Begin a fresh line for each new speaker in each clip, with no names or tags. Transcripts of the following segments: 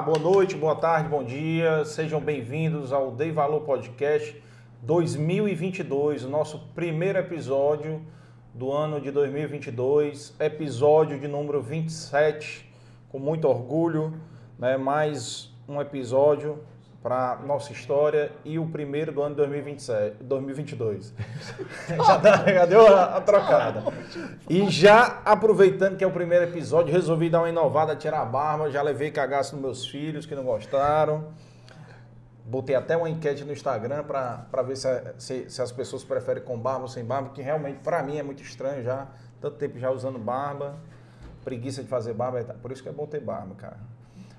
Boa noite, boa tarde, bom dia. Sejam bem-vindos ao Dei Valor Podcast 2022, o nosso primeiro episódio do ano de 2022, episódio de número 27, com muito orgulho, né? Mais um episódio para nossa história e o primeiro do ano de 2027, 2022. já, dá, já deu a, a, trocada. E já aproveitando que é o primeiro episódio, resolvi dar uma inovada, tirar a barba, já levei cagaço nos meus filhos que não gostaram. Botei até uma enquete no Instagram para ver se, se, se, as pessoas preferem com barba ou sem barba, que realmente para mim é muito estranho já, tanto tempo já usando barba, preguiça de fazer barba, por isso que é bom ter barba, cara.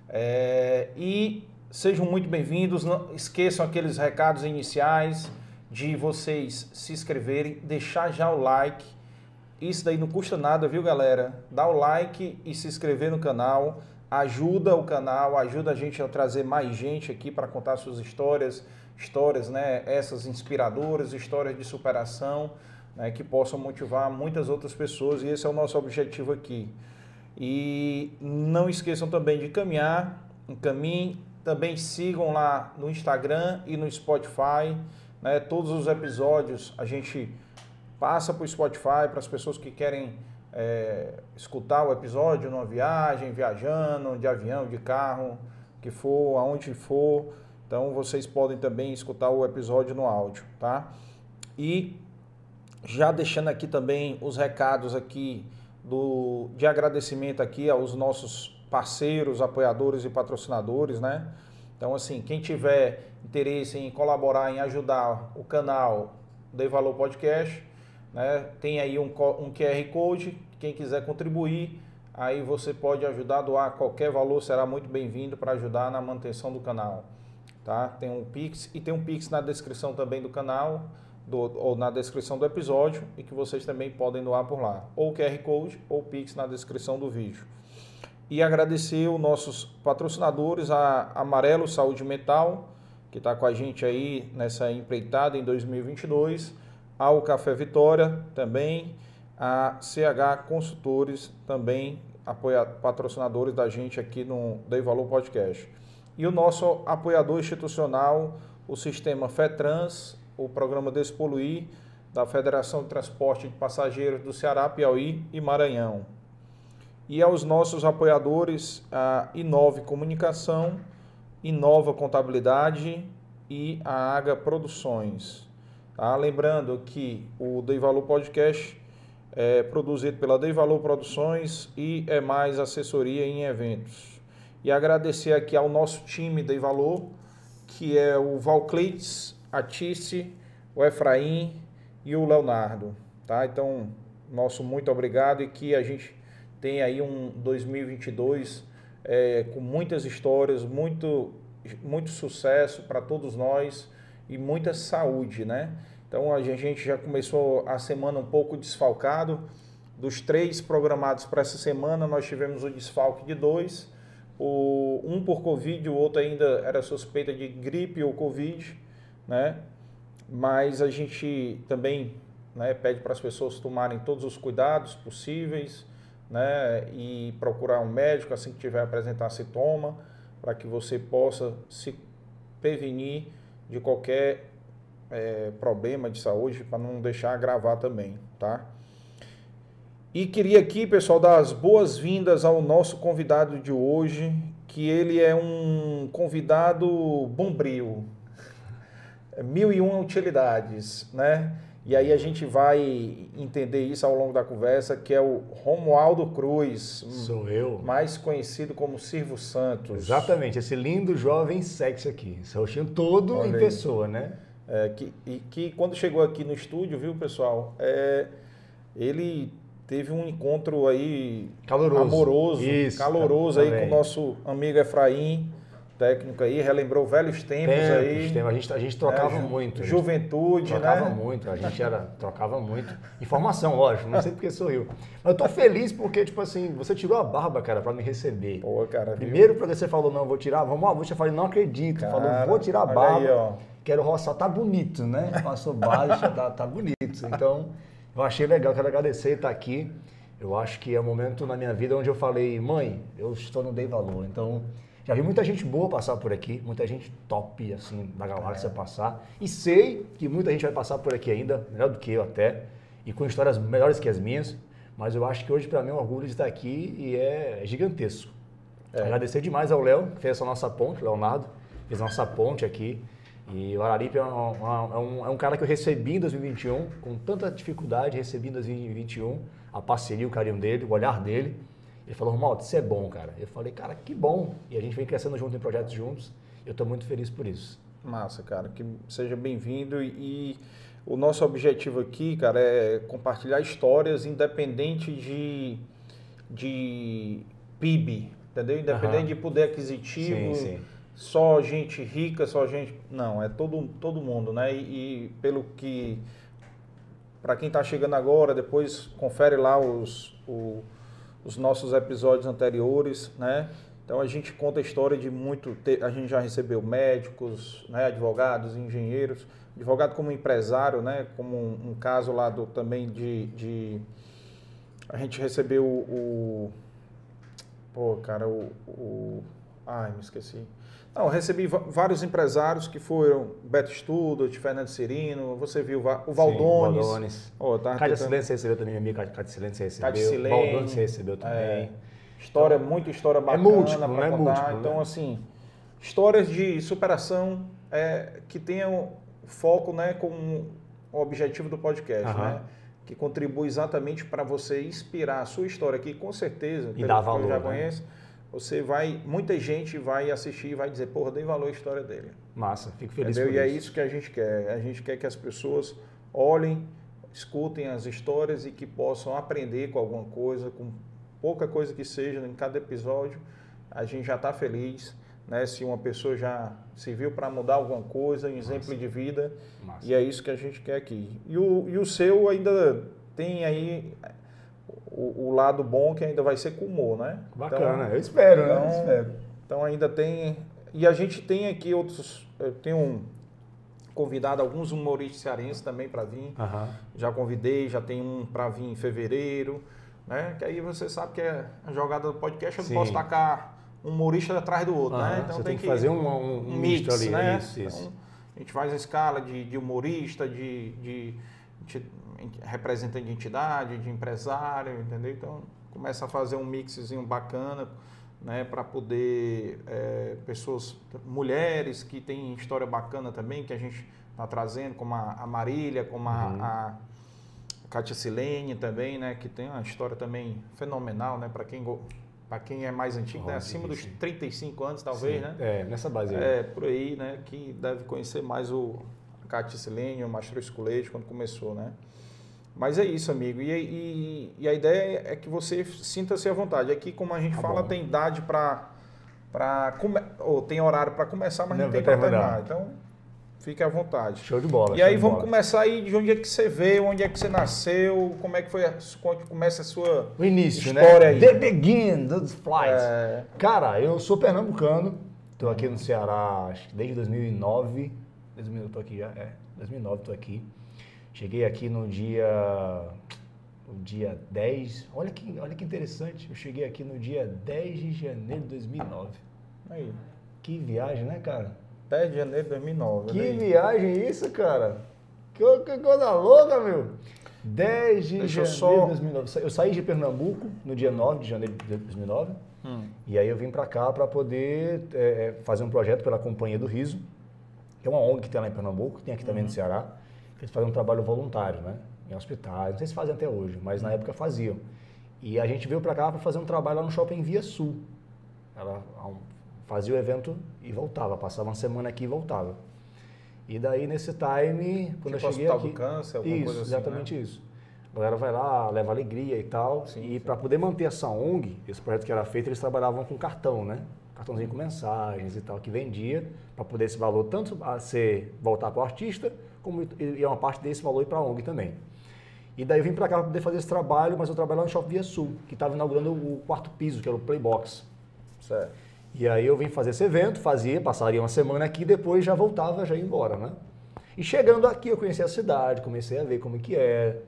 É, e Sejam muito bem-vindos. Não esqueçam aqueles recados iniciais de vocês se inscreverem, deixar já o like. Isso daí não custa nada, viu, galera? Dá o like e se inscrever no canal. Ajuda o canal, ajuda a gente a trazer mais gente aqui para contar suas histórias, histórias, né? Essas inspiradoras, histórias de superação, né? Que possam motivar muitas outras pessoas. E esse é o nosso objetivo aqui. E não esqueçam também de caminhar, encaminhe também sigam lá no Instagram e no Spotify. Né? Todos os episódios a gente passa para o Spotify para as pessoas que querem é, escutar o episódio numa viagem, viajando, de avião, de carro, que for, aonde for. Então vocês podem também escutar o episódio no áudio, tá? E já deixando aqui também os recados aqui do, de agradecimento aqui aos nossos parceiros, apoiadores e patrocinadores, né? Então, assim, quem tiver interesse em colaborar, em ajudar o canal Dei Valor Podcast, né? Tem aí um, um QR Code, quem quiser contribuir, aí você pode ajudar a doar qualquer valor, será muito bem-vindo para ajudar na manutenção do canal, tá? Tem um Pix e tem um Pix na descrição também do canal, do, ou na descrição do episódio, e que vocês também podem doar por lá, ou QR Code ou Pix na descrição do vídeo e agradecer os nossos patrocinadores, a Amarelo Saúde Mental, que está com a gente aí nessa empreitada em 2022, ao Café Vitória também, a CH Consultores também, apoia, patrocinadores da gente aqui no Dei Valor Podcast. E o nosso apoiador institucional, o Sistema FETRANS, o programa Despoluir, da Federação de Transporte de Passageiros do Ceará, Piauí e Maranhão e aos nossos apoiadores, a Inove Comunicação, Inova Contabilidade e a Aga Produções. Tá? Lembrando que o Dei Valor Podcast é produzido pela Dei Valor Produções e é mais assessoria em eventos. E agradecer aqui ao nosso time Dei Valor, que é o Valclites, a Tice, o Efraim e o Leonardo. Tá? Então, nosso muito obrigado e que a gente tem aí um 2022 é, com muitas histórias, muito, muito sucesso para todos nós e muita saúde, né? Então a gente já começou a semana um pouco desfalcado. Dos três programados para essa semana, nós tivemos o desfalque de dois. O, um por Covid, o outro ainda era suspeita de gripe ou Covid, né? Mas a gente também né, pede para as pessoas tomarem todos os cuidados possíveis, né, e procurar um médico assim que tiver apresentar sintoma, para que você possa se prevenir de qualquer é, problema de saúde, para não deixar agravar também, tá? E queria aqui, pessoal, dar as boas-vindas ao nosso convidado de hoje, que ele é um convidado bombril, é mil e uma utilidades, né? E aí a gente vai entender isso ao longo da conversa, que é o Romualdo Cruz.
Sou eu.
Mais conhecido como Silvio Santos.
Exatamente, esse lindo jovem sexy aqui. Esse rostinho todo Olha em aí. pessoa, né?
É, que, e, que quando chegou aqui no estúdio, viu, pessoal, é, ele teve um encontro aí
caloroso,
amoroso, isso, caloroso aí com o nosso amigo Efraim técnico aí, relembrou velhos tempos, tempos aí.
Tempos. A, gente, a gente trocava é, muito.
Juventude,
gente trocava né? muito, a gente era, trocava muito. Informação, lógico, não sei porque sou eu. Mas eu tô feliz porque, tipo assim, você tirou a barba, cara, para me receber.
Pô, cara,
Primeiro viu? porque você falou, não, vou tirar, vamos lá, você falou, não acredito. Cara, falou, vou tirar a barba. Aí, ó. Quero roçar, tá bonito, né? Passou baixa, tá, tá bonito. Então, eu achei legal, quero agradecer estar aqui. Eu acho que é o um momento na minha vida onde eu falei, mãe, eu estou no Dei Valor. Então, Já vi muita gente boa passar por aqui, muita gente top, assim, da galáxia é. passar. E sei que muita gente vai passar por aqui ainda, melhor do que eu até, e com histórias melhores que as minhas. Mas eu acho que hoje, para mim, é um orgulho de estar aqui e é gigantesco. É. Agradecer demais ao Léo, que fez essa nossa ponte, Leonardo, fez a nossa ponte aqui. E o Araripe é, é, um, é um cara que eu recebi em 2021, com tanta dificuldade, recebi em 2021 a parceria, o carinho dele, o olhar dele. Ele falou, Romualdo, isso é bom, cara. Eu falei, cara, que bom. E a gente vem crescendo junto em projetos juntos. Eu estou muito feliz por isso.
Massa, cara. Que seja bem-vindo. E o nosso objetivo aqui, cara, é compartilhar histórias independente de, de PIB, entendeu? Independente uhum. de poder aquisitivo. Sim, sim. Só gente rica, só gente. Não, é todo, todo mundo, né? E, e pelo que. Para quem está chegando agora, depois confere lá os. O, os nossos episódios anteriores, né? Então a gente conta a história de muito, a gente já recebeu médicos, né, advogados, engenheiros, advogado como empresário, né, como um, um caso lá do, também de, de, a gente recebeu o, pô, cara, o, o ai, me esqueci. Não, recebi vários empresários que foram Beto Student, Fernando Cirino, você viu o Valdones. Sim, Valdones.
Oh, tá Cátia tentando... Silêncio recebeu também, minha amiga Cátia Silêncio recebeu. Cátia Silêncio. Valdones recebeu também. É,
história, então, muita história bacana é múltiplo, para é contar. Múltiplo, então, né? assim, histórias de superação é, que tenham foco né, com o objetivo do podcast, né? Que contribui exatamente para você inspirar a sua história aqui, com certeza,
e dar valor,
eu já
né?
Você vai, muita gente vai assistir e vai dizer, porra, dei valor à história dele.
Massa, fico feliz
Entendeu?
por
e
isso.
é isso que a gente quer. A gente quer que as pessoas olhem, escutem as histórias e que possam aprender com alguma coisa, com pouca coisa que seja em cada episódio. A gente já está feliz, né? Se uma pessoa já serviu para mudar alguma coisa, um exemplo Massa. de vida. Massa. E é isso que a gente quer aqui. E o, e o seu ainda tem aí o, o, lado bom que ainda vai ser com humor, né?
Bacana, então, eu espero,
então,
né? Eu espero.
Então ainda tem. E a gente tem aqui outros. Eu tenho um convidado alguns humoristas cearenses também para vir. Uhum. Já convidei, já tem um para vir em fevereiro. Né? Que aí você sabe que é a jogada do podcast, eu não posso tacar um humorista atrás do outro, uhum. né?
Então você tem, que, fazer um, um, um mix, ali,
né? Isso, isso. Então, a gente faz a escala de, de humorista, de, de, de representante de entidade, de empresário, entendeu? Então começa a fazer um mixzinho bacana, né, para poder é, pessoas, mulheres que têm história bacana também, que a gente está trazendo, como a, a Marília, como a, uhum. a, a Kátia Silene também, né, que tem uma história também fenomenal, né, para quem para quem é mais antigo, né, acima dos 35 anos talvez, sim. né?
É, nessa base aí.
É, por aí, né, que deve conhecer mais o Kátia Silene, o Mastro quando começou, né? Mas é isso, amigo. E, e, e a ideia é que você sinta-se à vontade. Aqui, como a gente tá fala, bom. tem idade para. Come... Ou tem horário para começar, mas não, não tem para terminar. Então, fique à vontade.
Show de bola.
E aí vamos bola. começar aí de onde é que você veio, onde é que você nasceu, como é que foi, a, quando começa a sua
o início,
né? história né? aí.
The begin, the flight. É... Cara, eu sou pernambucano, estou aqui no Ceará acho que desde 2009. 2000 eu tô aqui já, é. 2009 estou aqui. Cheguei aqui no dia no dia 10. Olha que, olha que interessante. Eu cheguei aqui no dia 10 de janeiro de 2009.
Aí.
Que viagem, né, cara?
10 de janeiro de 2009.
Que aí. viagem isso, cara? Que, que, coisa louca, meu. 10 de Deixa janeiro só... de 2009. Eu saí de Pernambuco no dia 9 de janeiro de 2009. Hum. E aí eu vim para cá para poder é, fazer um projeto pela Companhia do Riso, que é uma ONG que tem lá em Pernambuco, tem aqui também uhum. no Ceará eles faziam um trabalho voluntário, né? Em hospitais, não sei se fazem até hoje, mas na época faziam. E a gente veio para cá para fazer um trabalho lá no shopping Via Sul. Ela fazia o evento e voltava, passava uma semana aqui e voltava. E daí nesse time, quando tipo eu cheguei aqui,
do câncer, alguma
isso,
coisa assim,
exatamente
né?
isso. A galera vai lá, leva alegria e tal. Sim, e para poder manter essa ONG, esse projeto que era feito, eles trabalhavam com cartão, né? Cartãozinho com mensagens e tal, que vendia para poder esse valor tanto a ser voltar para o artista, como e é uma parte desse valor ir para a ONG também. E daí eu vim para cá para poder fazer esse trabalho, mas eu trabalho lá no Shopping Via Sul, que estava inaugurando o quarto piso, que era o Playbox.
Certo.
E aí eu vim fazer esse evento, fazia, passaria uma semana aqui, depois já voltava, já ia embora, né? E chegando aqui eu conheci a cidade, comecei a ver como que é.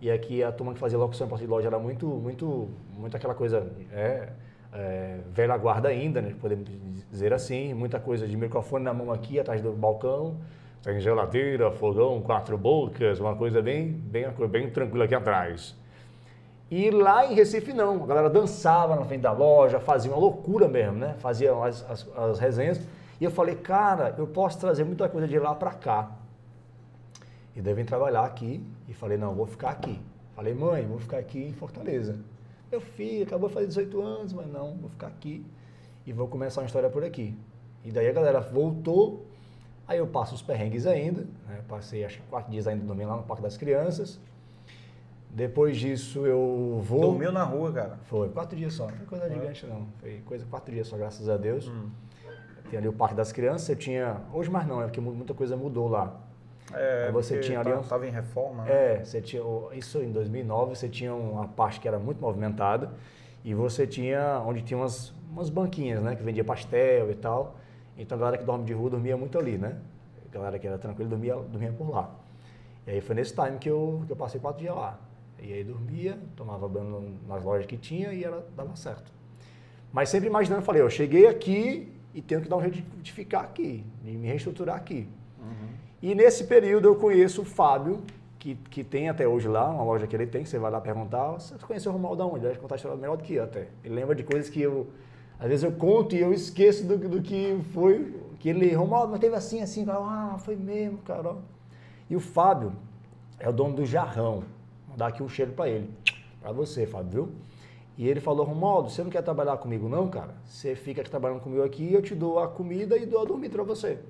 E aqui a turma que fazia locução em de loja era muito, muito, muito aquela coisa, é, é, velha guarda ainda, né, podemos dizer assim, muita coisa de microfone na mão aqui, atrás do balcão, tem geladeira, fogão, quatro bocas, uma coisa bem, bem, bem tranquila aqui atrás. E lá em Recife não, a galera dançava na frente da loja, fazia uma loucura mesmo, né? Fazia as, as, as resenhas. E eu falei, cara, eu posso trazer muita coisa de lá para cá. E devem trabalhar aqui. E falei, não, vou ficar aqui. Falei, mãe, vou ficar aqui em Fortaleza. Meu filho acabou de fazer 18 anos, mas não, vou ficar aqui e vou começar uma história por aqui. E daí a galera voltou, aí eu passo os perrengues ainda, né? passei acho que quatro dias ainda dormindo lá no Parque das Crianças. Depois disso eu vou.
Dormiu na rua, cara?
Foi, quatro dias só. Não foi coisa gigante, não. Foi coisa quatro dias só, graças a Deus. Hum. Tem ali o Parque das Crianças, você tinha. Hoje mais não, é porque muita coisa mudou lá.
É, você tinha ali. Estava tá, em reforma, né?
É, você tinha. Isso em 2009, você tinha uma parte que era muito movimentada e você tinha. onde tinha umas, umas banquinhas, né? Que vendia pastel e tal. Então a galera que dorme de rua dormia muito ali, né? A galera que era tranquila dormia, dormia por lá. E aí foi nesse time que eu, que eu passei quatro dias lá. E aí dormia, tomava banho nas lojas que tinha e era, dava certo. Mas sempre imaginando, falei, eu cheguei aqui e tenho que dar um jeito de ficar aqui, de me reestruturar aqui. Uhum. E nesse período eu conheço o Fábio, que, que tem até hoje lá, uma loja que ele tem, você vai lá perguntar, você conheceu o Romualdo onde? Ele vai contar a história melhor do que eu até. Ele lembra de coisas que eu, às vezes eu conto e eu esqueço do, do que foi, que ele, Romualdo, mas teve assim, assim, ah, foi mesmo, cara. E o Fábio é o dono do Jarrão, vou dar aqui um cheiro para ele, para você, Fábio, viu? E ele falou, Romualdo, você não quer trabalhar comigo não, cara? Você fica trabalhando comigo aqui, eu te dou a comida e dou a dormir para você.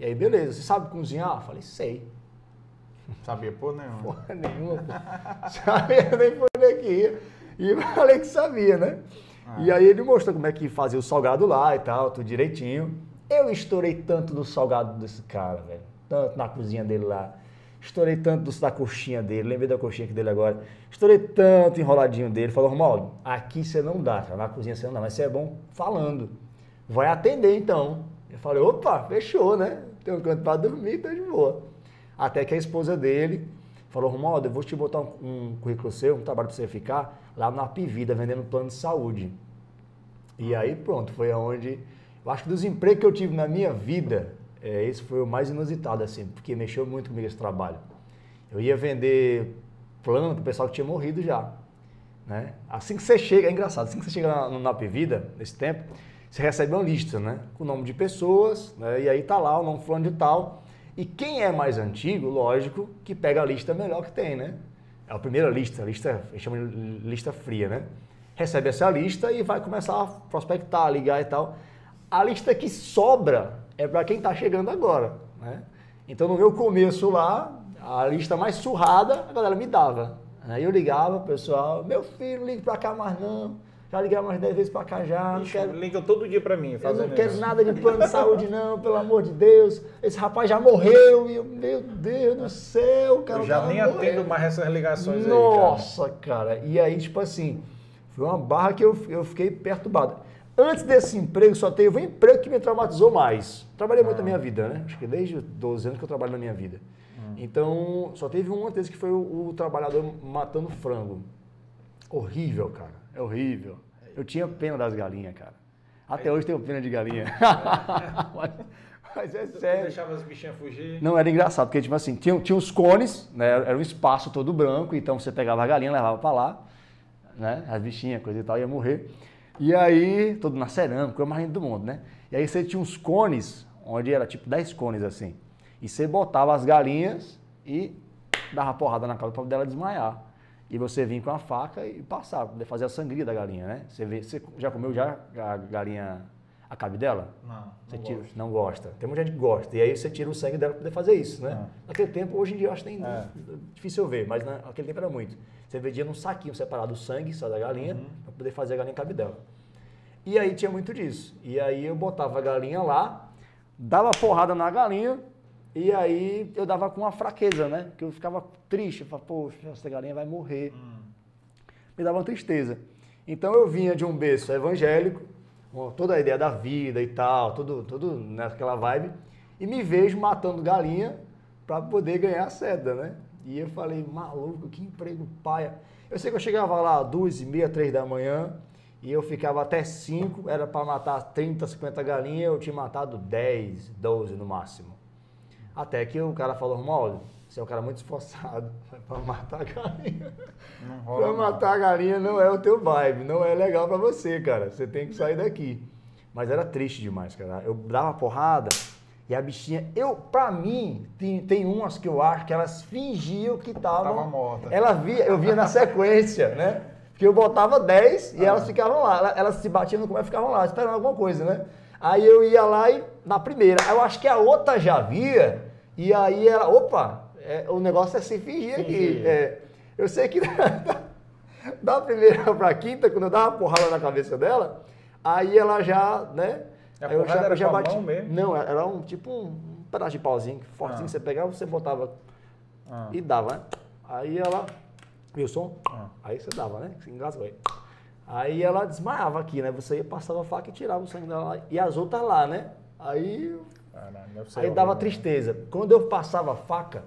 E aí, beleza, você sabe cozinhar? Eu falei, sei.
Sabia por nenhuma.
Porra nenhuma. sabia nem por ia. E falei que sabia, né? Ah. E aí ele mostrou como é que fazia o salgado lá e tal, tudo direitinho. Eu estourei tanto do salgado desse cara, velho. Tanto na cozinha dele lá. Estourei tanto da coxinha dele, lembrei da coxinha dele agora. Estourei tanto enroladinho dele. Falou, Romualdo, aqui você não dá, cara. na cozinha você não dá, mas você é bom falando. Vai atender então. Eu falei, opa, fechou, né? Tem um canto para dormir, tá de boa. Até que a esposa dele falou, Romualdo, eu vou te botar um, um currículo seu, um trabalho para você ficar lá na Pivida, vendendo plano de saúde. E aí pronto, foi aonde... Eu acho que dos empregos que eu tive na minha vida, é, esse foi o mais inusitado, assim, porque mexeu muito comigo esse trabalho. Eu ia vender plano para o pessoal que tinha morrido já. Né? Assim que você chega, é engraçado, assim que você chega na, na Pivida, nesse tempo, você recebe uma lista, né? Com o nome de pessoas, né? e aí tá lá o nome fulano de tal. E quem é mais antigo, lógico, que pega a lista melhor que tem, né? É a primeira lista, a lista, a gente chama de lista fria, né? Recebe essa lista e vai começar a prospectar, ligar e tal. A lista que sobra é para quem está chegando agora, né? Então no meu começo lá, a lista mais surrada, a galera me dava. Aí eu ligava, pessoal, meu filho, ligue para cá mais não já liguei umas 10 vezes pra cá já.
Ixi, quero... Ligam todo dia pra mim.
Eu não quero nada de plano de saúde, não, pelo amor de Deus. Esse rapaz já morreu. E eu, meu Deus do céu, cara.
Eu já nem morreu. atendo mais essas ligações
Nossa, aí, cara. cara. E aí, tipo assim, foi uma barra que eu, eu fiquei perturbado. Antes desse emprego, só teve um emprego que me traumatizou mais. Trabalhei muito ah. na minha vida, né? Acho que desde 12 anos que eu trabalho na minha vida. Hum. Então, só teve um antes que foi o, o trabalhador matando frango. Horrível, cara. É horrível. Eu tinha pena das galinhas, cara. Até hoje tenho pena de galinha. mas, mas, é sério. Você
deixava as bichinhas fugir?
Não, era engraçado, porque tipo assim, tinha, tinha os cones, né? Era um espaço todo branco, então você pegava a galinha, levava para lá, né? As bichinhas, coisa e tal, ia morrer. E aí, todo na cerâmica, o mais lindo do mundo, né? E aí você tinha uns cones, onde era tipo 10 cones assim. E você botava as galinhas e dava porrada na cara para dela desmaiar e você vir com a faca e passar, poder fazer a sangria da galinha, né? Você, vê, você já comeu já a galinha, a cabe dela?
Não,
você
não,
tira,
gosto.
não gosta. Tem muita gente que gosta. E aí você tira o sangue dela para poder fazer isso, né? É. Naquele tempo, hoje em dia, eu acho que é. difícil eu ver, mas naquele tempo era muito. Você vendia num saquinho separado o sangue só da galinha uhum. para poder fazer a galinha cabe dela. E aí tinha muito disso. E aí eu botava a galinha lá, dava porrada na galinha, e aí eu dava com uma fraqueza, né? Que eu ficava triste, eu falava, poxa, essa galinha vai morrer. Hum. Me dava uma tristeza. Então eu vinha de um berço evangélico, toda a ideia da vida e tal, tudo, tudo naquela vibe, e me vejo matando galinha para poder ganhar a seda, né? E eu falei, maluco, que emprego paia. Eu sei que eu chegava lá duas e meia, três da manhã, E eu ficava até 5, era para matar 30, 50 galinhas, eu tinha matado 10, 12 no máximo. Até que o cara falou, Romualdo, você é um cara muito esforçado para matar a galinha. Para matar a galinha não é o teu vibe, não é legal para você, cara. Você tem que sair daqui. Mas era triste demais, cara. Eu dava porrada e a bichinha, eu, pra mim, tem, tem umas que eu acho que elas fingiam que estavam.
Tava morta.
Ela via, eu via na sequência, né? Porque eu botava 10 e
Ah.
elas ficavam lá. Elas, se batiam no começo e ficavam lá, esperando alguma coisa, né? Aí eu ia lá e na primeira. Eu acho que a outra já via, e aí ela, opa, é, o negócio é se fingir aqui. É, eu sei que da primeira pra quinta, quando eu dava uma porrada na cabeça dela, aí ela já, né?
A
eu
porrada era
já bati-
mesmo?
Não, era um tipo um pedaço de pauzinho, fortinho,
Ah.
você pegava, você botava
Ah.
e dava, né? Aí ela, viu o som?
Ah.
Aí você dava, né? Engasgou aí. Aí ela desmaiava aqui, né? Você ia, passava a faca e tirava o sangue dela. E as outras lá, né? Aí,
Caralho,
aí dava
né?
tristeza. Quando eu passava a faca,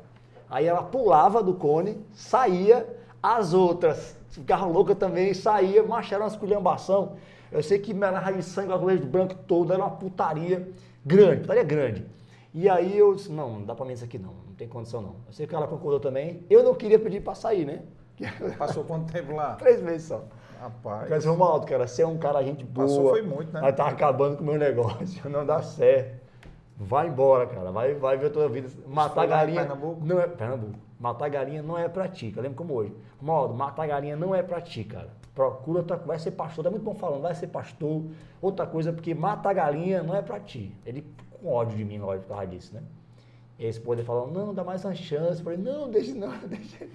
aí ela pulava do cone, saía, as outras ficavam loucas também, saía, mas era uma esculhambação. Eu sei que me amarrava de sangue, o colete branco todo, era uma putaria grande, putaria grande. E aí eu disse, não, não dá pra mim isso aqui não, não tem condição não. Eu sei que ela concordou também. Eu não queria pedir pra sair, né?
Passou quanto tempo lá?
Três meses só.
Rapaz.
Dizer, Romualdo, cara, você é um cara gente boa.
Passou foi muito, né?
Mas tá acabando com o meu negócio, não dá certo. Vai embora, cara. Vai, vai ver a tua vida. Matar galinha.
Pernambuco?
Não é, Pernambuco. Matar galinha não é pra ti. Eu lembro como hoje. Romualdo, matar galinha não é pra ti, cara. Procura outra Vai ser pastor. É muito bom falando, vai ser pastor. Outra coisa, porque matar galinha não é pra ti. Ele com ódio de mim, lógico, por causa disso, né? E esposa dele falou, não, dá mais uma chance. Eu falei, não, deixa não, deixa,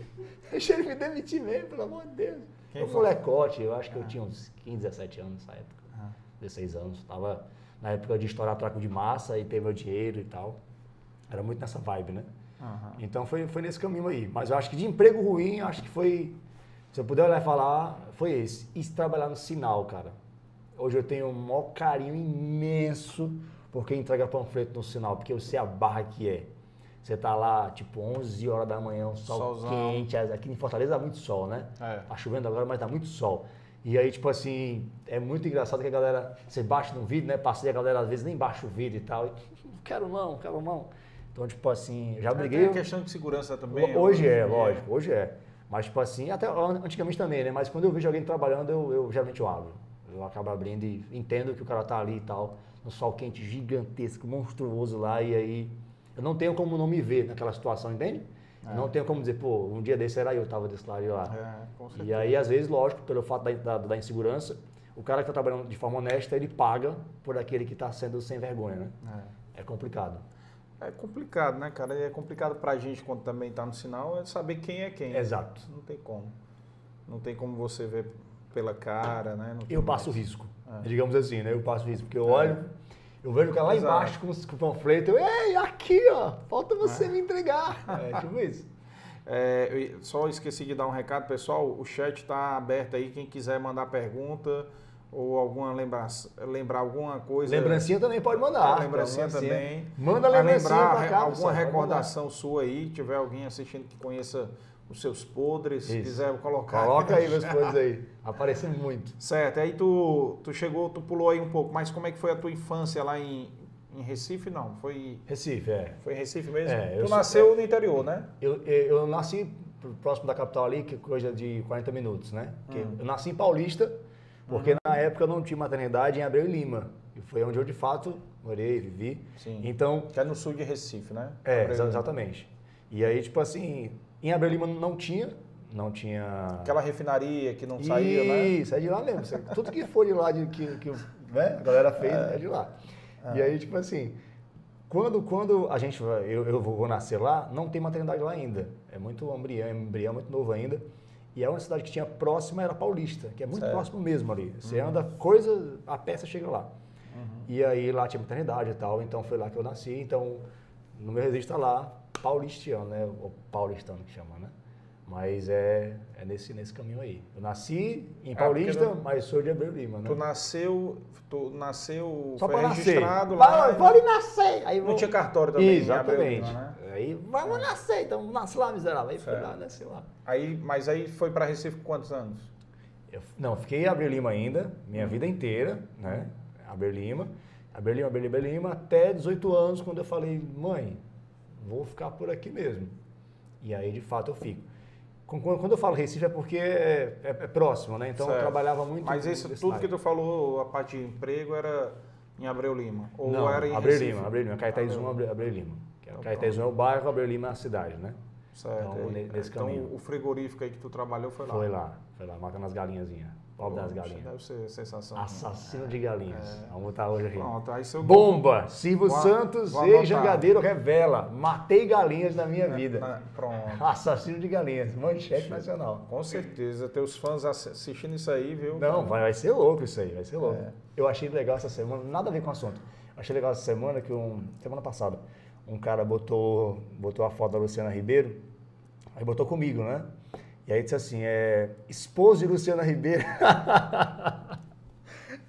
deixa ele me demitir mesmo, pelo amor de Deus.
Quem
eu fui lecote, eu acho que eu tinha uns 15, 17 anos nessa época. 16 anos. Tava na época de estourar traco de massa e ter meu dinheiro e tal. Era muito nessa vibe, né?
Aham.
Então foi, foi nesse caminho aí. Mas eu acho que de emprego ruim, eu acho que foi. Se eu puder olhar e falar, foi esse. E se trabalhar no sinal, cara. Hoje eu tenho um maior carinho imenso por quem entrega panfleto no sinal, porque eu sei a barra que é. Você tá lá, tipo, 11 horas da manhã, um sol
Solzão.
quente. Aqui em Fortaleza dá muito sol, né?
É.
Tá chovendo agora, mas dá muito sol. E aí, tipo assim, é muito engraçado que a galera, você baixa no vidro, né? Passei a galera às vezes nem baixa o vidro e tal. E, não quero não, não quero não. Então, tipo assim, já briguei.
A questão de segurança também.
Hoje é, lógico, hoje é. Mas, tipo assim, até antigamente também, né? Mas quando eu vejo alguém trabalhando, eu, eu geralmente eu abro. Eu acabo abrindo e entendo que o cara tá ali e tal, no sol quente gigantesco, monstruoso lá, e aí eu não tenho como não me ver naquela situação, entende?
É.
Não tenho como dizer, pô, um dia desse era eu, tava desse lado e lá.
É.
E aí, às vezes, lógico, pelo fato da, da, da insegurança, o cara que está trabalhando de forma honesta, ele paga por aquele que está sendo sem vergonha, né? É complicado.
É complicado, né, cara? É complicado pra gente quando também tá no sinal é saber quem é quem.
Exato.
Não tem como. Não tem como você ver pela cara, né?
Eu passo
mais.
risco, digamos assim, né? Eu passo risco, porque eu olho, eu vejo o cara lá
Exato.
embaixo com, com o panfleto, eu, ei, aqui, ó, falta você me entregar. É, tipo isso.
É, só esqueci de dar um recado, pessoal. O chat está aberto aí. Quem quiser mandar pergunta ou alguma lembrança, lembrar alguma coisa.
Lembrancinha também pode mandar.
É, lembrancinha
Então,
também.
Manda lembrancinha
lembrar
cá,
alguma recordação sua aí, tiver alguém assistindo que conheça os seus podres, se
Isso.
quiser colocar.
Coloca aí meus coisas aí. Aparecem muito.
Certo, aí tu, tu chegou, tu pulou aí um pouco, mas como é que foi a tua infância lá em, em Recife? Não, foi,
Recife, é.
foi em Recife mesmo?
É, eu
tu
sou-
nasceu no interior, né?
Eu, eu, eu nasci próximo da capital ali, que é coisa de 40 minutos, né?
Hum.
Eu nasci em Paulista, porque
Uhum.
na época não tinha maternidade em Abreu e Lima. E foi onde eu de fato morei, vivi.
Sim.
Então,
Que é no sul de Recife, né?
é,
Abreu
exatamente. E aí, tipo assim, em Abreu e Lima não tinha, não tinha...
Aquela refinaria que não saía, né?
Isso, é de lá mesmo. Tudo que for de lá, de, que, que né, a galera fez, é, de lá. E aí, tipo assim, quando, quando a gente vai, eu, eu vou nascer lá, não tem maternidade lá ainda. É muito embrião, embrião muito novo ainda. E é uma cidade que tinha próxima, era Paulista, que é muito
Certo.
próximo mesmo ali. Você anda, coisa, a peça chega lá. E aí lá tinha maternidade e tal, então foi lá que eu nasci. Então, no meu registro tá lá, paulistiano, né? Ou paulistano que chama, né? Mas é, é nesse, nesse caminho aí. Eu nasci em
Ah,
Paulista,
não-
mas sou de Abreu Lima, né?
Tu nasceu, tu nasceu,
Só
foi
para nascer.
registrado lá.
Vai,
né?
pode nascer. Aí
Não
vou-
tinha cartório também
Exatamente.
Lima, né?
Aí vamos nascer, então nasce lá, miserável. Aí
Certo.
lá, nasce lá.
Aí, mas aí foi para Recife quantos anos?
Eu, não, fiquei em Abreu Lima ainda, minha vida inteira, né? Abreu Lima. Abreu Lima, Abreu Lima, Lima, até 18 anos, quando eu falei, mãe, vou ficar por aqui mesmo. E aí, de fato, eu fico. Quando eu falo Recife é porque é, é- é próximo, né? Então eu
Certo.
trabalhava muito
Mas isso tudo
lado.
que tu falou, a parte de emprego, era em Abreu Lima? Ou
Não,
era em
Abreu
Recife?
Lima, Abreu Lima. Caetaízum, Abreu, Abreu Lima. Que é-
Então,
Caetaízum é o bairro, Abreu Lima é a cidade, né?
Certo.
Então,
aí-
nesse
então
caminho.
o frigorífico aí que tu trabalhou foi lá?
Foi lá, foi lá, matando as galinhazinhas. Pobre das galinhas.
Deve ser sensação.
Assassino de galinhas.
É.
Vamos botar hoje aqui.
Pronto, aí se eu...
Bomba! Silvio
Vou-
Santos
vou
e. Jangadeiro revela. Matei galinhas na minha vida.
Na- Pronto.
Assassino de galinhas. Manchete nacional.
Com certeza, teus fãs ass- assistindo isso aí, viu?
Não, vai, vai ser louco isso aí, vai ser louco.
É.
Eu achei legal essa semana, nada a ver com o assunto. Achei legal essa semana que um. Semana passada, um cara botou, botou a foto da Luciana Ribeiro, aí botou comigo, né? E aí disse assim, é. Esposa de Luciana Ribeiro.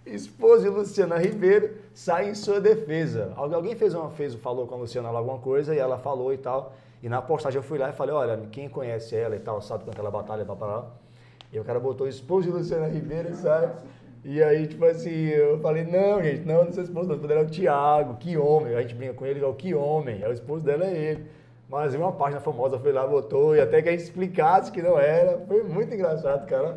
Esposa de Luciana Ribeiro sai em sua defesa. Algu- Alguém fez uma, fez, falou com a Luciana alguma coisa e ela falou e tal. E na postagem eu fui lá e falei, olha, quem conhece ela e tal, sabe quanto ela batalha parar. E o cara botou esposa de Luciana Ribeiro, sabe? E aí, tipo assim, eu falei, não, gente, não, não sou esposo, não. É o Thiago, que homem. A gente brinca com ele, é o que homem. É o esposo dela é ele. Mas uma página famosa foi lá, botou, e até que a gente explicasse que não era. Foi muito engraçado, cara.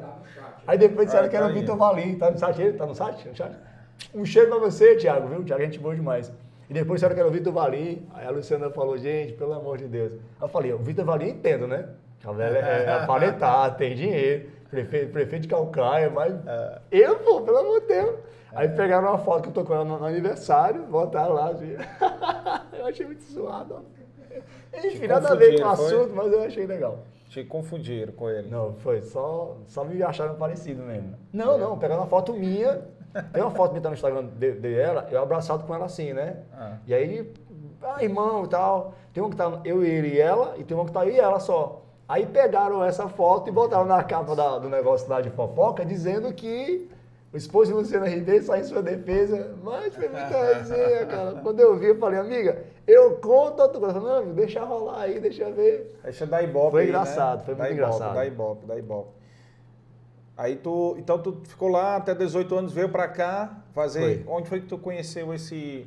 Aí depois disseram que era
tá
o
aí.
Vitor Valim, tá no site ele? Tá no site? No chat? Um cheiro pra você, Thiago, viu? Thiago, é gente boa demais. E depois disseram que era o Vitor Valim. Aí a Luciana falou, gente, pelo amor de Deus. Eu falei, o Vitor Valim entendo, né? A velha é aparentar, tem dinheiro, prefeito, prefeito de Calcaia, mas eu, pô, pelo amor de Deus. Aí pegaram uma foto que eu tô com ela no, no aniversário, botaram lá, assim. eu achei muito zoado, ó. Enfim, nada a ver com o
confundiram, foi?
assunto, mas eu achei legal.
Te confundiram com ele.
Não, foi só, só me acharam parecido mesmo. Não, não, pegaram uma foto minha. Tem uma foto minha tá no Instagram de- dela, eu abraçado com ela assim, né?
Ah.
E aí, ah, irmão e tal. Tem um que tá eu, ele e ela, e tem um que tá eu e ela só. Aí pegaram essa foto e botaram na capa da- do negócio lá de fofoca, dizendo que o esposo de Luciana Ribeiro sai em sua defesa. Mas foi muita resenha, cara. Quando eu vi, eu falei, amiga, eu conto outra coisa. Não, amigo, deixa rolar aí, deixa ver.
Deixa dar ibope
Foi
aí,
engraçado,
né?
foi
Dá
muito
ibope,
engraçado.
Dá ibope, dá ibope. Aí tu, então tu ficou lá até 18 anos, veio pra cá fazer.
Foi.
Onde foi que tu conheceu esse,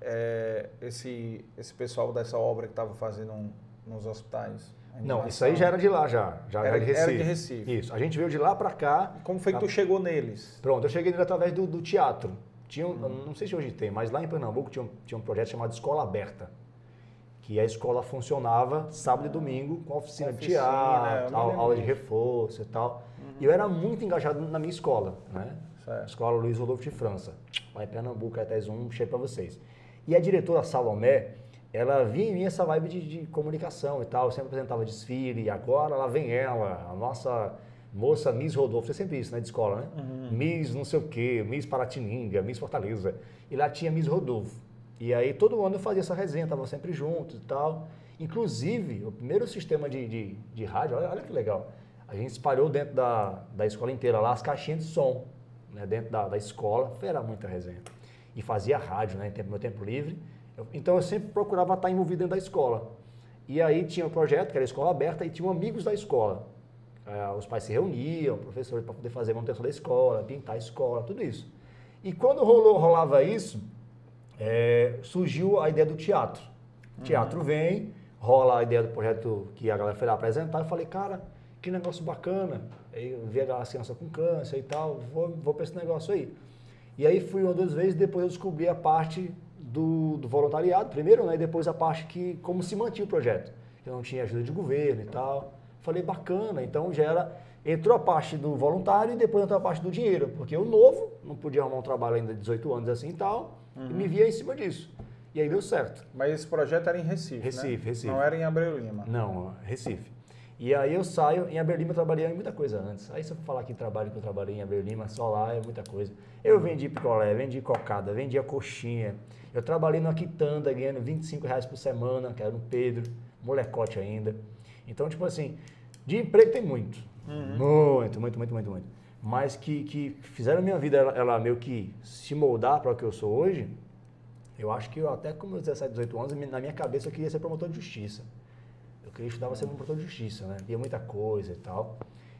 é, esse, esse pessoal dessa obra que tava fazendo um- nos hospitais?
Não, isso aí já era de lá, já. Já
Era-
era, de
era
Recife.
de Recife.
Isso. A gente veio de lá pra cá.
Como foi que tu chegou neles?
Pronto, eu cheguei nele através do, do teatro. Tinha, um- não sei se hoje tem, mas lá em Pernambuco tinha um, tinha um projeto chamado Escola Aberta. Que a escola funcionava sábado e domingo com oficina, de
Oficina, eu
teatro,
me
au-
lembro
aula de reforço e tal. E eu era muito engajado na minha escola, né?
Certo.
Escola Luiz Rodolfo de França. Lá em Pernambuco, Caetés 1, cheio pra vocês. E a diretora Salomé, ela vinha em mim essa vibe de, de comunicação e tal. Eu sempre apresentava desfile, e agora lá vem ela, a nossa moça Miss Rodolfo. É sempre isso, né, de escola, né? Miss não sei o quê, Miss Paratininga, Miss Fortaleza. E lá tinha Miss Rodolfo. E aí todo ano eu fazia essa resenha, tava sempre juntos e tal. Inclusive, o primeiro sistema de, de, de rádio, olha, olha que legal. A gente espalhou dentro da, da escola inteira lá as caixinhas de som, né, dentro da, da escola. Era muita resenha. E fazia rádio, né, em tempo, meu tempo livre. Então eu sempre procurava estar envolvido dentro da escola. E aí tinha o projeto, que era a escola aberta, e tinham amigos da escola. Eh, os pais se reuniam, professores para poder fazer manutenção da escola, pintar a escola, tudo isso. E quando rolou, rolava isso, eh, surgiu a ideia do teatro. O teatro vem, rola a ideia do projeto que a galera foi lá apresentar, eu falei, cara, que negócio bacana. Aí eu vi a galera criança com câncer e tal, vou, vou para esse negócio aí. E aí fui uma duas vezes, depois eu descobri a parte do, do voluntariado, primeiro, né? E depois a parte que, como se mantinha o projeto. Eu não tinha ajuda de governo e tal. Falei, bacana, então já era. Entrou a parte do voluntário e depois entrou a parte do dinheiro, porque eu novo, não podia arrumar um trabalho ainda de 18 anos assim e tal, e me via em cima disso. E aí deu certo.
Mas esse projeto era em Recife, né?
Recife, Recife.
Não era em Abreu Lima.
Não, Recife. E aí eu saio, em Aberlima eu trabalhei em muita coisa antes. Aí se eu falar que trabalho que eu trabalhei em Aberlima, só lá é muita coisa. Eu vendi picolé, vendi cocada, vendia coxinha. Eu trabalhei numa quitanda ganhando 25 reais por semana, que era no Pedro, molecote ainda. Então, tipo assim, de emprego tem muito. Muito, muito, muito, muito, muito. Mas que, que fizeram a minha vida, ela, ela meio que se moldar para o que eu sou hoje, eu acho que eu até com meus 17, 18 anos, na minha cabeça eu queria ser promotor de justiça. Eu queria estudar para ser promotor de justiça, né? Via muita coisa e tal.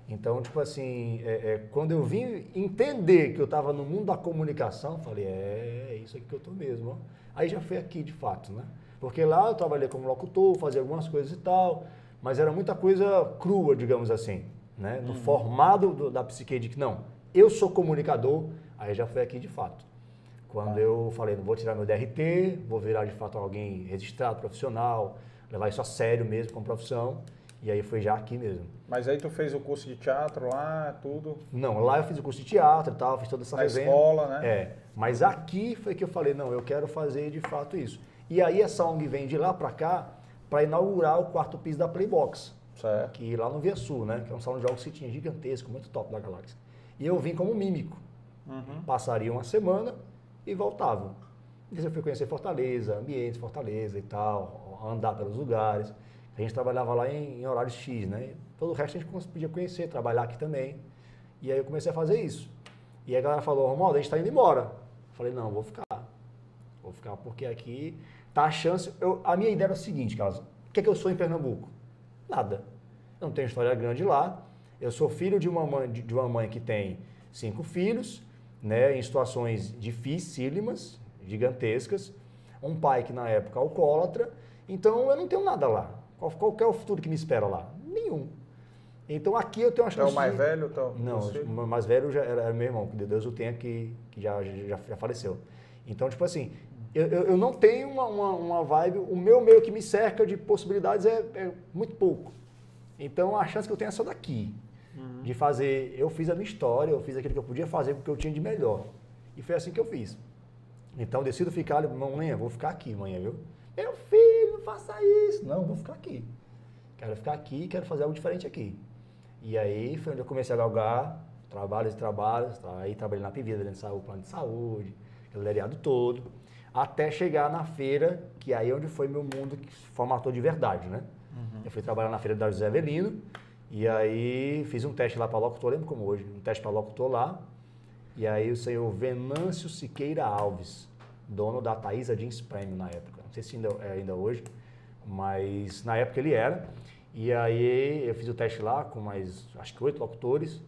Então, tipo assim, é, é, quando eu vim entender que eu estava no mundo da comunicação, falei, é, é isso aqui que eu tô mesmo. Ó. Aí já foi aqui, de fato, né? Porque lá eu trabalhei como locutor, fazia algumas coisas e tal, mas era muita coisa crua, digamos assim, né? No uhum. formado do, da psique de que, não, eu sou comunicador, aí já foi aqui de fato. Quando eu falei, não vou tirar meu DRT, vou virar de fato alguém registrado, profissional, levar isso a sério mesmo como profissão, e aí foi já aqui mesmo.
Mas aí tu fez o curso de teatro lá, tudo?
Não, lá eu fiz o curso de teatro e tal, fiz toda essa
Na resenha. escola, né?
É. Mas aqui foi que eu falei, não, eu quero fazer de fato isso. E aí essa ONG vem de lá para cá para inaugurar o quarto piso da Playbox. Certo. Que lá no Via Sul, né? Que é um salão de jogos que tinha gigantesco, muito top da galáxia. E eu vim como mímico. Uhum. Passaria uma semana e voltava. E eu fui conhecer Fortaleza, ambientes Fortaleza e tal, andar pelos lugares. A gente trabalhava lá em, em horários X, né? Todo o resto a gente podia conhecer, trabalhar aqui também. E aí eu comecei a fazer isso. E a galera falou, Romualdo, a gente está indo embora. Eu falei, não, vou ficar. Vou ficar porque aqui tá a chance. Eu, a minha ideia era o seguinte, Carlos. O que é que eu sou em Pernambuco? Nada. Eu não tenho história grande lá. Eu sou filho de uma mãe, de uma mãe que tem cinco filhos, né, em situações dificílimas, gigantescas. Um pai que na época é alcoólatra. Então eu não tenho nada lá. Qual, qual é o futuro que me espera lá? Nenhum. Então aqui eu tenho uma chance.
É o mais de... velho?
Então, não, o mais velho já era, era meu irmão, que Deus o tenha, que, que já, já, já faleceu. Então, tipo assim, eu, eu, eu não tenho uma, uma, uma, vibe, o meu meio que me cerca de possibilidades é, é, muito pouco. Então a chance que eu tenho é só daqui. Uhum. De fazer, eu fiz a minha história, eu fiz aquilo que eu podia fazer porque eu tinha de melhor. E foi assim que eu fiz. Então eu decido ficar, mãe, vou ficar aqui, mãe, viu? Meu filho, não faça isso. Não, vou ficar aqui. Quero ficar aqui, quero fazer algo diferente aqui. E aí foi onde eu comecei a galgar trabalhos e trabalhos. Aí trabalhei na Pivida, dentro do plano de saúde, aquele lereado todo. Até chegar na feira, que aí é onde foi meu mundo que formatou de verdade, né? Uhum. Eu fui trabalhar na feira da José Avelino. E aí fiz um teste lá para locutor, lembro como hoje, um teste para locutor lá. E aí o senhor Venâncio Siqueira Alves, dono da Thaisa Jeans Premium na época não sei se ainda é ainda hoje, mas na época ele era. E aí eu fiz o teste lá com mais, acho que oito locutores,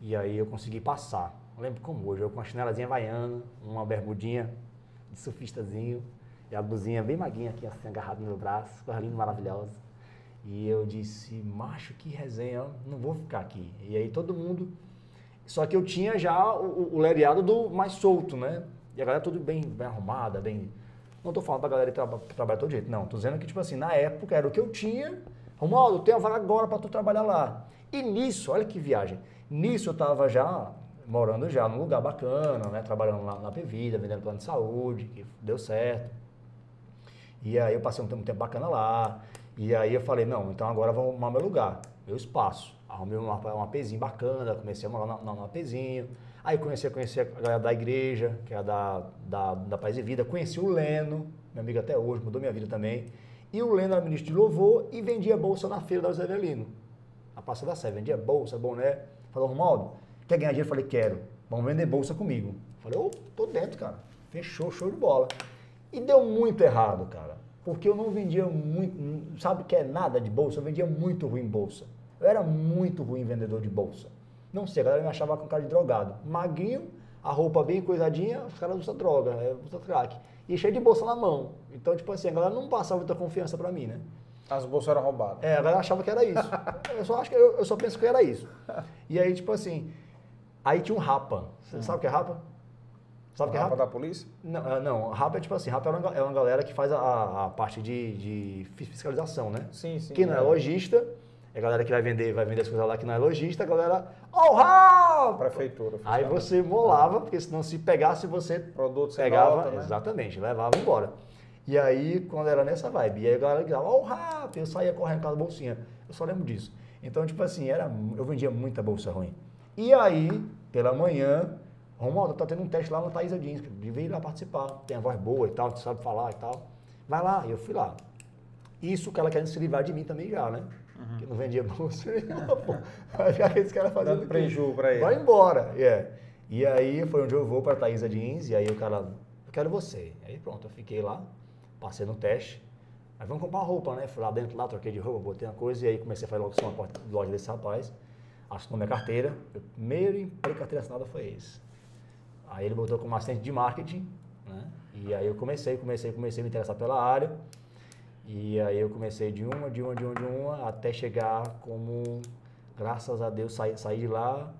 e aí eu consegui passar. Eu lembro como hoje, eu com uma chinelazinha vaiana, uma bermudinha de surfistazinho, e a blusinha bem maguinha aqui, assim, agarrada no meu braço, coisa linda, maravilhosa. E eu disse, macho, que resenha, não vou ficar aqui. E aí todo mundo... Só que eu tinha já o, o lereado do mais solto, né? E a galera tudo bem, bem arrumada, bem não estou falando para a galera que, traba, que trabalha todo jeito, não. Estou dizendo que, tipo assim, na época era o que eu tinha. Romualdo, tem a vaga agora para tu trabalhar lá. E nisso, olha que viagem. Nisso eu estava já morando já num lugar bacana, né? Trabalhando lá na Pevida, vendendo plano de saúde, que deu certo. E aí eu passei um tempo, um tempo bacana lá. E aí eu falei, não, então agora vamos arrumar meu lugar, meu espaço. Arrumei uma, uma pezinha bacana, comecei a morar na pezinho. Aí comecei a a galera da igreja, que é da, da, da Paz e Vida. Conheci o Leno, meu amigo até hoje, mudou minha vida também. E o Leno era ministro de louvor e vendia bolsa na feira da José Avelino. A Praça da Sé, vendia bolsa, boné. Falou, Romualdo, quer ganhar dinheiro? Eu falei, quero. Vamos vender bolsa comigo. Eu falei, ô, oh, tô dentro, cara. Fechou, show de bola. E deu muito errado, cara. Porque eu não vendia muito, sabe que é nada de bolsa? Eu vendia muito ruim bolsa. Eu era muito ruim vendedor de bolsa. Não sei, a galera me achava com cara de drogado. Magrinho, a roupa bem coisadinha, os caras usam droga, é, usam crack. E cheio de bolsa na mão. Então, tipo assim, a galera não passava muita confiança pra mim, né?
As bolsas eram roubadas.
É, a galera achava que era isso. eu só acho que eu, eu, só penso que era isso. E aí, tipo assim, aí tinha um rapa. Você hum. sabe o que é rapa?
Sabe o que é rapa? da polícia?
Não, ah, não, rapa é tipo assim, rapa é uma, é uma galera que faz a, a parte de, de fiscalização, né?
Sim, sim.
Quem não é, é lojista é a galera que vai vender, vai vender as coisas lá que não é lojista, a galera, oh, Rafa!
Prefeitura.
Aí você molava, porque senão se pegasse você
Produto
pegava,
nota, né?
exatamente, levava embora. E aí, quando era nessa vibe, e aí a galera gritava, oh! Eu saía correndo com a bolsinha. Eu só lembro disso. Então, tipo assim, era, eu vendia muita bolsa ruim. E aí, pela manhã, Romualdo, tá tendo um teste lá na Thaisa Jeans, devia ir lá participar. Tem a voz boa e tal, tu sabe falar e tal. Vai lá, e eu fui lá. Isso que ela querendo se livrar de mim também já, né? Uhum. Que não vendia bolsa nenhuma, pô. Ficar esse cara fazendo.
Dando prejuízo pra ele.
Vai embora. Yeah. E aí foi onde eu vou para Thaisa Jeans, e aí o cara, eu quero você. Aí pronto, eu fiquei lá, passei no teste. Aí vamos comprar uma roupa, né? Fui lá dentro, lá, troquei de roupa, botei uma coisa, e aí comecei a fazer logo uma loja desse rapaz. assinou minha carteira. O primeiro emprego de carteira assinada foi esse. Aí ele botou como assistente de marketing, né? E aí eu comecei, comecei, comecei a me interessar pela área. E aí eu comecei de uma, de uma, de uma, de uma, até chegar como, graças a Deus, saí, saí de lá,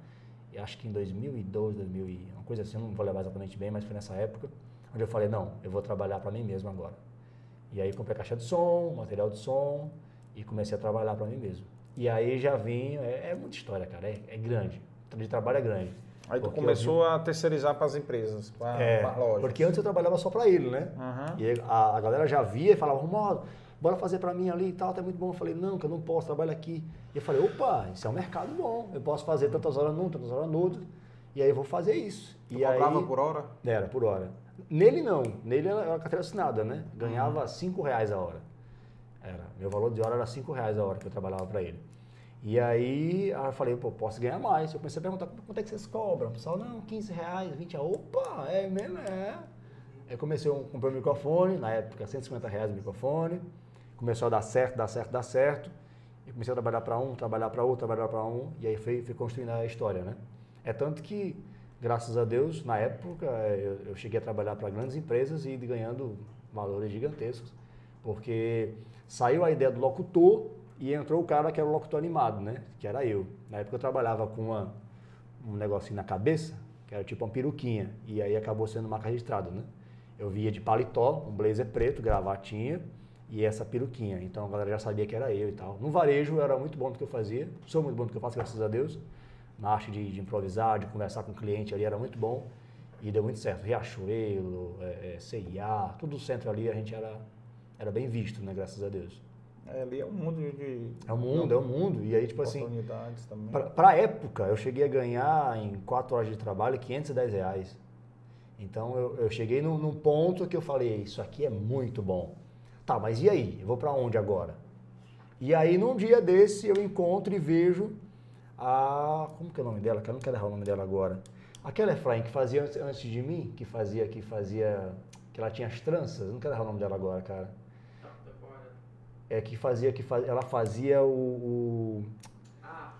acho que em 2012, 2000, uma coisa assim, não vou levar exatamente bem, mas foi nessa época, onde eu falei, não, eu vou trabalhar para mim mesmo agora. E aí comprei caixa de som, material de som, e comecei a trabalhar para mim mesmo. E aí já vim, é, é muita história, cara, é, é grande, de trabalho é grande.
Aí tu começou a terceirizar para as empresas, para
é,
as lojas.
Porque antes eu trabalhava só para ele, né?
Uhum.
E a, a, galera já via e falava, Romualdo, bora fazer para mim ali e tal, tá muito bom. Eu falei, não, que eu não posso, trabalho aqui. E eu falei, opa, isso é um mercado bom, eu posso fazer tantas horas num, tantas horas no outro, e aí eu vou fazer isso.
Tu
e
cobrava
aí,
por hora?
Era, por hora. Nele não, nele era carteira assinada, né? Ganhava 5 reais a hora. Era, meu valor de hora era 5 reais a hora que eu trabalhava para ele. E aí eu falei, pô, posso ganhar mais. Eu comecei a perguntar, quanto é que vocês cobram? O pessoal, não, 15 reais, 20 reais. Opa, é mesmo, é. Aí comecei a comprar um microfone, na época 150 reais o microfone. Começou a dar certo, dar certo, dar certo. E comecei a trabalhar para um, trabalhar para outro, trabalhar para um. E aí fui, fui construindo a história, né? É tanto que, graças a Deus, na época, eu, eu cheguei a trabalhar para grandes empresas e ganhando valores gigantescos. Porque saiu a ideia do locutor e entrou o cara que era o locutor animado, né? Que era eu. Na época eu trabalhava com uma, um negocinho na cabeça, que era tipo uma peruquinha. E aí acabou sendo marca registrada, né? Eu via de paletó, um blazer preto, gravatinha e essa peruquinha. Então a galera já sabia que era eu e tal. No varejo era muito bom no que eu fazia. Sou muito bom no que eu faço, graças a Deus. Na arte de, de improvisar, de conversar com o cliente ali era muito bom. E deu muito certo. Riachuelo, é, é, CIA, tudo o centro ali a gente era, era bem visto, né? Graças a Deus.
É, ali é um mundo de.
É um mundo, é um mundo. E aí, tipo assim.
Também.
Pra, pra época, eu cheguei a ganhar em 4 horas de trabalho 510 reais. Então eu, eu cheguei num, num, ponto que eu falei: Isso aqui é muito bom. Tá, mas e aí? Eu vou para onde agora? E aí, num dia desse, eu encontro e vejo a. Como que é o nome dela? Que eu não quero errar o nome dela agora. Aquela Efraim que fazia antes, antes de mim, que fazia, que fazia. que ela tinha as tranças, não quero errar o nome dela agora, cara é, que fazia, que faz, ela fazia o, o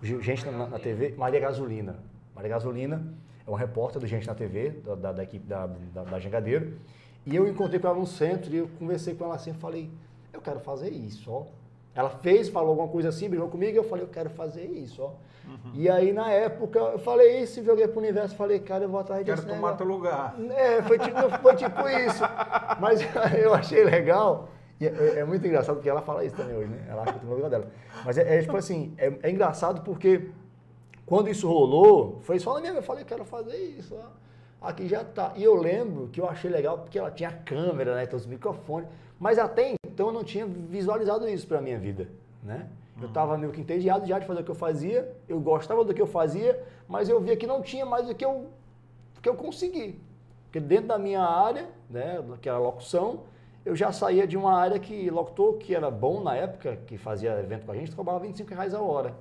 Gente na, na, TV, Maria Gasolina. Maria Gasolina é uma repórter do Gente na TV, da, da, da equipe da, da, da Jangadeiro. E eu encontrei com ela no centro e eu conversei com ela assim, falei, eu quero fazer isso, ó. Ela fez, falou alguma coisa assim, brigou comigo, e eu falei, eu quero fazer isso, ó. Uhum. E aí, na época, eu falei isso, joguei pro universo, falei, cara, eu vou atrás
disso. Quero tomar teu lugar.
É, foi tipo, foi tipo isso. Mas eu achei legal, e é, é, muito engraçado porque ela fala isso também hoje, né? Ela acha que eu tô no lugar dela. Mas é, é tipo assim, é, é, engraçado porque quando isso rolou, foi só na minha. Eu falei, quero fazer isso. Aqui já tá. E eu lembro que eu achei legal porque ela tinha câmera, né? Então os microfones. Mas até então eu não tinha visualizado isso pra minha vida, né? Eu estava meio que entediado já de fazer o que eu fazia, eu gostava do que eu fazia, mas eu via que não tinha mais o que eu, que eu consegui. Porque dentro da minha área, né, que era locução, eu já saía de uma área que locutor, que era bom na época, que fazia evento com a gente, cobrava 25 reais a hora.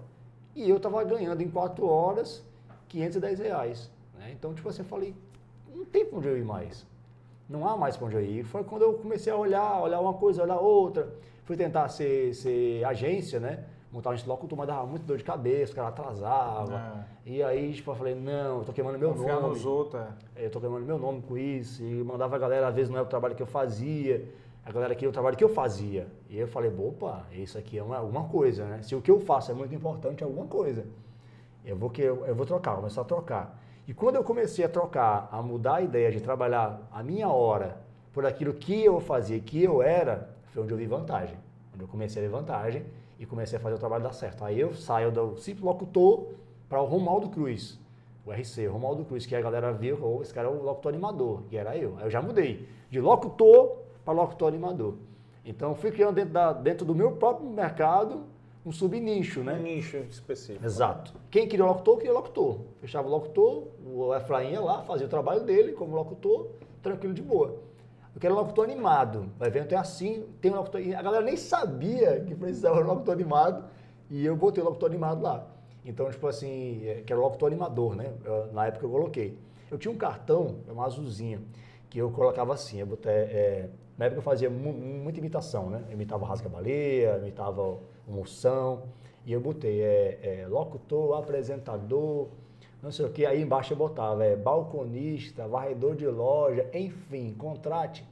E eu estava ganhando em 4 horas 510 reais. Né? Então, tipo assim, eu falei, não tem para onde eu ir mais. Não há mais para onde eu ir. Foi quando eu comecei a olhar, olhar uma coisa, olhar outra. Fui tentar ser, ser agência, né? Montar um locutor, mas dava muito dor de cabeça, o cara atrasava. É. E aí, tipo, eu falei, não, eu tô queimando meu Confiar nome.
nos outros.
É. Eu tô queimando meu nome com isso. E mandava a galera, às vezes não é o trabalho que eu fazia. A galera queria o trabalho que eu fazia. E eu falei, opa, isso aqui é uma, alguma coisa, né? Se o que eu faço é muito importante, é alguma coisa. Eu vou, que, eu, eu vou trocar, vou começar a trocar. E quando eu comecei a trocar, a mudar a ideia de trabalhar a minha hora por aquilo que eu fazia, que eu era, foi onde eu vi vantagem. Onde eu comecei a ver vantagem e comecei a fazer o trabalho dar certo. Aí eu saio do simples locutor para o Romaldo Cruz, o RC, o Romaldo Cruz, que a galera viu, oh, esse cara é o locutor animador, e era eu. Aí eu já mudei de locutor para locutor animador. Então fui criando dentro, da, dentro do meu próprio mercado um subnicho, né?
Um nicho específico.
Exato. Quem queria locutor, queria locutor. Fechava o locutor, o Efraim ia lá, fazia o trabalho dele como locutor, tranquilo de boa. Eu quero um locutor animado. O evento é assim, tem um locutor. A galera nem sabia que precisava de um locutor animado e eu botei o locutor animado lá. Então, tipo assim, é, que era o locutor animador, né? Eu, na época eu coloquei. Eu tinha um cartão, uma azulzinha, que eu colocava assim. Eu botei, é, na época eu fazia mu muita imitação, né? Eu imitava Rasga Baleia, imitava Moção. E eu botei é, é, locutor, apresentador, não sei o que. Aí embaixo eu botava é, balconista, varredor de loja, enfim, contrate.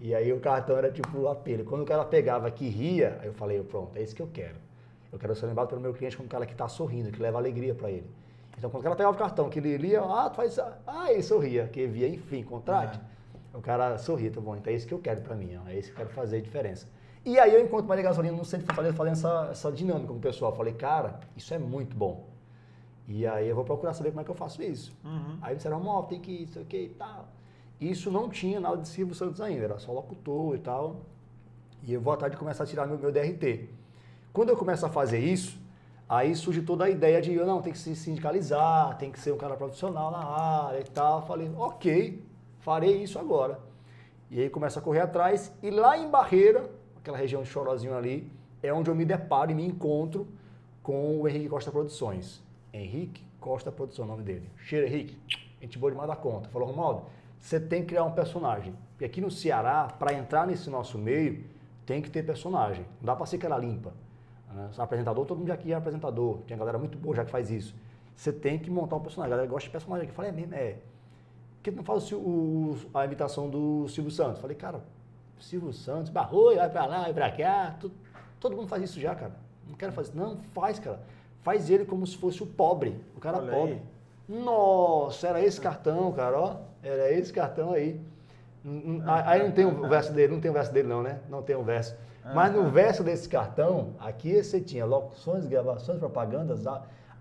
E aí o cartão era tipo o apelo. Quando o cara pegava que ria, aí eu falei, pronto, é isso que eu quero. Eu quero ser lembrado pelo meu cliente como um cara que está sorrindo, que leva alegria para ele. Então quando o cara pegava o cartão, que ele lia, ah, tu faz isso, ah, ele sorria, que via, enfim, contrate. É. O cara sorria, tá bom, então é isso que eu quero para mim, ó, é isso que eu quero fazer diferença. E aí eu encontro mais gasolina no centro de Fortaleza fazendo essa, essa dinâmica com o pessoal. Falei, cara, isso é muito bom. E aí eu vou procurar saber como é que eu faço isso. Uhum. Aí disseram, ó, tem que isso aqui e tal. Isso não tinha nada de Silvio Santos ainda, era só locutor e tal. E eu vou à tarde começar a tirar meu, meu DRT. Quando eu começo a fazer isso, aí surge toda a ideia de, não, tem que se sindicalizar, tem que ser um cara profissional na área e tal. Falei, ok, farei isso agora. E aí começa a correr atrás. E lá em Barreira, aquela região de Chorozinho ali, é onde eu me deparo e me encontro com o Henrique Costa Produções. Henrique Costa Produções, é o nome dele. Cheira, Henrique. Gente boa demais da conta. Falou, Romualdo, você tem que criar um personagem. Porque aqui no Ceará, para entrar nesse nosso meio, tem que ter personagem. Não dá para ser aquela limpa. Né? Apresentador, todo mundo aqui é apresentador. Tem galera muito boa já que faz isso. Você tem que montar um personagem. A galera gosta de personagem. Eu falei, é mesmo, é. Por que não faz o, o, a imitação do Silvio Santos? Falei, cara, Silvio Santos, Barroi, vai pra lá, vai pra cá. Todo, todo mundo faz isso já, cara. Não quero fazer. Não, faz, cara. Faz ele como se fosse o pobre, o cara Olha pobre. Aí. Nossa, era esse cartão, cara, ó. Era esse cartão aí. Aí não tem o verso dele, não tem o verso dele não, né? Não tem o verso. Mas no verso desse cartão, aqui você tinha locuções, gravações, propagandas,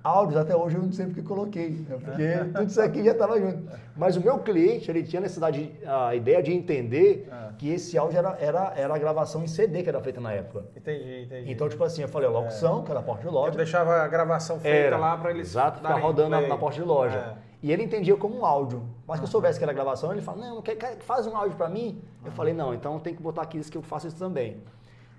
áudios, até hoje eu não sei porque coloquei, né? porque tudo isso aqui já estava junto. Mas o meu cliente, ele tinha necessidade, a ideia de entender é. que esse áudio era, era, era a gravação em CD que era feita na época.
Entendi, entendi.
Então, tipo assim, eu falei, a locução, é. que era a porta de loja. Eu
deixava a gravação feita era, lá para eles
Exato, ficar rodando na, na, porta de loja. É. E ele entendia como um áudio. Mas que eu soubesse que era gravação, ele fala, não, quer, quer, faz um áudio para mim. Eu falei, não, então tem que botar aqui isso que eu faço isso também.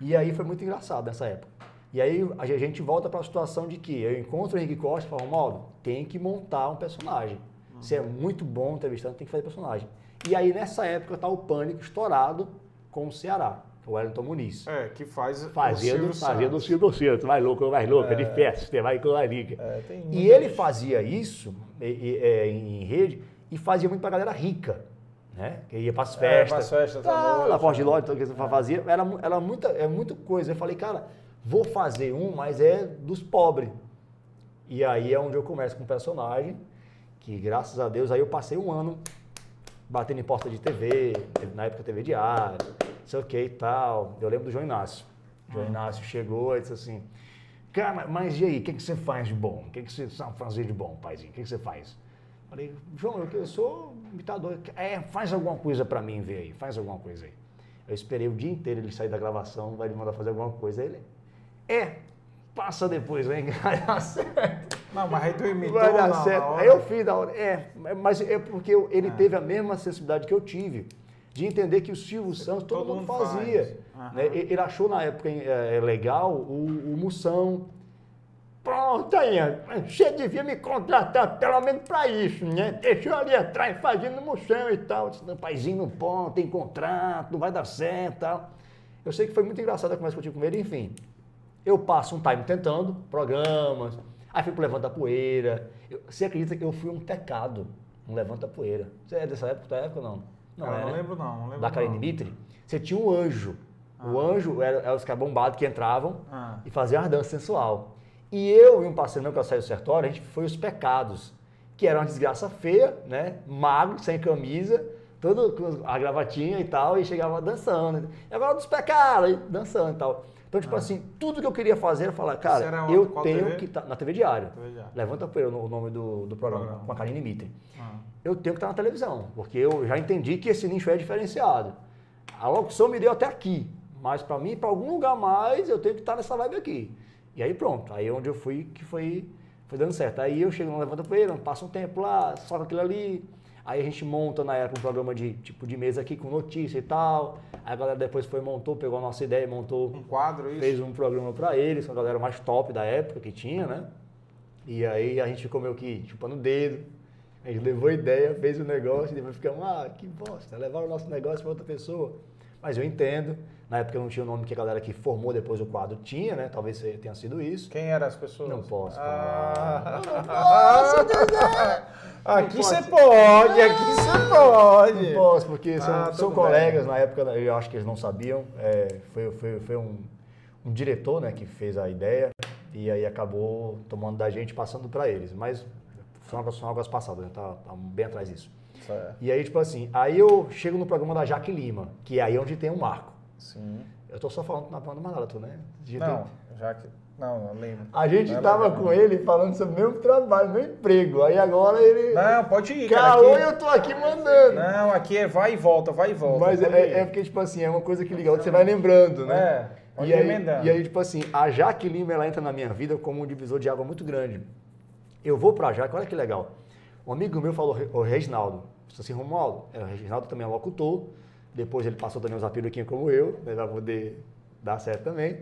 E aí foi muito engraçado nessa época. E aí a gente volta para a situação de que eu encontro o Henrique Costa e falo, Maldo, tem que montar um personagem. Uhum. Você é muito bom entrevistando, tem que fazer personagem. E aí nessa época tá o pânico estourado com o Ceará, o Wellington Muniz.
É, que faz
fazia do, fazia do Silvio Santos, vai louco, vai louco, é. de festa, vai com a liga. É, e ele fazia isso e, e, é, em rede e fazia muito para galera rica. Né? Que ia para as festas. É, festas tá, lá Porta de Loja, tudo que você fazia. Era, era muita, é muita coisa. Eu falei, cara, Vou fazer um, mas é dos pobres. E aí é onde eu começo com um personagem, que graças a Deus aí eu passei um ano batendo em porta de TV, na época TV diário, sei o que e tal. Eu lembro do João Inácio. O João hum. Inácio chegou e disse assim, cara, mas e aí, o que, que você faz de bom? O que, que você sabe fazer de bom, paizinho? O que, que você faz? Falei, João, eu, sou imitador. É, faz alguma coisa para mim ver aí, faz alguma coisa aí. Eu esperei o dia inteiro ele sair da gravação, vai me mandar fazer alguma coisa. Ele, é, passa depois, vai dar certo.
Não, mas aí tu imitou
Vai dar certo. Aí eu fiz da hora. É, mas é porque ele é. teve a mesma sensibilidade que eu tive. De entender que o Silvio Santos todo, todo mundo, fazia. Faz. Uhum. Né? Ele achou na época é, é, legal o, o Moção. Pronto, aí, você devia me contratar pelo menos para isso, né? Deixou ali atrás fazendo moção e tal. Disse, não, paizinho não pode, tem contrato, não vai dar certo e tal. Eu sei que foi muito engraçado a conversa que eu tive com ele, enfim. Eu passo um time tentando, programas, aí fui pro Levanta Poeira. Eu, você acredita que eu fui um tecado, um Levanta Poeira? Você é dessa época, da época não?
Não, Cara, é, não
né?
lembro não, não lembro
Da Karine Dimitri? Você tinha um anjo. Ah. O anjo era, era os caras bombados que entravam ah. e faziam a dança sensual. E eu e um parceiro meu que saiu do Sertório, a gente foi os pecados, que era uma desgraça feia, né? Magro, sem camisa, todo com a gravatinha e tal, e chegava dançando. E agora dos pecados, dançando e tal. Então, tipo ah. assim, tudo que eu queria fazer era falar, cara, eu tenho TV? que estar tá, na TV Diário. TV Diário. Levanta o nome do, do programa, programa, com a Karine Mitre. Ah. Eu tenho que estar tá na televisão, porque eu já entendi que esse nicho é diferenciado. A locução me deu até aqui, mas para mim, para algum lugar mais, eu tenho que estar tá nessa vibe aqui. E aí pronto, aí é onde eu fui que foi, foi dando certo. Aí eu chego no Levanta Poeira, passo um tempo lá, solto aquilo ali, Aí a gente monta na época um programa de tipo de mesa aqui com notícia e tal. Aí a galera depois foi, montou, pegou a nossa ideia, montou.
Um quadro,
isso? Fez um programa para eles, a galera mais top da época que tinha, né? E aí a gente ficou meio que chupando o dedo. A gente levou a ideia, fez o negócio e depois ficamos, ah, que bosta, levaram o nosso negócio para outra pessoa. Mas eu entendo, Na época não tinha o nome que a galera que formou depois o quadro tinha, né? Talvez tenha sido isso.
Quem eram as pessoas?
Não posso
Ah.
falar. Não posso
Aqui você
pode.
aqui você pode.
Não posso, porque são,
Ah,
são colegas,
bem.
na época eu acho que eles não sabiam. É, foi foi, foi um, um diretor né, que fez a ideia e aí acabou tomando da gente passando para eles. Mas são são águas passadas, né? Tá, tá bem atrás disso.
Certo.
E aí, tipo assim, aí eu chego no programa da Jaque Lima, que é aí onde tem um marco.
Sim.
Eu tô só falando na nada, tu, né? De-
Não, já que. Não, não lembro.
A gente
Não é
tava com ele falando sobre o meu trabalho, meu emprego. Aí agora ele.
Não, pode ir.
Calou e eu tô aqui mandando.
Não, aqui é vai e volta, vai e volta.
Mas é, é porque, tipo assim, é uma coisa que liga, você vai lembrando, né?
É, pode
e, aí,
emendando.
e aí, tipo assim, a Jaque Lima, ela entra na minha vida como um divisor de água muito grande. Eu vou pra Jaque, olha que legal. Um amigo meu falou, o Reginaldo, disse assim, Romualdo, é, o Reginaldo também é locutor, depois ele passou também uns apiruquinhos como eu, né, pra poder dar certo também.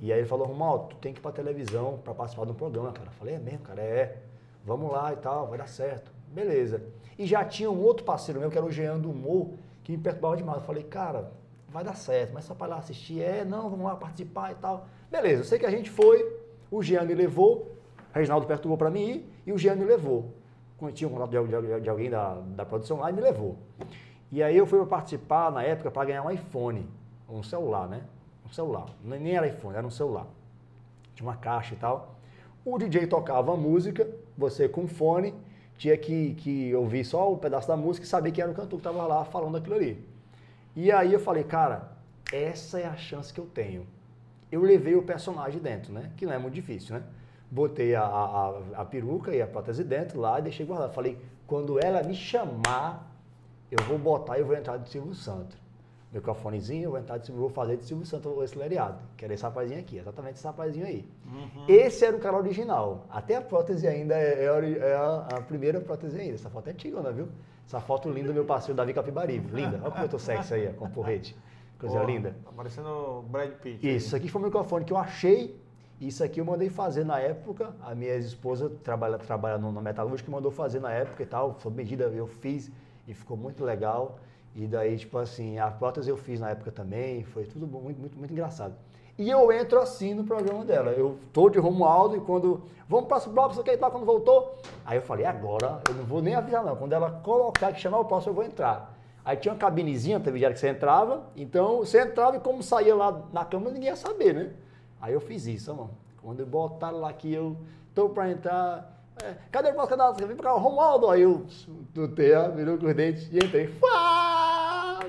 E aí ele falou, Romualdo, tu tem que ir pra televisão pra participar de um programa, cara. Eu falei, é mesmo, cara, é. Vamos lá e tal, vai dar certo. Beleza. E já tinha um outro parceiro meu, que era o Jean do Humor, que me perturbava demais. Eu falei, cara, vai dar certo, mas só para lá assistir, é, não, vamos lá participar e tal. Beleza, eu sei que a gente foi, o Jean me levou, o Reginaldo perturbou para mim ir, e o Jean me levou. Tinha um contato de, de- de alguém da, da produção lá e me levou. E aí eu fui participar na época para ganhar um iPhone, um celular, né? Um celular. Nem era iPhone, era um celular. Tinha uma caixa e tal. O DJ tocava a música, você com fone, tinha que, que ouvir só o pedaço da música e saber quem era o cantor que estava lá falando aquilo ali. E aí eu falei, cara, essa é a chance que eu tenho. Eu levei o personagem dentro, né? Que não é muito difícil, né? Botei a, a- a peruca e a prótese dentro lá e deixei guardado. Falei, quando ela me chamar, eu vou botar e vou entrar de Silvio Santos. Microfonezinho, eu vou entrar de Silvio, vou fazer de Silvio Santos esse leriado. Que era esse rapazinho aqui, exatamente esse rapazinho aí. Esse era o cara original. Até a prótese ainda é, é é a, a primeira prótese ainda. Essa foto é antigona, viu? Essa foto linda do meu parceiro Davi Capibaribe. Linda. Olha como eu tô sexy aí, ó, com porrete. Coisa
Pô,
linda.
Tá parecendo o Brad Pitt.
Isso, isso aqui foi o microfone que eu achei. Isso aqui eu mandei fazer na época. A minha ex-esposa trabalha, trabalha no, na metalúrgica mandou fazer na época e tal. Sob medida eu fiz e ficou muito legal. E daí, tipo assim, a prótese eu fiz na época também. Foi tudo muito, muito, muito engraçado. E eu entro assim no programa dela. Eu tô de Romualdo e quando. Vamos para o quer ir lá quando voltou? Aí eu falei, agora eu não vou nem avisar, não. Quando ela colocar que chamar o próximo, eu vou entrar. Aí tinha uma cabinezinha, dia que você entrava, então você entrava e como saía lá na cama, ninguém ia saber, né? Aí eu fiz isso, mano. Quando botaram lá que eu tô pra entrar, é, cadê o candidato? Você vem pra cá, Romualdo. Aí eu tutei, virou com os dentes e entrei.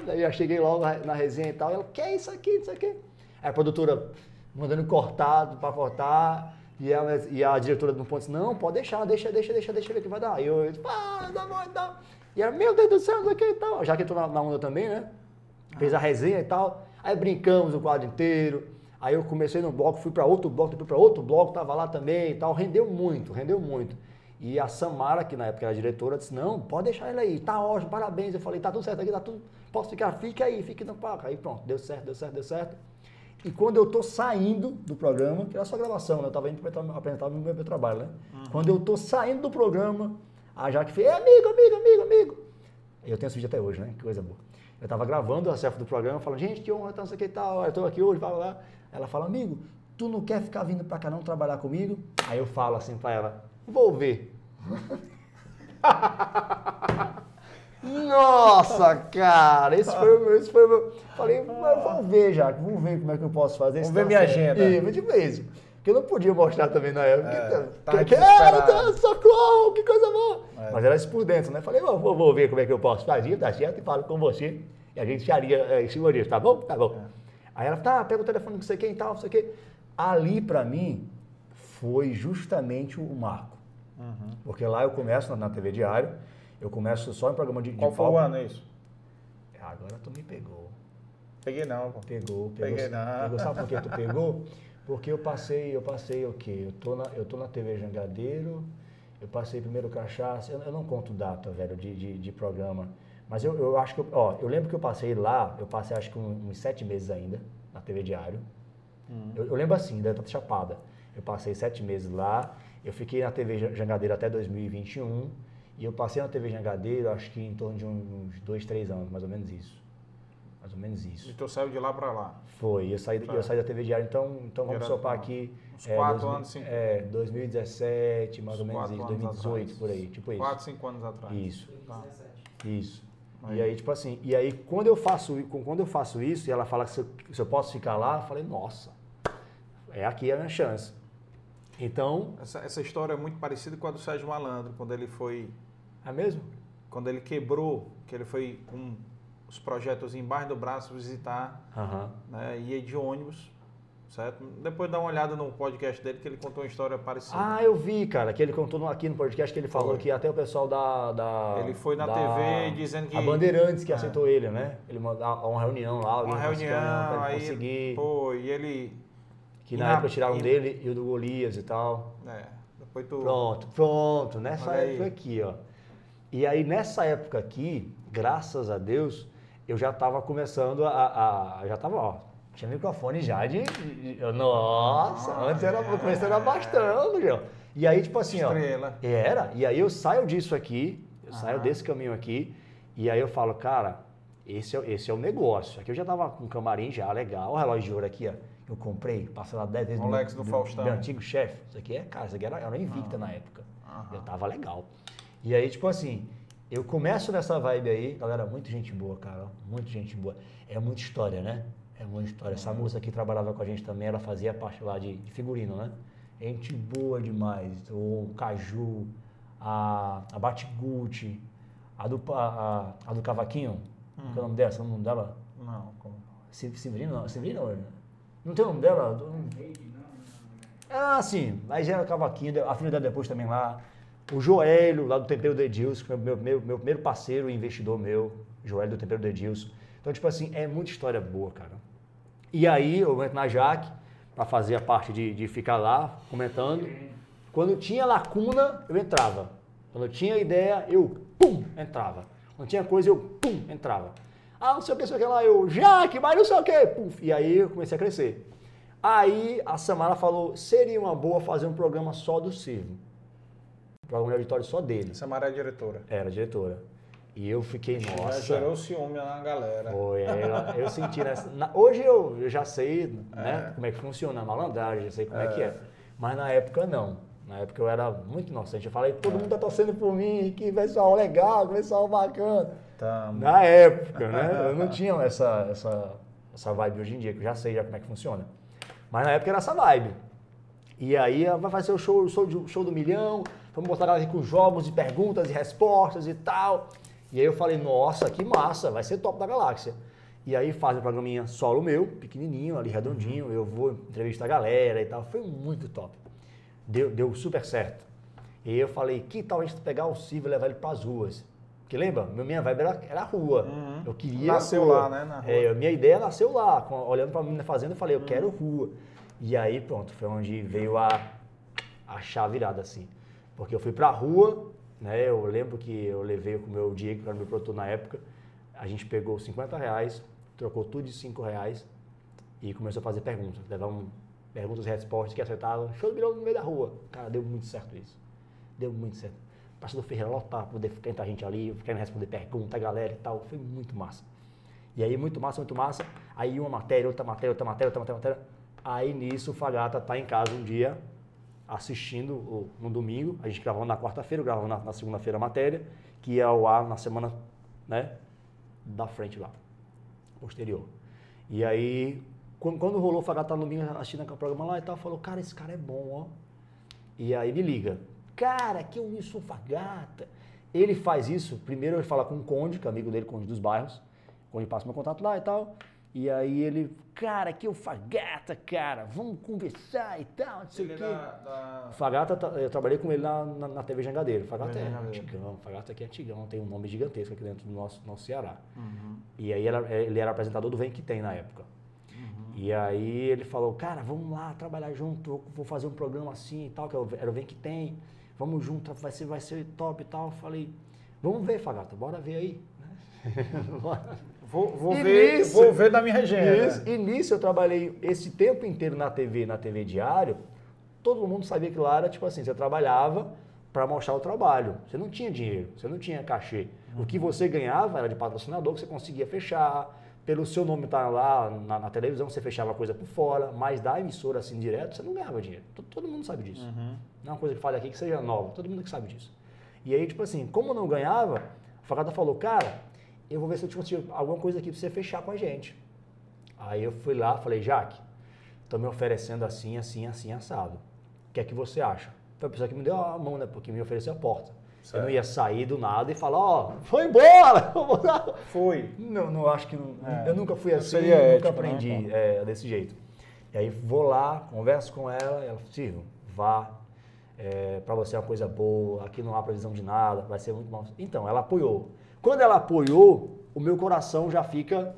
Aí eu cheguei logo na resenha e tal, e ela, que é isso aqui, isso aqui? Aí a produtora mandando cortado pra cortar, e, ela, e a diretora do ponto disse, não, pode deixar, deixa, deixa, deixa, deixa ver que vai dar. Aí eu, ah, dá bom, dá. E ela, meu Deus do céu, aqui e tal. Já que eu tô na, na onda também, né? Fez a resenha e tal. Aí brincamos o quadro inteiro. Aí eu comecei no bloco, fui para outro bloco, depois para outro bloco, tava lá também e tal. Rendeu muito, rendeu muito. E a Samara, que na época era diretora, disse: Não, pode deixar ele aí, tá ótimo, parabéns. Eu falei: Tá tudo certo aqui, tá tudo. Posso ficar? Fique aí, fique no palco. Aí pronto, deu certo, deu certo, deu certo. E quando eu tô saindo do programa, que era só gravação, né? Eu tava indo pra apresentar o meu, meu trabalho, né? Quando eu tô saindo do programa, a Jaque fez: "Ei, amigo, amigo, amigo, amigo. Eu tenho esse vídeo até hoje, né? Que coisa boa. Eu tava gravando a chefe do programa, falando, gente, que honra, tá, não sei o que tal, eu tô aqui hoje, vai lá. Ela fala, amigo, tu não quer ficar vindo pra cá não trabalhar comigo? Aí eu falo assim pra ela, vou ver. Nossa, cara, esse foi o meu, esse foi o meu. Falei, mas vamos ver, já, vamos ver como é que eu posso fazer
Vamos ver minha agenda.
Ih, mas de vez. Porque eu não podia mostrar também na época.
É,
que,
tava
que,
desesperado.
quero, socorro, que coisa boa.
É.
Mas era isso por dentro, né? Falei, vou, vou- ver como é que eu posso fazer, dá certo, e falo com você. E a gente faria é, em cima disso, tá bom? Tá bom. Aí ela, tá, pega o telefone que você quer e tal, não sei o quê. Ali, pra mim, foi justamente o marco.
Uhum.
Porque lá eu começo na, na TV Diário, eu começo só em programa de, de
Qual foi o ano isso?
Ah, Agora tu me pegou.
Peguei não, pô.
Pegou, pegou.
Peguei não.
pegou. Sabe por que tu pegou? Porque eu passei, eu passei o quê? Eu tô na, eu tô na TV Jangadeiro, eu passei primeiro cachaça, eu, eu não conto data, velho, de, de, de programa. Mas eu, eu acho que, eu, ó, eu lembro que eu passei lá, eu passei acho que um- uns sete meses ainda, na TV Diário. Eu, eu lembro assim, da Tata Chapada. Eu passei sete meses lá, eu fiquei na TV Ja- Jangadeiro até 2021, e eu passei na TV Jangadeiro acho que em torno de uns dois, três anos, mais ou menos isso. Mais ou menos isso.
E tu saiu de lá pra lá?
Foi, eu saí,
Tá.
eu saí da TV Diário, então, então vamos sopar aqui.
uns quatro
dois-
anos, cinco.
É, 2017, mais
Uns
ou menos isso,
anos
2018,
atrás.
por aí, tipo isso.
4, 5 anos atrás.
Isso,
2017.
isso.
Aí.
E aí, tipo assim, e aí quando eu faço, quando eu faço isso e ela fala que se eu, se eu posso ficar lá, eu falei, nossa, é aqui a minha chance. Então,
Essa, essa história é muito parecida com a do Sérgio Malandro, quando ele foi.
é mesmo?
Quando ele quebrou, que ele foi com os projetos embaixo do braço visitar,
Aham.
né? Ia de ônibus, certo? Depois dá uma olhada no podcast dele que ele contou uma história parecida.
Ah, eu vi, cara, que ele contou aqui no podcast que ele falou
Foi.
que até o pessoal da. da
Ele foi na
da-
TV dizendo que-
A Bandeirantes que
É.
aceitou ele, né? Ele mandou a- uma reunião lá,
uma reunião,
pra ele
aí,
conseguir.
pô, e ele.
que na
na-
época tiraram
e-
dele e o do Golias e tal.
É, depois tu.
Pronto, pronto, nessa
Olha aí.
época aqui, ó. E aí nessa época aqui, graças a Deus, eu já estava começando a, a- a- já tava, ó, tinha microfone já de, nossa,
Ah,
antes era,
é.
começando a bastão, João. E aí tipo assim, ó,
Estrela.
era, e aí eu saio disso aqui, eu
Aham.
saio desse caminho aqui, e aí eu falo, cara, esse é, esse é o negócio. Aqui eu já tava com um camarim já, legal. O relógio de ouro aqui, ó. Eu comprei, passei lá 10 vezes no
Rolex
meu-
do Faustão.
meu antigo chefe. Isso aqui é, cara, isso aqui era, era invicta
Ah.
na época. Eu tava legal. E aí, tipo assim, eu começo nessa vibe aí, galera, muito gente boa, cara, muito gente boa. É muita história, né? É muita história. Essa moça que trabalhava com a gente também, ela fazia parte lá de, de figurino, né? Gente boa demais. O Caju, a, a Batiguti, a do, a, a do Cavaquinho, qual é o nome dela? Sabe o nome dela?
Não, como.
Se- Severino não, Severino não, não tem o nome dela? Ah, sim, mas era Cavaquinho, a filha dela depois também lá. O Joélio, lá do Tempero de Edilson, que foi meu, meu, meu primeiro parceiro e investidor meu, Joélio do Tempero de Edilson. Então, tipo assim, é muita história boa, cara. E aí eu entro na Jaque para fazer a parte de, de ficar lá comentando. Quando tinha lacuna, eu entrava. Quando eu tinha ideia, eu pum, entrava. Quando tinha coisa, eu pum, entrava. Ah, não sei o que, não sei o que lá, eu, Jaque, mas não sei o que, pum. E aí eu comecei a crescer. Aí a Samara falou, seria uma boa fazer um programa só do Silvio. Um programa de auditório só dele.
Samara é diretora.
Era diretora. E eu fiquei,
Já
nossa.
gerou ciúme na galera.
Foi, aí eu, eu senti nessa. na- hoje eu, eu já sei né,
É.
como é que funciona a malandragem, já sei como é. que é. Mas na época não. Na época eu era muito inocente. Eu falei, todo mundo tá torcendo por mim, que pessoal legal, que pessoal bacana.
Tá.
Na época, né? Eu não tinha essa, essa, essa vibe hoje em dia, que eu já sei já como é que funciona. Mas na época era essa vibe. E aí vai fazer o show, show, de- show do milhão, vamos botar a galera aqui com jogos e perguntas e respostas e tal. E aí eu falei, nossa, que massa, vai ser top da galáxia. E aí faz um programinha solo meu, pequenininho, ali redondinho, eu vou entrevistar a galera e tal. Foi muito top. Deu, deu super certo. E aí eu falei, que tal a gente pegar o Silvio e levar ele pras ruas? Porque lembra, minha vibe era, era a rua.
Uhum.
Eu queria.
Nasceu
rua.
lá, né, na rua.
É, a minha ideia nasceu lá. com- Olhando pra menina fazendo, eu falei, eu
Uhum.
quero rua. E aí, pronto, foi onde veio a, a chave virada, assim. Porque eu fui pra rua, né? Eu lembro que eu levei com o meu Diego, que era meu produtor na época. A gente pegou 50 reais, trocou tudo de 5 reais e começou a fazer perguntas. Levar um, perguntas e respostas que acertava. Show de milhão no meio da rua. Cara, deu muito certo isso. Deu muito certo. Pastor Ferreira lotar, poder entre a gente ali, querendo responder pergunta, a galera e tal. Foi muito massa. E aí, muito massa, muito massa. Aí, uma matéria, outra matéria, outra matéria, outra matéria, outra matéria. Aí, nisso, o Fagata tá em casa um dia, assistindo no domingo. A gente gravava na quarta-feira, gravava na, na segunda-feira a matéria, que ia ao ar na semana, né, da frente lá, posterior. E aí, quando, quando rolou o Fagata no domingo, assistindo o programa lá e tal, falou, cara, esse cara é bom, ó. E aí me liga. Cara, que eu sou Fagata. Ele faz isso, primeiro ele fala com o Conde, que é amigo dele, Conde dos Bairros. Conde passa meu contato lá e tal. E aí ele, cara, que eu Fagata, cara, vamos conversar e tal, não sei o
Ele
quê.
é da, da-
Fagata, tá- eu trabalhei com ele na, na, na TV Jangadeiro. Fagata é
Jangadeiro.
antigão, Fagata aqui é antigão, tem um nome gigantesco aqui dentro do nosso, nosso Ceará.
Uhum.
E aí era- ele era apresentador do Vem Que Tem na época. E aí ele falou, cara, vamos lá trabalhar junto, vou fazer um programa assim e tal, que é o- era o Vem Que Tem, vamos junto, vai ser, vai ser top e tal. Eu falei, vamos ver, Fagata, bora ver aí. Bora.
Vou, vou ver,
nisso-
vou ver da minha agenda.
Isso, e nisso eu trabalhei esse tempo inteiro na TV, na TV Diário. Todo mundo sabia que lá era tipo assim, você trabalhava para mostrar o trabalho. Você não tinha dinheiro, você não tinha cachê. O que você ganhava era de patrocinador que você conseguia fechar, pelo seu nome estar lá na, na televisão, você fechava a coisa por fora, mas da emissora assim direto, você não ganhava dinheiro. Todo, todo mundo sabe disso.
Uhum.
Não é uma coisa que fale aqui que seja nova, todo mundo que sabe disso. E aí, tipo assim, como não ganhava, a facada falou, cara, eu vou ver se eu te consigo alguma coisa aqui pra você fechar com a gente. Aí eu fui lá, falei, Jaque, estão me oferecendo assim, assim, assim, assado. O que é que você acha? Foi a pessoa que me deu a mão, né? Porque me ofereceu a porta.
Certo.
Eu não ia sair do nada e falar, ó, foi embora!
Foi.
Não, não acho que. Não,
É.
Eu nunca fui assim, nunca
ético, né,
aprendi
pô?
é, desse jeito. E aí vou lá, converso com ela, e ela Silvio, vá. É, para você é uma coisa boa, aqui não há previsão de nada, vai ser muito mal. Então, ela apoiou. Quando ela apoiou, o meu coração já fica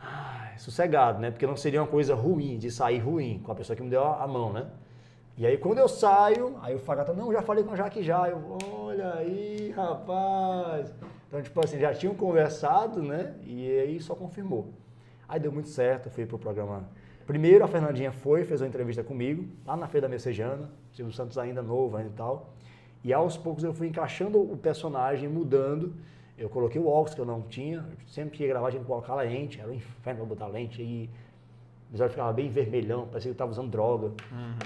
ai, sossegado, né? Porque não seria uma coisa ruim, de sair ruim, com a pessoa que me deu a, mão, né? E aí quando eu saio, aí o Fagata, não, já falei com a Jaque já. Eu, olha aí, rapaz. Então, tipo assim, já tinham conversado, né? E aí só confirmou. Aí deu muito certo, eu fui pro programa. Primeiro a Fernandinha foi, fez uma entrevista comigo, lá na Feira da Messejana, Silvio Santos ainda novo ainda e tal. E aos poucos eu fui encaixando o personagem, mudando. Eu coloquei o óculos que eu não tinha, sempre que ia gravar, tinha que colocar lente, era um inferno pra botar lente. E os olhos ficavam bem vermelhão, parecia que eu estava usando droga.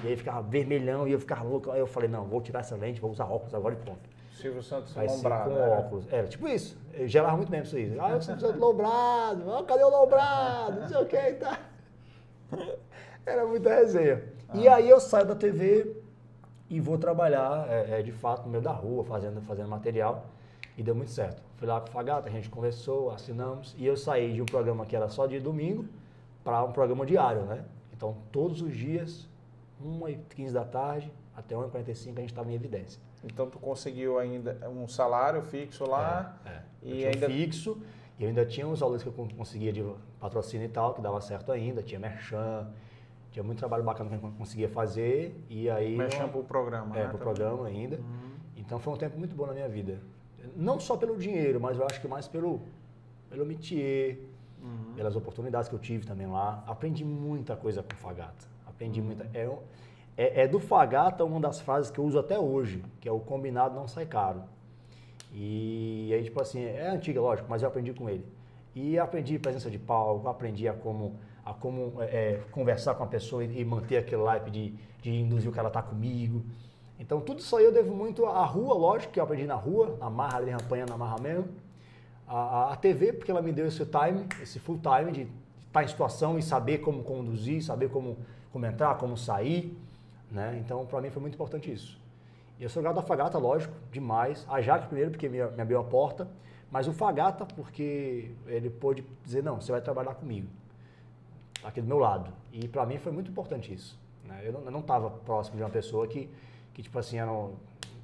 E aí ficava vermelhão e eu ficava louco. Aí eu falei, não, vou tirar essa lente, vou usar óculos agora e pronto.
Silvio Santos
Vai
lombrado.
com
né?
óculos. Era tipo isso. Eu gelava muito mesmo isso aí. Ah, eu preciso de lombrado. Ah, cadê o lombrado? Não sei o que e tá. Era muita resenha. E aí eu saio da TV e vou trabalhar, é, é, de fato, no meio da rua, fazendo, fazendo material. E deu muito certo. Fui lá com o Fagata, a gente conversou, assinamos. E eu saí de um programa que era só de domingo para um programa diário, né? Então, todos os dias, 1h15 da tarde até 1h45 a gente estava em evidência.
Então tu conseguiu ainda um salário fixo lá
É,
e
eu tinha
ainda
fixo e eu ainda tinha uns valores que eu con- conseguia de patrocínio e tal, que dava certo ainda, tinha merchan, tinha muito trabalho bacana que eu conseguia fazer e aí...
mexendo
não-
pro programa,
É,
né?
pro
também.
programa ainda.
Uhum.
Então foi um tempo muito bom na minha vida. Não só pelo dinheiro, mas eu acho que mais pelo, pelo métier,
Uhum.
pelas oportunidades que eu tive também lá. Aprendi muita coisa com o Fagata. Aprendi
Uhum.
muita... É, é, é do Fagata uma das frases que eu uso até hoje, que é o combinado não sai caro. E aí, tipo assim, é antiga, lógico, mas eu aprendi com ele. E aprendi presença de palco, aprendi a como, a como é, é, conversar com a pessoa e, e manter aquele like de, de induzir o cara a estar comigo. Então, tudo isso aí eu devo muito à rua, lógico, que eu aprendi na rua, na marra ali, apanhando na marra mesmo. A, a- a TV, porque ela me deu esse time, esse full time de estar em situação e saber como conduzir, saber como, como entrar, como sair. Né? Então, para mim foi muito importante isso. E eu sou grato da Fagata, lógico, demais. A Jaque primeiro, porque me, me abriu a porta. Mas o Fagata, porque ele pôde dizer, não, você vai trabalhar comigo. Aqui do meu lado. E para mim foi muito importante isso. né? Eu não estava próximo de uma pessoa que, que tipo assim, era um-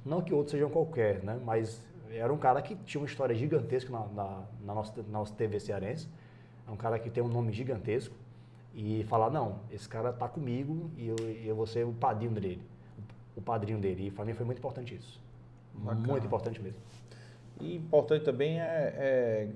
não que outros sejam qualquer, né? Mas era um cara que tinha uma história gigantesca na, na, na nossa, na nossa TV cearense. É um cara que tem um nome gigantesco. E falar, não, esse cara tá comigo e eu, eu vou ser o padrinho dele. O padrinho dele. E para mim foi muito importante isso.
Bacana.
Muito importante mesmo.
E importante também é, é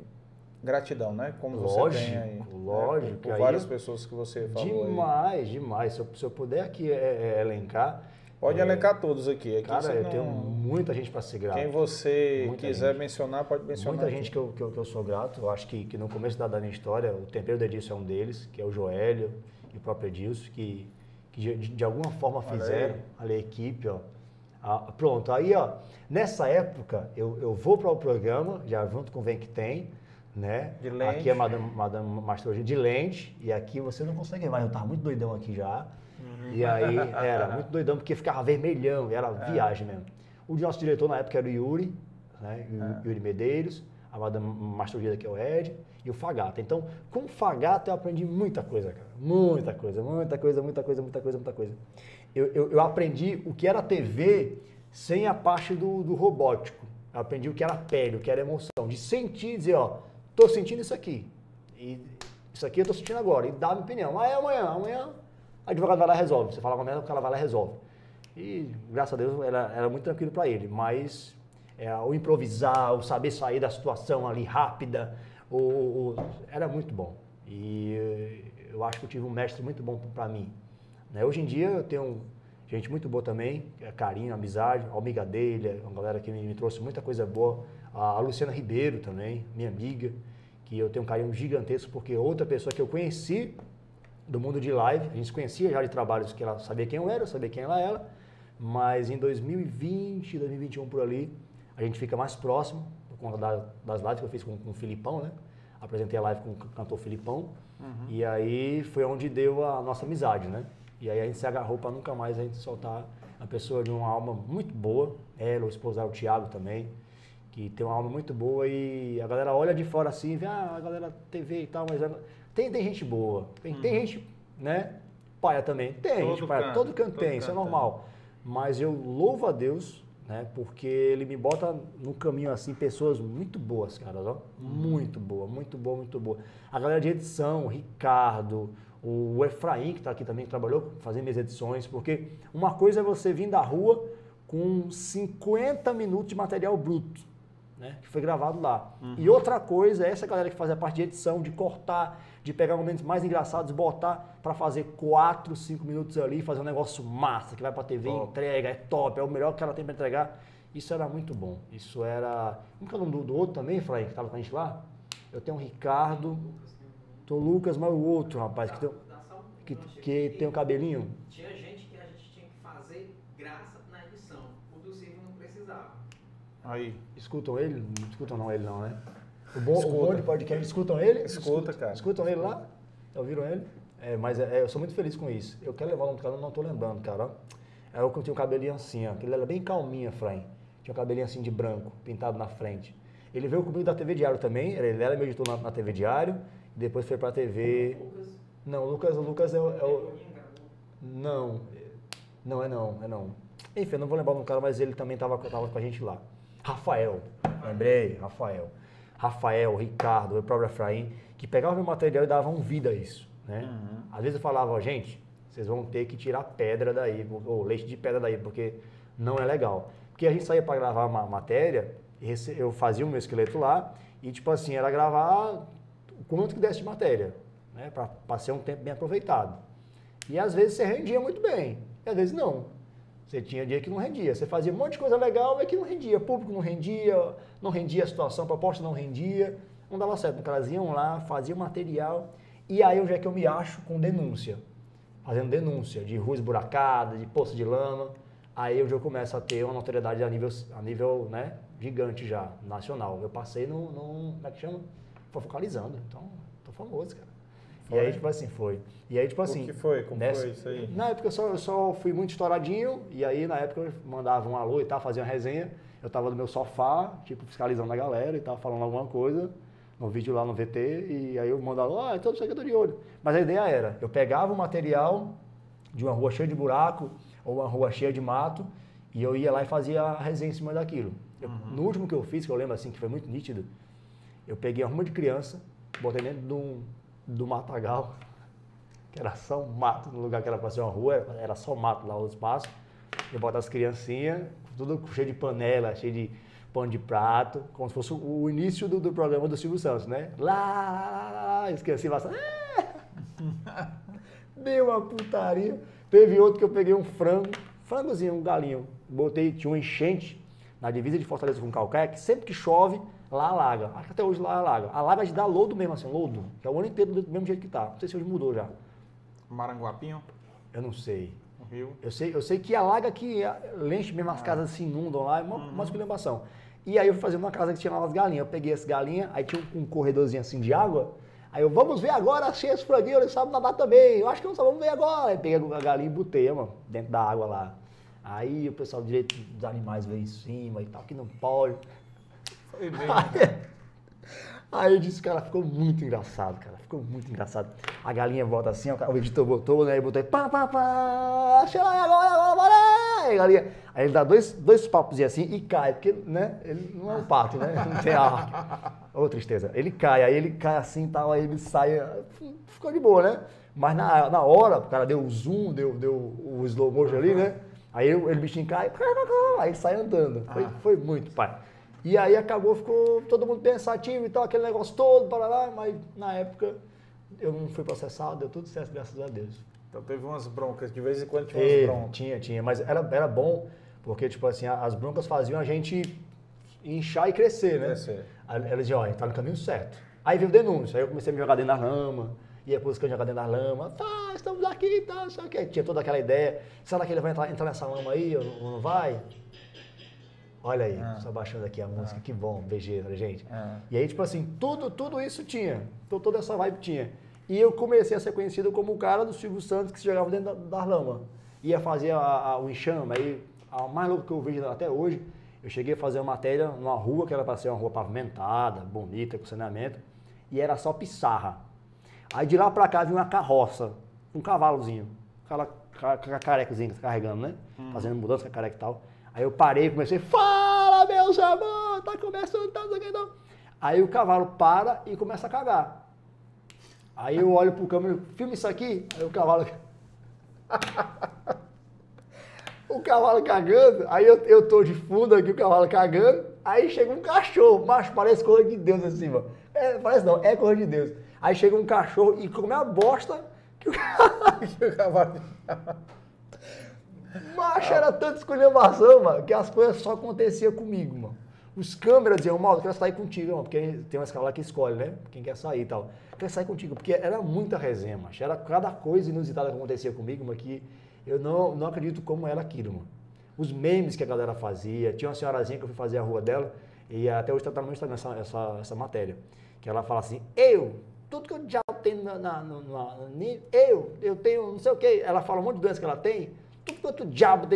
gratidão, né? Como você
Lógico,
tem aí. né?
lógico,
Por, por
aí
várias
eu-
pessoas que você falou aí.
Demais, demais. Se eu, se eu puder aqui é, é, elencar.
Pode
é,
elencar todos aqui. aqui
Cara, eu
não-
tenho muita gente para ser grato.
Quem você
Muita
quiser
gente.
mencionar, pode mencionar.
Muita
aqui.
gente que eu, que, eu, que eu sou grato. Eu acho que, que no começo da, da minha história, o tempero do Edilson é um deles, que é o Joélio e o próprio Edilson, que, que de, de alguma forma fizeram ali a equipe, ó. Ah, pronto, aí ó, nessa época eu, eu vou para o programa, já junto com o Vem Que Tem, né?
De lente.
Aqui é Madame, Madame Mastrologia de lente, e aqui você não consegue mais, eu tava muito doidão aqui já.
Uhum.
E aí era muito doidão, porque ficava vermelhão, era
É.
viagem mesmo. O nosso diretor na época era o Yuri, né?
É.
Yu- Yuri Medeiros, a Madame Mastrologia que é o Ed, e o Fagata. Então, com o Fagata eu aprendi muita coisa, cara. Muita coisa, muita coisa, muita coisa, muita coisa, muita coisa. Eu, eu, eu aprendi o que era TV sem a parte do, do robótico. Eu aprendi o que era pele, o que era emoção. De sentir e dizer, ó, tô sentindo isso aqui. E isso aqui eu tô sentindo agora. E dar minha opinião. Ah, é amanhã, amanhã a advogado vai lá e resolve. Você fala com ela, cara vai lá e resolve. E, graças a Deus, era, era muito tranquilo para ele. Mas é, o improvisar, o saber sair da situação ali rápida, o, o- era muito bom. E eu acho que eu tive um mestre muito bom para mim. né? Hoje em dia eu tenho gente muito boa também, é carinho, amizade, a Almiga dele, uma galera que me, me trouxe muita coisa boa. A, a Luciana Ribeiro também, minha amiga, que eu tenho um carinho gigantesco, porque outra pessoa que eu conheci do mundo de live, a gente se conhecia já de trabalhos que ela sabia quem eu era, eu sabia quem ela era, mas em 2020, 2021 por ali, a gente fica mais próximo, por conta da, das lives que eu fiz com, com o Filipão, né? Apresentei a live com o cantor Filipão, uhum. e aí foi onde deu a nossa amizade, né? E aí a gente se agarrou para nunca mais a gente soltar uma pessoa de uma alma muito boa, ela, o esposo o Thiago também, que tem uma alma muito boa e a galera olha de fora assim, vê, ah, a galera TV e tal, mas tem, tem gente boa, tem, uhum. tem gente, né? Paia também, tem todo gente paia, canto, todo canto todo tem, canto isso é normal. Mas eu louvo a Deus, né? Porque ele me bota no caminho assim pessoas muito boas, cara, ó, muito boa, muito boa, muito boa. A galera de edição, Ricardo, o Efraim que está aqui também que trabalhou fazendo minhas edições, porque uma coisa é você vir da rua com 50 minutos de material bruto né, que foi gravado lá. Uhum. E outra coisa é essa galera que faz a parte de edição, de cortar, de pegar momentos mais engraçados, botar para fazer 4, 5 minutos ali, fazer um negócio massa, que vai para TV, top. entrega, é top, é o melhor que ela tem para entregar. Isso era muito bom. Isso era. Como que é o nome do, do outro também, Efraim, que estava com a gente lá? Eu tenho o Ricardo, tô Lucas, mas o outro, rapaz, que tem, que, que tem o cabelinho.
Tinha gente que a gente tinha que fazer graça na edição. O do Silvio não precisava.
Aí. Escutam ele? Não escutam não ele não, né? O bom, o bom de podcast, escutam ele?
Escuta, cara.
Escutam ele lá? Ouviram ele? É, mas é, eu sou muito feliz com isso. Eu quero levar o nome do cara, não tô lembrando, cara. É o que tinha um cabelinho assim, ó. Ele era bem calminho, Efraim. Tinha um cabelinho assim de branco, pintado na frente. Ele veio comigo da TV Diário também. Ele era meu editor na, na TV Diário. Depois foi pra TV... Lucas. Não, o Lucas, o Lucas é o... É o... Não. Não, é não, é não. Enfim, eu não vou lembrar o nome do cara, mas ele também tava, tava com a gente lá. Rafael, lembrei, Rafael. Rafael, Ricardo, o próprio Efraim, que pegavam meu material e davam vida a isso. Né? Uhum. Às vezes eu falava, ó, gente, vocês vão ter que tirar pedra daí, ou leite de pedra daí, porque não é legal. Porque a gente saía para gravar uma matéria, eu fazia o meu esqueleto lá, e tipo assim, era gravar o quanto que desse de matéria, né? Para ser um tempo bem aproveitado. E às vezes você rendia muito bem, e às vezes não. Você tinha dia que não rendia. Você fazia um monte de coisa legal, mas que não rendia. Público não rendia, não rendia a situação, proposta não rendia. Não dava certo. Elas iam lá, faziam material. E aí onde é que eu me acho com denúncia. Fazendo denúncia de ruas buracadas, de poço de lama. Aí onde eu começo a ter uma notoriedade a nível, a nível né, gigante já, nacional. Eu passei no, no como é que chama? Foi focalizando. Então, tô famoso, cara. Foi? E aí, tipo assim, foi. E aí, tipo assim.
O que foi? Como nessa, foi isso aí?
Na época eu só, eu só fui muito estouradinho, e aí na época eu mandava um alô e tal, fazia uma resenha. Eu tava no meu sofá, tipo, fiscalizando a galera e tava falando alguma coisa no vídeo lá no VT, e aí eu mandava, ah, então isso aqui eu tô de olho. Mas a ideia era, eu pegava o material de uma rua cheia de buraco, ou uma rua cheia de mato, e eu ia lá e fazia a resenha em cima daquilo. Eu, uhum. No último que eu fiz, que eu lembro assim, que foi muito nítido, eu peguei uma ruma de criança, botei dentro de um do Matagal, que era só um mato, no lugar que era para ser uma rua, era só mato lá no espaço. Eu boto as criancinhas, tudo cheio de panela, cheio de pano de prato, como se fosse o início do, do programa do Silvio Santos, né? Lá, esqueci lá. Deu uma putaria. Teve outro que eu peguei um frango, frangozinho, um galinho. Botei, tinha uma enchente na divisa de Fortaleza com Calcaia, que sempre que chove, Lá alaga. Acho que até hoje lá alaga. Alaga de dar lodo mesmo, assim, lodo. Que é o ano inteiro do mesmo jeito que tá. Não sei se hoje mudou já.
Maranguapinho?
Eu não sei.
O rio?
Eu sei, eu sei que alaga que lenche mesmo as ah. casas se inundam lá, é uma, uhum. uma esculhambação. E aí eu fui fazer uma casa que tinha lá as galinhas. Eu peguei as galinhas, aí tinha um, um corredorzinho assim de água. Aí eu, vamos ver agora, achei esse franguinho, ele sabe nadar também. Eu acho que não só vamos ver agora. Aí peguei a galinha e botei, mano, dentro da água lá. Aí o pessoal direito dos animais veio em cima e tal, que não pode. Foi bem. Aí, aí eu disse, cara, ficou muito engraçado, cara. Ficou muito engraçado. A galinha volta assim, o editor botou, né? E botou aí, pá, pá, pá, achei agora, agora, bora! Aí, galinha. Aí ele dá dois, dois papos assim e cai, porque, né? Ele não é um pato, né? Não tem a. Ô, oh, tristeza. Ele cai, aí ele cai assim e tal, aí ele sai. Ficou de boa, né? Mas na, na hora, o cara deu o zoom, deu, deu o slow motion ali, né? Aí ele bichinho cai, aí sai andando. Foi, foi muito, pai. E aí acabou, ficou todo mundo pensativo e tal, aquele negócio todo, para lá, mas na época eu não fui processado, deu tudo certo, graças a Deus.
Então teve umas broncas, de vez em quando tinha umas broncas.
Tinha, tinha, mas era, era bom, porque, tipo assim, as broncas faziam a gente inchar e crescer, né? Crescer. Elas diziam, olha, tá no caminho certo. Aí veio o denúncio, aí eu comecei a me jogar dentro da lama, ia buscando jogar dentro da lama, tá, estamos aqui tal, não sei o que. Tinha toda aquela ideia, será que ele vai entrar, entrar nessa lama aí ou não vai? Olha aí,
Ah.
só baixando aqui a música, que bom, BG, né, gente?
Ah.
E aí, tipo assim, tudo, tudo isso tinha, to- toda essa vibe tinha. E eu comecei a ser conhecido como o cara do Silvio Santos que se jogava dentro da, da lama. Ia fazer a- a- o enxame, aí, a mais louco que eu vejo até hoje, eu cheguei a fazer uma matéria numa rua que era para ser uma rua pavimentada, bonita, com saneamento, e era só pissarra. Aí de lá pra cá vinha uma carroça, um cavalozinho, aquela ca- ca- carecazinha carregando, né? Fazendo mudança com a careca e tal. Aí eu parei e comecei, fala meus amor, tá começando, tá, não sei o que, não. Aí o cavalo para e começa a cagar. Aí eu olho pro câmera, filma isso aqui, aí o cavalo... o cavalo cagando, aí eu, eu tô de fundo aqui, o cavalo cagando, aí chega um cachorro, macho, parece coisa de Deus assim, mano. É, parece não, é coisa de Deus. Aí chega um cachorro e come a bosta Que o
cavalo-
Macho, era tanta esculhambação, mano, que as coisas só aconteciam comigo, mano. Os câmeras diziam, eu quero sair contigo, mano, porque tem uma escala que escolhe, né? Quem quer sair e tal. Quer sair contigo, porque era muita resenha, macho. Era cada coisa inusitada que acontecia comigo, mano, que eu não, não acredito como era aquilo, mano. Os memes que a galera fazia, tinha uma senhorazinha que eu fui fazer a rua dela, e até hoje tá no Instagram essa, essa, essa matéria, que ela fala assim, eu, tudo que eu já tenho na, na, na- na- eu, eu tenho não sei o que, ela fala um monte de doença que ela tem, tudo quanto diabo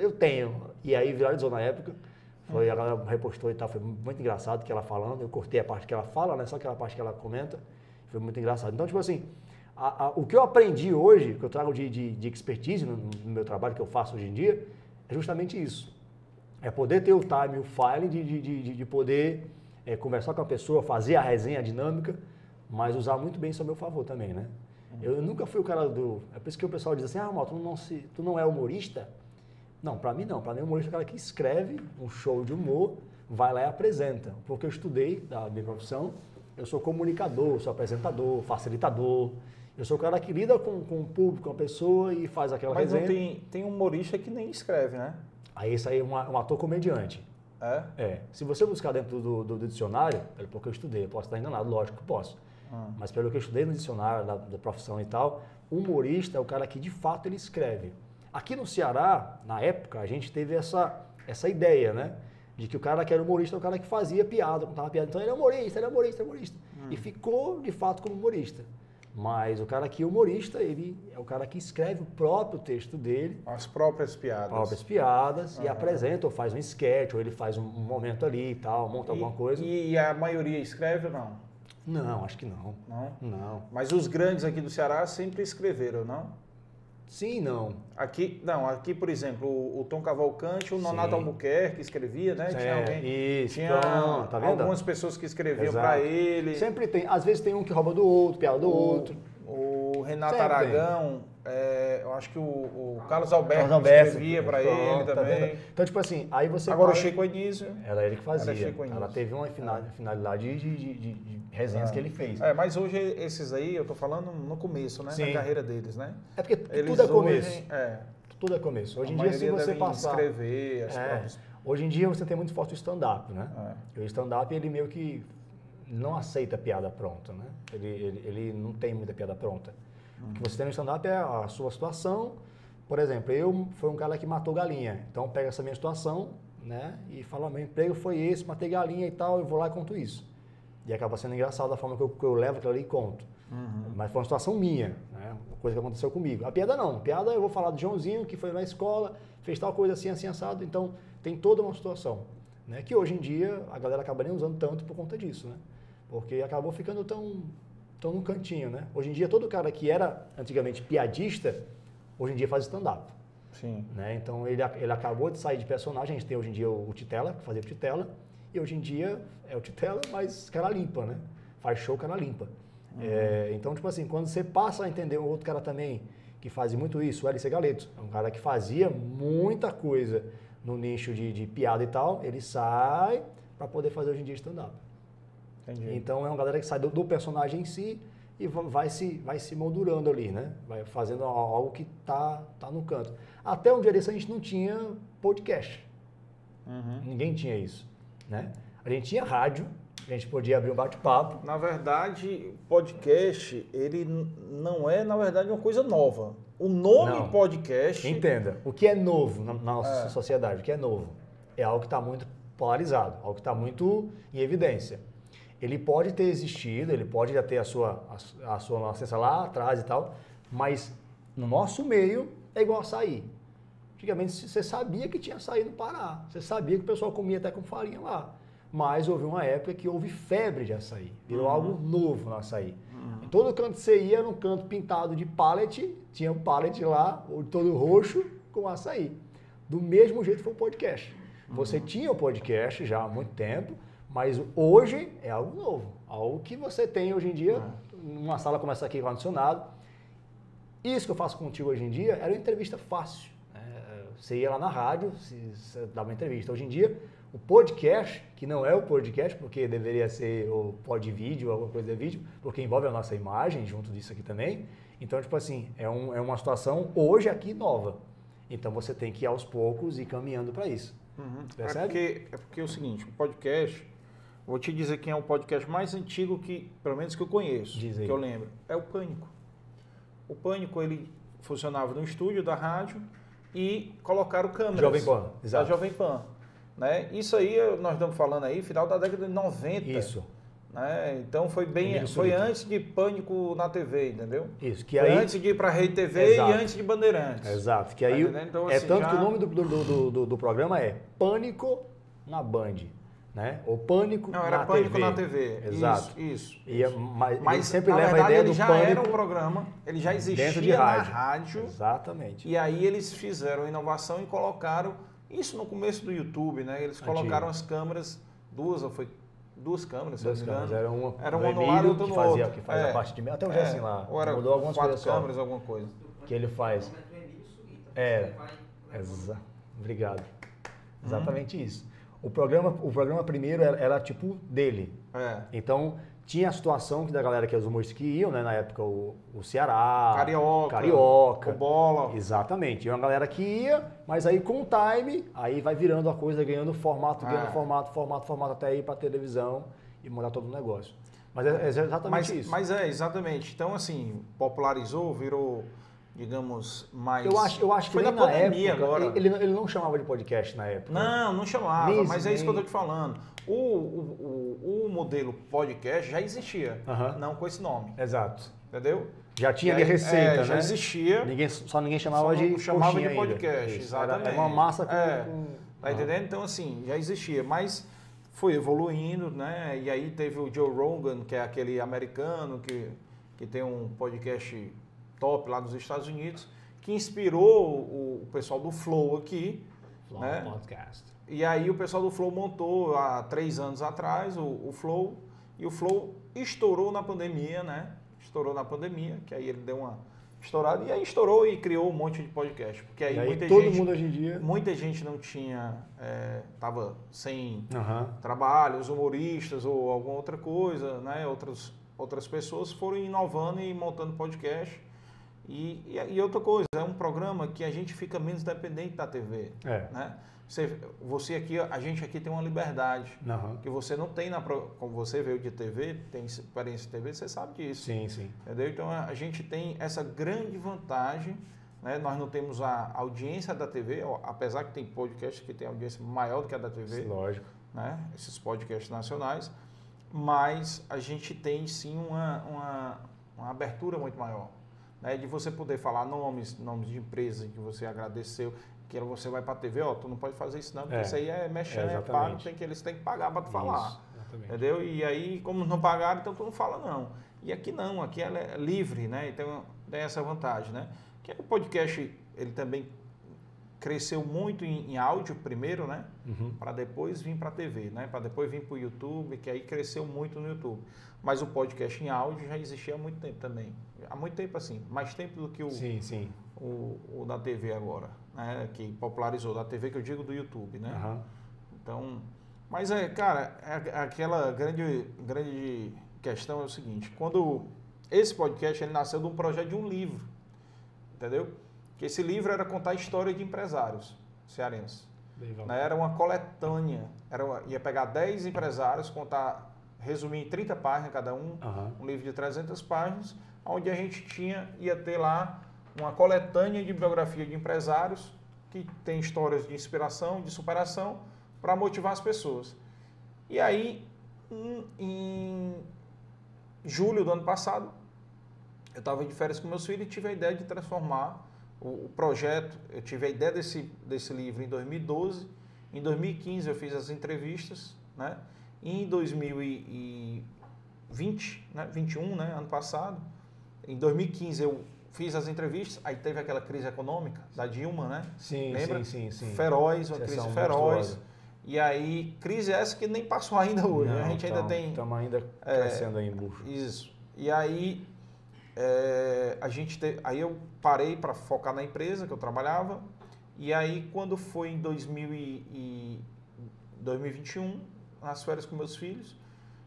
eu tenho. E aí viralizou na época, foi, a galera repostou e tal, foi muito engraçado que ela falando, eu cortei a parte que ela fala, né, só aquela parte que ela comenta, foi muito engraçado. Então, tipo assim, a- a- o que eu aprendi hoje, que eu trago de, de, de expertise no, no meu trabalho que eu faço hoje em dia, é justamente isso. É poder ter o time, o filing de, de, de, de poder é, conversar com a pessoa, fazer a resenha, dinâmica, mas usar muito bem isso a meu favor também, né? Eu nunca fui o cara do... É por isso que o pessoal diz assim, ah, mal, tu não, se, tu não é humorista? Não, pra mim não. Pra mim, humorista é o cara que escreve um show de humor, vai lá e apresenta. Porque eu estudei da minha profissão, eu sou comunicador, sou apresentador, facilitador. Eu sou o cara que lida com, com o público, com a pessoa e faz aquela
Mas
resenha.
tem, tem humorista que nem escreve, né?
Aí isso aí é um, um ator comediante.
É?
É. Se você buscar dentro do, do- do dicionário, pelo pouco que eu estudei, eu posso estar enganado, lógico que posso.
Ah.
Mas pelo que eu estudei no dicionário da, da profissão e tal, humorista é o cara que de fato ele escreve. Aqui no Ceará, na época, a gente teve essa, essa ideia, né? De que o cara que era humorista é o cara que fazia piada, contava piada. Então ele é humorista, ele é humorista, ele é humorista. E ficou de fato como humorista. Mas o cara que é humorista, ele é o cara que escreve o próprio texto dele,
As próprias piadas.
próprias piadas, e
Aham.
apresenta, ou faz um sketch, ou ele faz um, momento ali e tal, monta alguma
E-
coisa.
E, a maioria escreve ou não?
Não, acho que não.
Não.
Não.
Mas os grandes aqui do Ceará sempre escreveram, não?
Sim, não.
Aqui, não, aqui, por exemplo, o, o Tom Cavalcante, o Nonato
Sim.
Albuquerque escrevia, né? Tinha
É,
alguém.
isso,
tinha
pronto, tá vendo?
algumas pessoas que escreviam pra ele.
Sempre tem. Às vezes tem um que rouba do outro, piada do
o,
outro.
o Renato
Sempre
Aragão, é, eu acho que o, o Carlos Alberto,
Carlos Alberto,
escrevia pra
pronto,
ele
tá
também.
então, tipo assim, aí você.
Agora o
para-
Chico Anísio.
Era ele que fazia. Ela teve uma final- finalidade de, de, de- de resenhas
É.
que ele fez.
É, mas hoje esses aí, eu tô falando no começo, né?
Sim.
Da carreira deles, né?
É porque
Eles
tudo é
hoje,
começo.
é,
Tudo é começo. Hoje em dia, se você passar.
escrever as
É,
próprias...
Hoje em dia você tem muito forte o stand-up, né?
É.
E o stand-up, ele meio que não aceita piada pronta, né? Ele, ele, ele não tem muita piada pronta. O que você tem no stand-up é a sua situação. Por exemplo, eu fui um cara que matou galinha. Então, pega essa minha situação, né? E fala, meu emprego foi esse, matei galinha e tal, eu vou lá e conto isso. E acaba sendo engraçado a forma que eu, que eu levo aquilo ali e conto.
Uhum.
Mas foi uma situação minha, né? Uma coisa que aconteceu comigo. A piada não. A piada eu vou falar do Joãozinho, que foi na escola, fez tal coisa assim, assim, assado. Então, tem toda uma situação. Né? Que hoje em dia a galera acaba nem usando tanto por conta disso, né? Porque acabou ficando tão, tão no cantinho, né? Hoje em dia, todo cara que era antigamente piadista, hoje em dia faz stand-up.
Sim.
Né? Então ele, ele acabou de sair de personagem. A gente tem hoje em dia o, o Titela, que fazia o Titela, e hoje em dia é o Titela, mas cara limpa, né? Faz show cara limpa. É, então, tipo assim, quando você passa a entender um outro cara também que faz muito isso, o LC Galeto, é um cara que fazia muita coisa no nicho de, de piada e tal, ele sai para poder fazer hoje em dia stand-up.
Entendi.
Então é uma galera que sai do, do personagem em si e va- vai se, vai se moldurando ali, né? Vai fazendo al- algo que tá, tá no canto. Até um dia desse a gente não tinha podcast.
Uhum.
Ninguém tinha isso, né? A gente tinha rádio, A gente podia abrir um bate-papo.
Na verdade, podcast, ele não é, na verdade, uma coisa nova. O nome
Não.
podcast.
Entenda, o que é novo na, na nossa
É.
sociedade, o que é novo, é algo que está muito polarizado, algo que está muito em evidência. Ele pode ter existido, ele pode já ter a sua, a, a sua nascença lá atrás e tal, mas no nosso meio é igual açaí. Antigamente você sabia que tinha açaí no Pará, você sabia que o pessoal comia até com farinha lá. Mas houve uma época que houve febre de açaí, virou
Uhum.
algo novo no açaí. Em todo canto que você ia, era um canto pintado de pallet, tinha um pallet lá, todo roxo, com açaí. Do mesmo jeito foi o podcast. Você tinha o podcast já há muito tempo, mas hoje é algo novo. Algo que você tem hoje em dia, numa sala como essa aqui com ar-condicionado. Isso que eu faço contigo hoje em dia era uma entrevista fácil. né? Você ia lá na rádio, você dava uma entrevista. Hoje em dia, o podcast, que não é o podcast, porque deveria ser o pod vídeo, alguma coisa de vídeo, porque envolve a nossa imagem junto disso aqui também. Então, tipo assim, é, um- é uma situação hoje aqui nova. Então você tem que ir aos poucos e caminhando para isso.
Uhum. É porque, é porque é o seguinte, o podcast, vou te dizer quem é o podcast mais antigo que, pelo menos que eu conheço, que eu lembro, é o Pânico. O Pânico, ele funcionava no estúdio da rádio e colocaram câmeras.
Jovem Pan,
Da
exato.
Jovem Pan. Né? Isso aí, nós estamos falando aí, final da década de 90.
Isso,
Né? Então foi bem, foi antes de Pânico na TV, entendeu?
isso. Que
foi
aí,
antes de ir para Rede TV
Exato.
e antes de Bandeirantes.
Exato, que
Tá
aí
entendendo? Então,
é
assim,
tanto
já-
que o nome do, do, do, do- do programa é Pânico na Band, né? Ou Pânico
Não, era
na
Pânico
TV.
na TV.
Exato.
Isso, isso.
E é- mas, ele
Mas
sempre
na
leva
verdade
a ideia
ele
do
já
pânico
era um programa, ele já existia
dentro de
na
rádio.
rádio
Exatamente.
e aí eles fizeram a inovação e colocaram isso no começo do YouTube, né? Eles
Antigo.
colocaram as câmeras, duas ou foi duas câmeras, se
Duas
não me
câmeras,
engano.
era uma
Era
do
uma no
Emílio,
lado e outra
que
no
fazia,
outro.
que faz
É.
a parte de até o
É,
Gessin lá,
ou era
mudou algumas
quatro
coisas só,
câmeras, alguma coisa.
que ele faz.
O nome é do Emílio Surita.
É.
Você vai- vai-
Exa Obrigado. Exatamente isso. O programa, o programa primeiro era, era tipo dele,
É.
Então, tinha a situação que da galera que é os humoristas que iam, né? Na época, o, o Ceará.
Carioca.
Carioca.
O Bola.
Exatamente. E uma galera que ia, mas aí com o time, aí vai virando a coisa, ganhando formato, ganhando
Ah.
formato, formato, formato, até ir pra televisão e mudar todo o negócio. Mas é, é exatamente
Mas,
isso.
mas é, exatamente. Então, assim, popularizou, virou, digamos, mais.
eu acho, eu acho que
Foi na pandemia
época,
agora.
ele, ele não chamava de podcast na época.
Não, não chamava,
Nem
mas é isso que eu tô
nem-
te falando. O, o, o, o modelo podcast já existia, não com esse nome,
Exato.
entendeu?
Já tinha
aí,
receita,
é,
né?
Já existia,
Ninguém, só ninguém chamava
Só
de
chamava de
ainda.
podcast,
era-
exatamente.
Era uma massa com...
É.
com-
tá entendendo? Então, assim, já existia, mas foi evoluindo, né? E aí teve o Joe Rogan, que é aquele americano que, que tem um podcast top lá dos Estados Unidos, que inspirou o, o pessoal do Flow aqui,
Flow
né?
Podcast.
E aí o pessoal do Flow montou há três anos atrás o, o Flow e o Flow estourou na pandemia, né? Estourou na pandemia, que aí ele deu uma estourada e aí estourou e criou um monte de podcast, porque aí,
aí
muita
todo
gente,
mundo hoje em dia...
muita gente não tinha, é, tava sem
Aham.
trabalho, os humoristas ou alguma outra coisa, né? Outras outras pessoas foram inovando e montando podcast. E, e, e outra coisa, é um programa que a gente fica menos dependente da TV
É.
né? Você, você aqui, a gente aqui tem uma liberdade
Aham.
que você não tem na como você veio de TV, tem experiência de TV, você sabe disso,
Sim, sim.
entendeu? Então a, a gente tem essa grande vantagem, né? Nós não temos a audiência da TV, apesar que tem podcasts que tem audiência maior do que a da TV,
Lógico.
né? Esses podcasts nacionais, mas a gente tem sim uma, uma, uma abertura muito maior. Né? De você poder falar nomes, nomes de empresas que você agradeceu, que você vai para a TV, ó, tu não pode fazer isso não, porque
É.
isso aí é mexer,
É,
é, pago, tem que, eles têm que pagar para tu falar.
Isso.
Entendeu? E aí, como não pagaram, então tu não fala não. E aqui não, aqui ela é livre, né? Então tem essa vantagem, né? Que o podcast, ele também cresceu muito em, em áudio primeiro, né?
Uhum.
Para depois vir para a TV, né? Para depois vir para o YouTube, que aí cresceu muito no YouTube. Mas o podcast em áudio já existia há muito tempo também. Há muito tempo assim, mais tempo do que o,
Sim, sim.
o, o da TV agora, né? Que popularizou, da TV que eu digo do YouTube, né?
Aham.
Então, mas é, cara, é, aquela grande, grande questão é o seguinte, quando esse podcast ele nasceu de um projeto de um livro, entendeu? Que esse livro era contar a história de empresários cearenses. Né? Era uma coletânea, era uma- ia pegar 10 empresários, contar resumi em 30 páginas cada um,
Aham.
um livro de 300 páginas, onde a gente tinha, ia ter lá uma coletânea de biografia de empresários que tem histórias de inspiração, de superação, para motivar as pessoas. E aí, em, em julho do ano passado, eu estava de férias com meus filhos e tive a ideia de transformar o, o projeto. Eu tive a ideia desse, desse livro em 2012. Em 2015 eu fiz as entrevistas, né? Em 2020, né? 21, né? Ano passado, em 2015 eu fiz as entrevistas. Aí teve aquela crise econômica da Dilma, né?
Sim,
Lembra?
sim, sim, sim.
Feroz, uma
Sessão
crise feroz.
monstruosa.
E aí, crise essa que nem passou ainda hoje. né? a gente ainda tem.
Estamos ainda
É,
crescendo aí em bucho.
Isso. E aí é, a gente te- aí eu parei para focar na empresa que eu trabalhava. E aí quando foi em 2000 e, e 2021, nas férias com meus filhos,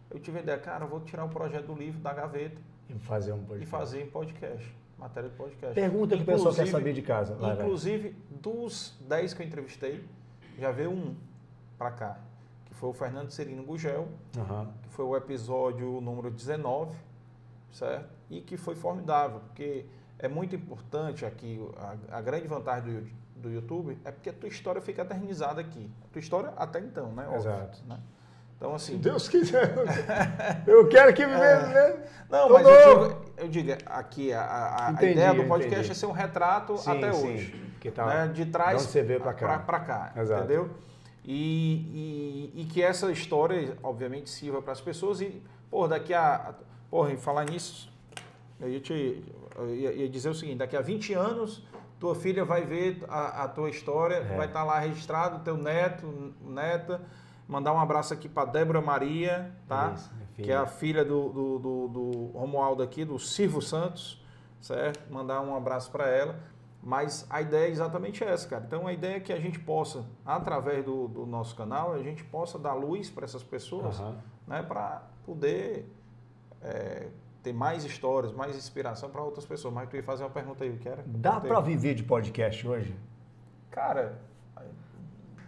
eu tive a ideia, cara, eu vou tirar o projeto do livro da gaveta
E fazer um
e
podcast.
fazer em podcast, matéria de podcast.
Pergunta que o pessoal quer saber de casa. Vai, vai.
Inclusive, dos 10 que eu entrevistei, já veio um para cá, que foi o Fernando Serino Gugel,
Aham.
que foi o episódio número 19, certo? E que foi formidável, porque é muito importante aqui, a, a grande vantagem do, do YouTube é porque a tua história fica eternizada aqui. A tua história até então, né? Óbvio,
Exato.
né? Então, assim...
Se Deus quiser. Eu quero que viver.
É. Não,
Tô
mas eu digo, eu digo, aqui, a, a-
Entendi,
ideia do podcast
entendi.
é ser um retrato
Sim,
até
sim,
hoje.
que tá-
né? De trás
você veio pra cá.
pra cá, entendeu? E, e, e que essa história, obviamente, sirva para as pessoas e, pô, daqui a... Porra, em falar nisso, eu ia, te, eu ia, dizer o seguinte, daqui a 20 anos, tua filha vai ver a, a tua história,
É.
vai estar lá registrado, teu neto, neta, mandar um abraço aqui para Débora Maria, tá?
Isso,
que é a filha do, do, do, do Romualdo aqui, do Silvio Santos, certo? Mandar um abraço para ela. Mas a ideia é exatamente essa, cara. Então a ideia é que a gente possa, através do, do nosso canal, a gente possa dar luz para essas pessoas,
Aham.
né? Para poder é, ter mais histórias, mais inspiração para outras pessoas. Mas tu ia fazer uma pergunta aí, o que era?
Dá pra viver de podcast hoje?
Cara,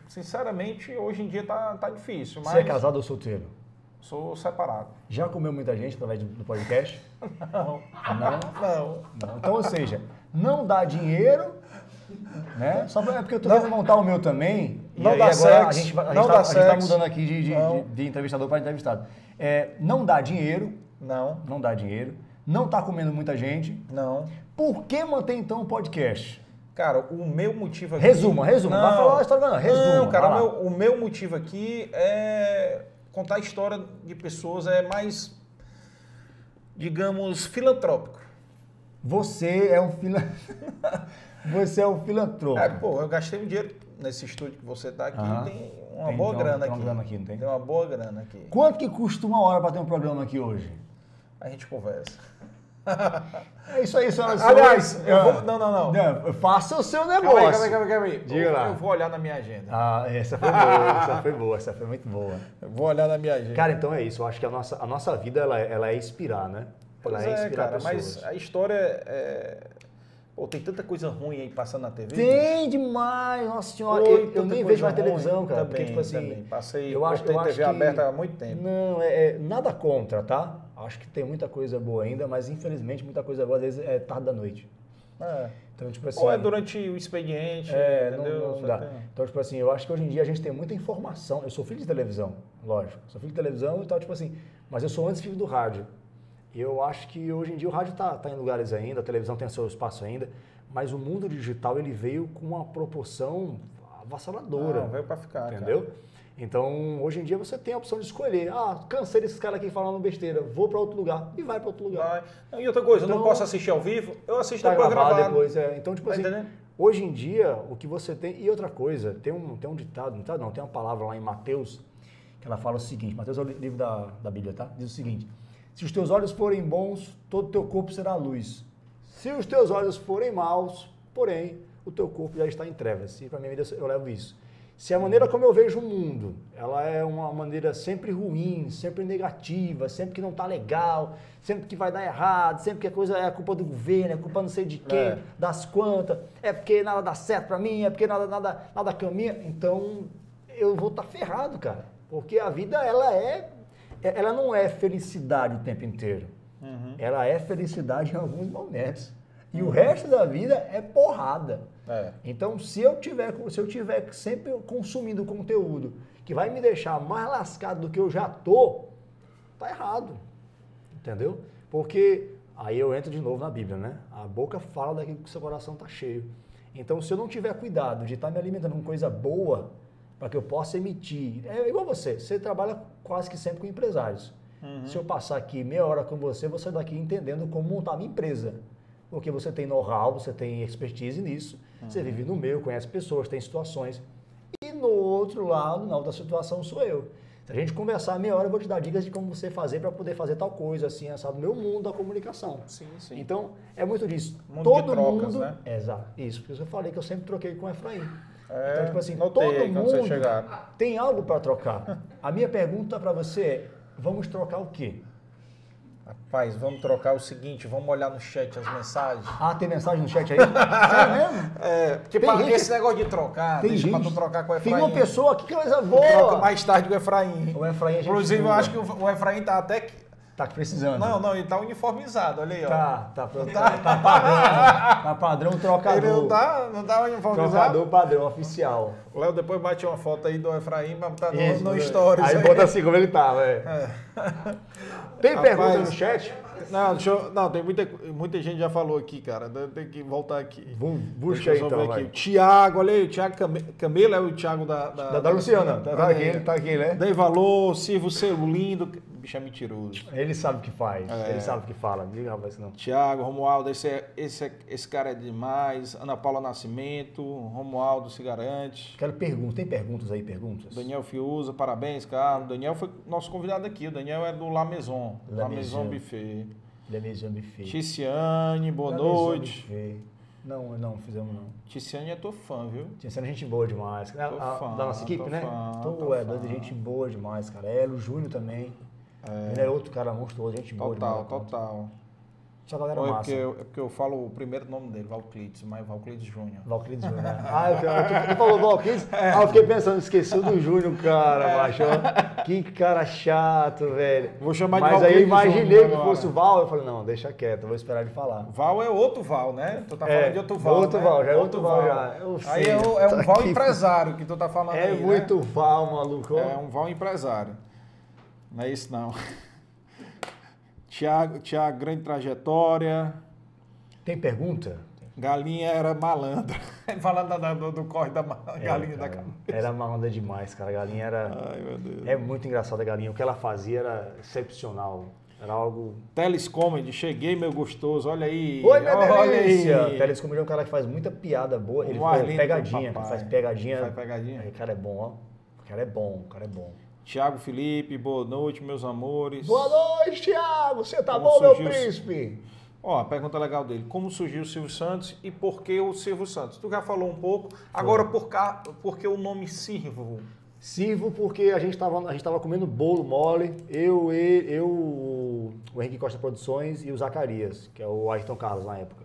sinceramente, hoje em dia tá, tá difícil, mas
Você é casado ou solteiro?
sou separado.
Já comeu muita gente através do- podcast?
Não.
Não?
Não.
Não. Então, ou seja, não dá dinheiro, né? Só pra, é porque eu tô querendo montar o meu também. e
Não
aí
dá
agora
sexo,
a gente,
não
tá,
dá
a gente tá mudando aqui de, de-
Não.
de- de entrevistador para entrevistado. É, não dá dinheiro,
Não.
não dá dinheiro, não tá comendo muita gente.
Não.
Por que manter então o podcast?
Cara, o meu motivo aqui.
Resuma, resuma. Não vai falar a história, não. Resuma,
Não, cara, o meu, o meu motivo aqui é contar a história de pessoas, é mais, digamos, filantrópico.
Você é um fila... Você é um filantropo.
É, pô, eu gastei um dinheiro nesse estúdio que você tá aqui, tem uma
Tem-
boa
tem
grana
tem uma
aqui.
grana aqui, não tem?
Tem uma boa grana aqui.
Quanto que custa uma hora para ter um programa aqui hoje?
A gente conversa.
É isso aí, senhoras e
Aliás,
senhores.
eu vou- não, não, não.
Faça o seu
Calma aí,
negócio.
calma aí, calma aí, calma aí.
Diga
eu,
lá.
eu vou olhar na minha agenda.
Ah, essa foi boa, essa foi boa, essa foi muito boa.
Eu vou olhar na minha agenda.
Cara, então é isso. Eu acho que a nossa, a nossa vida ela, é- ela é inspirar, né?
Pois
ela é
é,
inspirar
cara,
pessoas.
mas a história é... Pô, tem tanta coisa ruim aí passando na TV.
Tem demais, nossa senhora.
Oi,
eu, eu nem vejo mais
ruim.
televisão, cara.
Também,
porque, tipo assim.
também. Passei,
eu acho, eu acho
TV
que-
aberta há muito tempo.
Não, é, é nada contra, tá? Acho que tem muita coisa boa ainda, mas infelizmente muita coisa boa às vezes é tarde da noite.
É.
Então, tipo assim.
Ou é durante o expediente,
É, não,
entendeu?
não
Só
dá.
tem-
Então, tipo assim, eu acho que hoje em dia a gente tem muita informação. Eu sou filho de televisão, lógico. Sou filho de televisão e tal, tipo assim. Mas eu sou antes filho do rádio. Eu acho que hoje em dia o rádio tá, tá em lugares ainda, a televisão tem seu espaço ainda. Mas o mundo digital, ele veio com uma proporção avassaladora.
Não, veio pra ficar, cara.
Entendeu? Então, hoje em dia você tem a opção de escolher. Ah, cansei desses caras aqui falando besteira, vou para outro lugar. E vai para outro lugar.
Não, E outra coisa, eu não
Então-
posso assistir ao vivo, eu assisto
Tá
depois
gravado depois, é. Então, tipo
Tá
assim,
entendendo?
hoje em dia, o que você tem. E outra coisa, tem um, tem um ditado, ditado não, tem uma palavra lá em Mateus, que ela fala o seguinte: Mateus é o li- livro da, da Bíblia, tá? Diz o seguinte: Se os teus olhos forem bons, todo o teu corpo será luz. Se os teus olhos forem maus, porém, o teu corpo já está em trevas. E para minha vida eu levo isso. Se a maneira como eu vejo o mundo, ela é uma maneira sempre ruim, sempre negativa, sempre que não tá legal, sempre que vai dar errado, sempre que a coisa é a culpa do governo, é culpa não sei de quem,
É.
das quantas, é porque nada dá certo pra mim, é porque nada, nada, nada caminha, então eu vou estar ferrado, cara. Porque a vida, ela é é- ela não é felicidade o tempo inteiro.
Uhum.
Ela é felicidade em alguns momentos. E o resto da vida é porrada.
É.
Então, se eu tiver, se eu tiver sempre consumindo conteúdo que vai me deixar mais lascado do que eu já tô, tá errado. Entendeu? Porque aí eu entro de novo na Bíblia, né? A boca fala daquilo que o seu coração tá cheio. Então, se eu não tiver cuidado de estar me alimentando com coisa boa, para que eu possa emitir. É igual você, você trabalha quase que sempre com empresários. Se eu passar aqui meia hora com você, você daqui entendendo como montar uma empresa. Porque você tem know-how, você tem expertise nisso, você vive no meio, conhece pessoas, tem situações. E no outro lado, na outra situação, sou eu. Se a gente conversar meia hora, eu vou te dar dicas de como você fazer para poder fazer tal coisa, assim, sabe? Meu mundo da comunicação.
Sim, sim.
Então, é muito disso.
Mundo
Todo
de trocas,
mundo.
né?
Exato. Isso, porque eu falei que eu sempre troquei com o Efraim.
É,
então, tipo assim, todo mundo tem algo para trocar. A minha pergunta para você é: vamos trocar o quê?
Rapaz, vamos trocar o seguinte, vamos olhar no chat as mensagens.
Ah, tem mensagem no chat aí? Sério mesmo?
É, porque
Tem
pra-
gente-
esse negócio de trocar,
Tem
deixa
gente.
pra tu trocar com o
Tem
Efraim.
uma pessoa, que coisa
Tu
boa!
troca mais tarde com o Efraim.
O Efraim,
Inclusive, eu acho que o o Efraim tá até...
Tá precisando.
Não, não, ele tá uniformizado, olha aí, ó.
Tá, tá, tá, tá padrão. Tá padrão trocador.
Ele não tá, não tá uniformizado.
Trocador padrão, oficial.
O Léo depois bate uma foto aí do Efraim pra botar no,
Isso,
no
né?
Stories.
Aí bota assim como ele tava, é. Tem
Rapaz,
pergunta no chat?
Não, deixa eu- não, tem muita, muita gente já falou aqui, cara. Tem que voltar aqui.
Vamos, busca aí então,
aqui. Tiago, olha aí, o Tiago Came- Camelo é o Tiago da, da,
Da, da Luciana, tá, tá aqui,
aí.
tá aqui, né?
Dei valor, sirvo ser lindo. Bicho é mentiroso.
Ele sabe o que faz,
É.
ele sabe o que fala. Diga, rapaz, não.
Tiago, Romualdo, esse, é- esse, é- esse cara é demais. Ana Paula Nascimento, Romualdo se garante.
Quero perguntas, tem perguntas aí, perguntas?
Daniel Fiuza, parabéns, Carlos. Daniel foi nosso convidado aqui. O Daniel é do La Maison. La,
La
Maison
Maison.
Buffet.
Le Maison Buffet.
Ticiane, boa
La Maison
noite.
Buffet. Não, não, fizemos não.
Ticiane é tua fã, viu?
Tinha sendo gente boa demais.
Tô
a-
fã,
da nossa equipe, né?
fã,
Tô,
tô
é,
fã.
gente boa demais, cara. Elo, Júnior também. Ele é outro cara monstruoso, gente boa
Total,
demais. cara.
total.
Só galera
Ou é
massa.
porque, eu, é porque eu falo o primeiro nome dele, Valclides, mas Valclides Júnior.
Valclides Júnior. né? Ah, eu, eu, tu falou Valclides? Ah, eu fiquei pensando, esqueceu do Júnior, cara, macho. ó. Que cara chato, velho.
Vou chamar de
Mas aí eu imaginei
Júnior
que fosse o Val, eu falei, não, deixa quieto, vou esperar ele falar.
Val é outro Val, né? Tu tá
É,
falando de outro Val.
outro
né?
Val, já é outro Val, já. Eu
Aí
sei,
é, o- é um
tá
Val
aqui.
empresário que tu tá falando
É
aí, né?
muito Val, maluco.
É um Val empresário. Não é isso não. Tiago, Tiago, grande trajetória.
Tem pergunta?
Galinha era malandra. Falando da- da- do, do corre da
É,
galinha da
cara,
cabeça.
Era uma onda demais, cara. A galinha era.
Ai, meu Deus.
É muito engraçada a galinha. O que ela fazia era excepcional. Era algo.
Teles Comedy, cheguei, meu gostoso. Olha aí.
Oi,
olha
delícia!
aí.
Teles Comedy é um cara que faz muita piada boa. Ele faz pegadinha, faz pegadinha.
Faz pegadinha.
Aí, cara é bom, ó. O cara é bom, o cara é bom.
Tiago Felipe, boa noite, meus amores.
Boa noite, Thiago! Você tá
Como
bom, meu príncipe?
Ó, a pergunta legal dele. Como surgiu o Silvio Santos e por que o Silvio Santos? Tu já falou um pouco. Agora, por, cá, por que o nome Silvio?
Sirvo porque a gente tava, a gente tava comendo bolo mole, eu, ele, eu, o Henrique Costa Produções e o Zacarias, que é o Ayrton Carlos na época.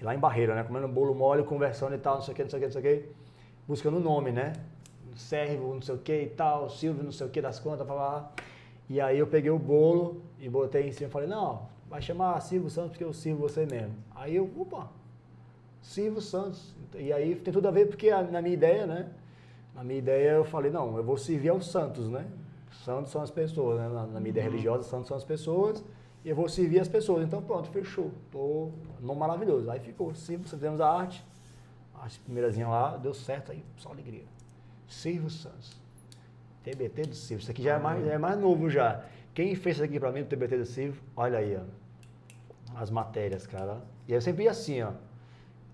E lá em Barreira, né? Comendo bolo mole, conversando e tal, não sei o que, não sei o que, não sei o que. Buscando o nome, né? Servo, não sei o que e tal, Silvio, não sei o que das contas, pra lá. E aí eu peguei o bolo e botei em cima e falei, não, vai chamar Silvio Santos porque eu sirvo você mesmo. Aí eu, opa, Silvio Santos. E aí tem tudo a ver porque a- na minha ideia, né? Na minha ideia eu falei, não, eu vou servir aos santos, né? Santos são as pessoas, né? Na, na minha ideia religiosa, santos são as pessoas e eu vou servir as pessoas. Então pronto, fechou. Tô nome maravilhoso. Aí ficou, Silvio, fizemos a arte, a arte primeirazinha lá, deu certo, aí só alegria. Silvio Santos. TBT do Silvio. Isso aqui já é mais, já é mais novo já. Quem fez isso aqui pra mim do TBT do Silvio, olha aí, ó. As matérias, cara. E eu sempre ia assim, ó.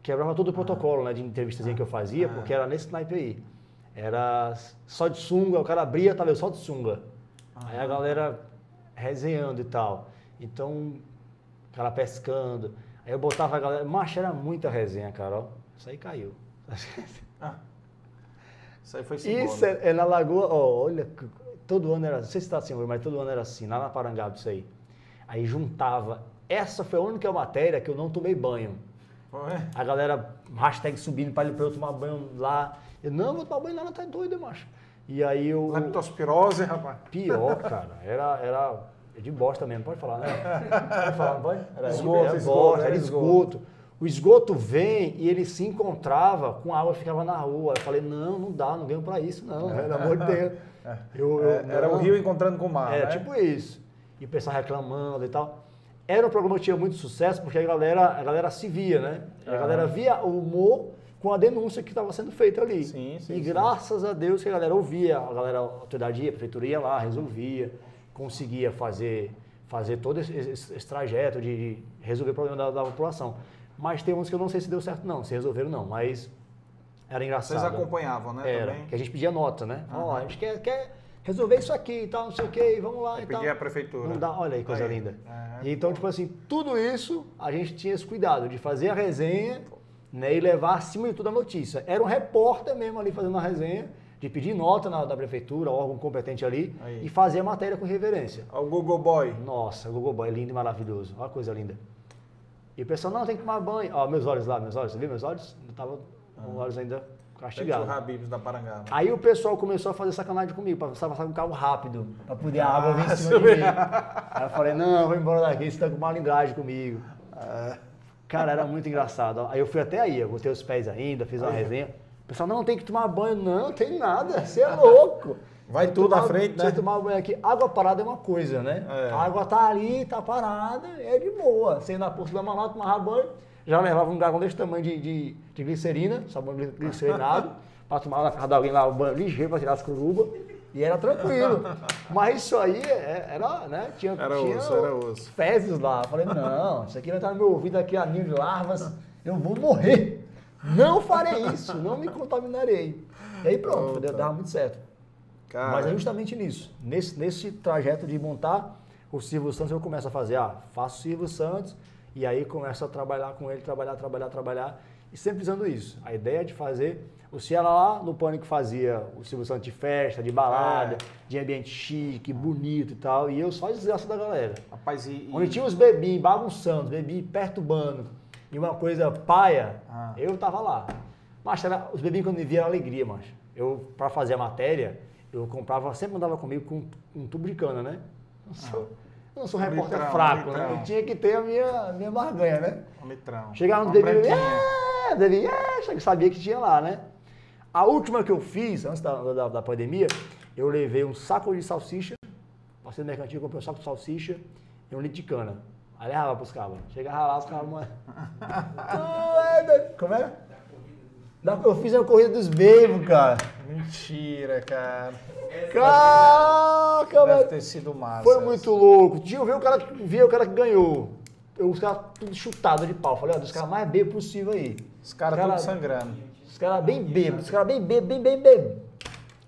Quebrava todo o protocolo, né, de entrevistazinha que eu fazia, porque era nesse naipe aí. Era só de sunga, o cara abria, tava eu só de sunga. Aí a galera resenhando e tal. Então, o cara pescando. Aí eu botava a galera. Macho, era muita resenha, cara, ó. Isso aí caiu.
Isso aí foi simbólico.
Isso é, é na Lagoa, ó, olha, todo ano era, não sei se está assim mas todo ano era assim, lá na Parangaba isso aí. Aí juntava, essa foi a única matéria que eu não tomei banho. A galera, hashtag subindo para ele para eu tomar banho lá. Eu, não, vou tomar banho lá, não tá doido, macho. E aí eu.
Leptospirose, rapaz.
Pior, cara. Era, era de bosta mesmo, pode falar, né? Pode falar, não pode? Era
Esgoto,
era
esgoto,
bosta,
era
era esgoto. O esgoto vem e ele se encontrava com a água que ficava na rua. Eu falei, não, não dá, não ganho pra isso, não, pelo amor de Deus. Eu- eu-
É, era o rio encontrando com o mar,
É,
né?
tipo isso. E o pessoal reclamando e tal. Era um programa que tinha muito sucesso porque a galera, a galera se via, né? A
Aham.
galera via o humor com a denúncia que estava sendo feita ali.
Sim, sim,
e
sim.
graças a Deus que a galera ouvia, a galera, a autoridade ia, a prefeitura ia lá, resolvia, conseguia fazer, fazer todo esse, esse- esse trajeto de, de resolver o problema da, da população. Mas tem uns que eu não sei se deu certo não, se resolveram não, mas era engraçado.
Vocês acompanhavam, né?
Era,
também?
que a gente pedia nota, né? Ó,
Aham.
a gente quer, quer resolver isso aqui e tal, não sei o que, vamos lá
Aí
e tal.
pedia a prefeitura.
Não dá, olha aí, coisa
Aí.
linda.
É.
Então, tipo assim, tudo isso a gente tinha esse cuidado de fazer a resenha né, e levar acima de tudo a notícia. Era um repórter mesmo ali fazendo a resenha, de pedir nota na, da prefeitura, órgão competente ali,
Aí.
e fazer a matéria com reverência.
O Google Boy.
Nossa, o Google Boy lindo e maravilhoso. Olha a coisa linda. E o pessoal, não, tem que tomar banho. Ó, meus olhos lá, meus olhos, você viu meus olhos? Eu tava com os olhos ainda castigados.
Habibs da Parangaba.
Aí o pessoal começou a fazer sacanagem comigo, pra passar passar um carro rápido, pra poder a água vir em
Ah,
cima de mim. Aí eu falei, não, vou embora daqui, você tá com malandragem comigo.
É.
Cara, era muito engraçado. Aí eu fui até aí, eu botei os pés ainda, fiz uma resenha. O pessoal, não, tem que tomar banho. Não, tem nada, você é louco.
Vai tudo
tomar-
à frente, né?
Você tomar banho aqui. Água parada é uma coisa, né?
É.
A água tá ali, tá parada, é de boa. Você ia na Poço da Malá, tomava banho, já levava um galão desse tamanho de, de, de glicerina, sabão gli- glicerinado, pra tomar na casa de alguém lá, um banho ligeiro pra tirar as curubas. E era tranquilo. Mas isso aí é- era, né? Tinha,
Era
tinha
osso, era osso.
fezes lá. Eu falei, não, isso aqui vai estar no meu ouvido aqui, a ninho de larvas, eu vou morrer. Não farei isso, não me contaminarei. E aí pronto, deu, dava muito certo.
Cara,
Mas é justamente nisso, nesse, nesse trajeto de montar o Silvio Santos, eu começo a fazer, ah, faço o Silvio Santos, e aí começo a trabalhar com ele, trabalhar, trabalhar, trabalhar, e sempre usando isso. A ideia de fazer, o Ciara lá no Pânico fazia o Silvio Santos de festa, de balada,
É.
de ambiente chique, bonito e tal, e eu só desgraça da galera.
rapaz, e, e-
Onde tinha os bebinhos bagunçando, bebinhos perturbando, e uma coisa paia,
Ah.
eu tava lá. Mas era, os bebinhos quando me viam era alegria, mas Eu, pra fazer a matéria, eu comprava, sempre andava comigo com um tubo de cana, né? Eu não sou, eu não sou um repórter
litrão,
fraco, né?
litrão.
Eu tinha que ter a minha, a minha barganha, né?
Um litrão.
Chegava no
branquinha.
é, é, chega- sabia que tinha lá, né? A última que eu fiz, antes da, da, da pandemia, eu levei um saco de salsicha, passei no mercantil, comprei um saco de salsicha e um litro de cana. Aí levava pros cabos. Chegava lá, os cabos, mano. Tu é doido. Como é? Eu fiz a corrida dos bebos, cara.
Mentira, cara.
Caraca,
Deve
velho.
ter sido massa.
Foi muito louco. Tinha eu ver o cara que via o cara que ganhou. Eu, os caras tudo chutado de pau. Falei, ó, dos caras mais bêbados possível aí.
Os caras
Cara-
todos sangrando.
Os caras bem bêbados, os caras bem bêbados, bem, bem bêbados.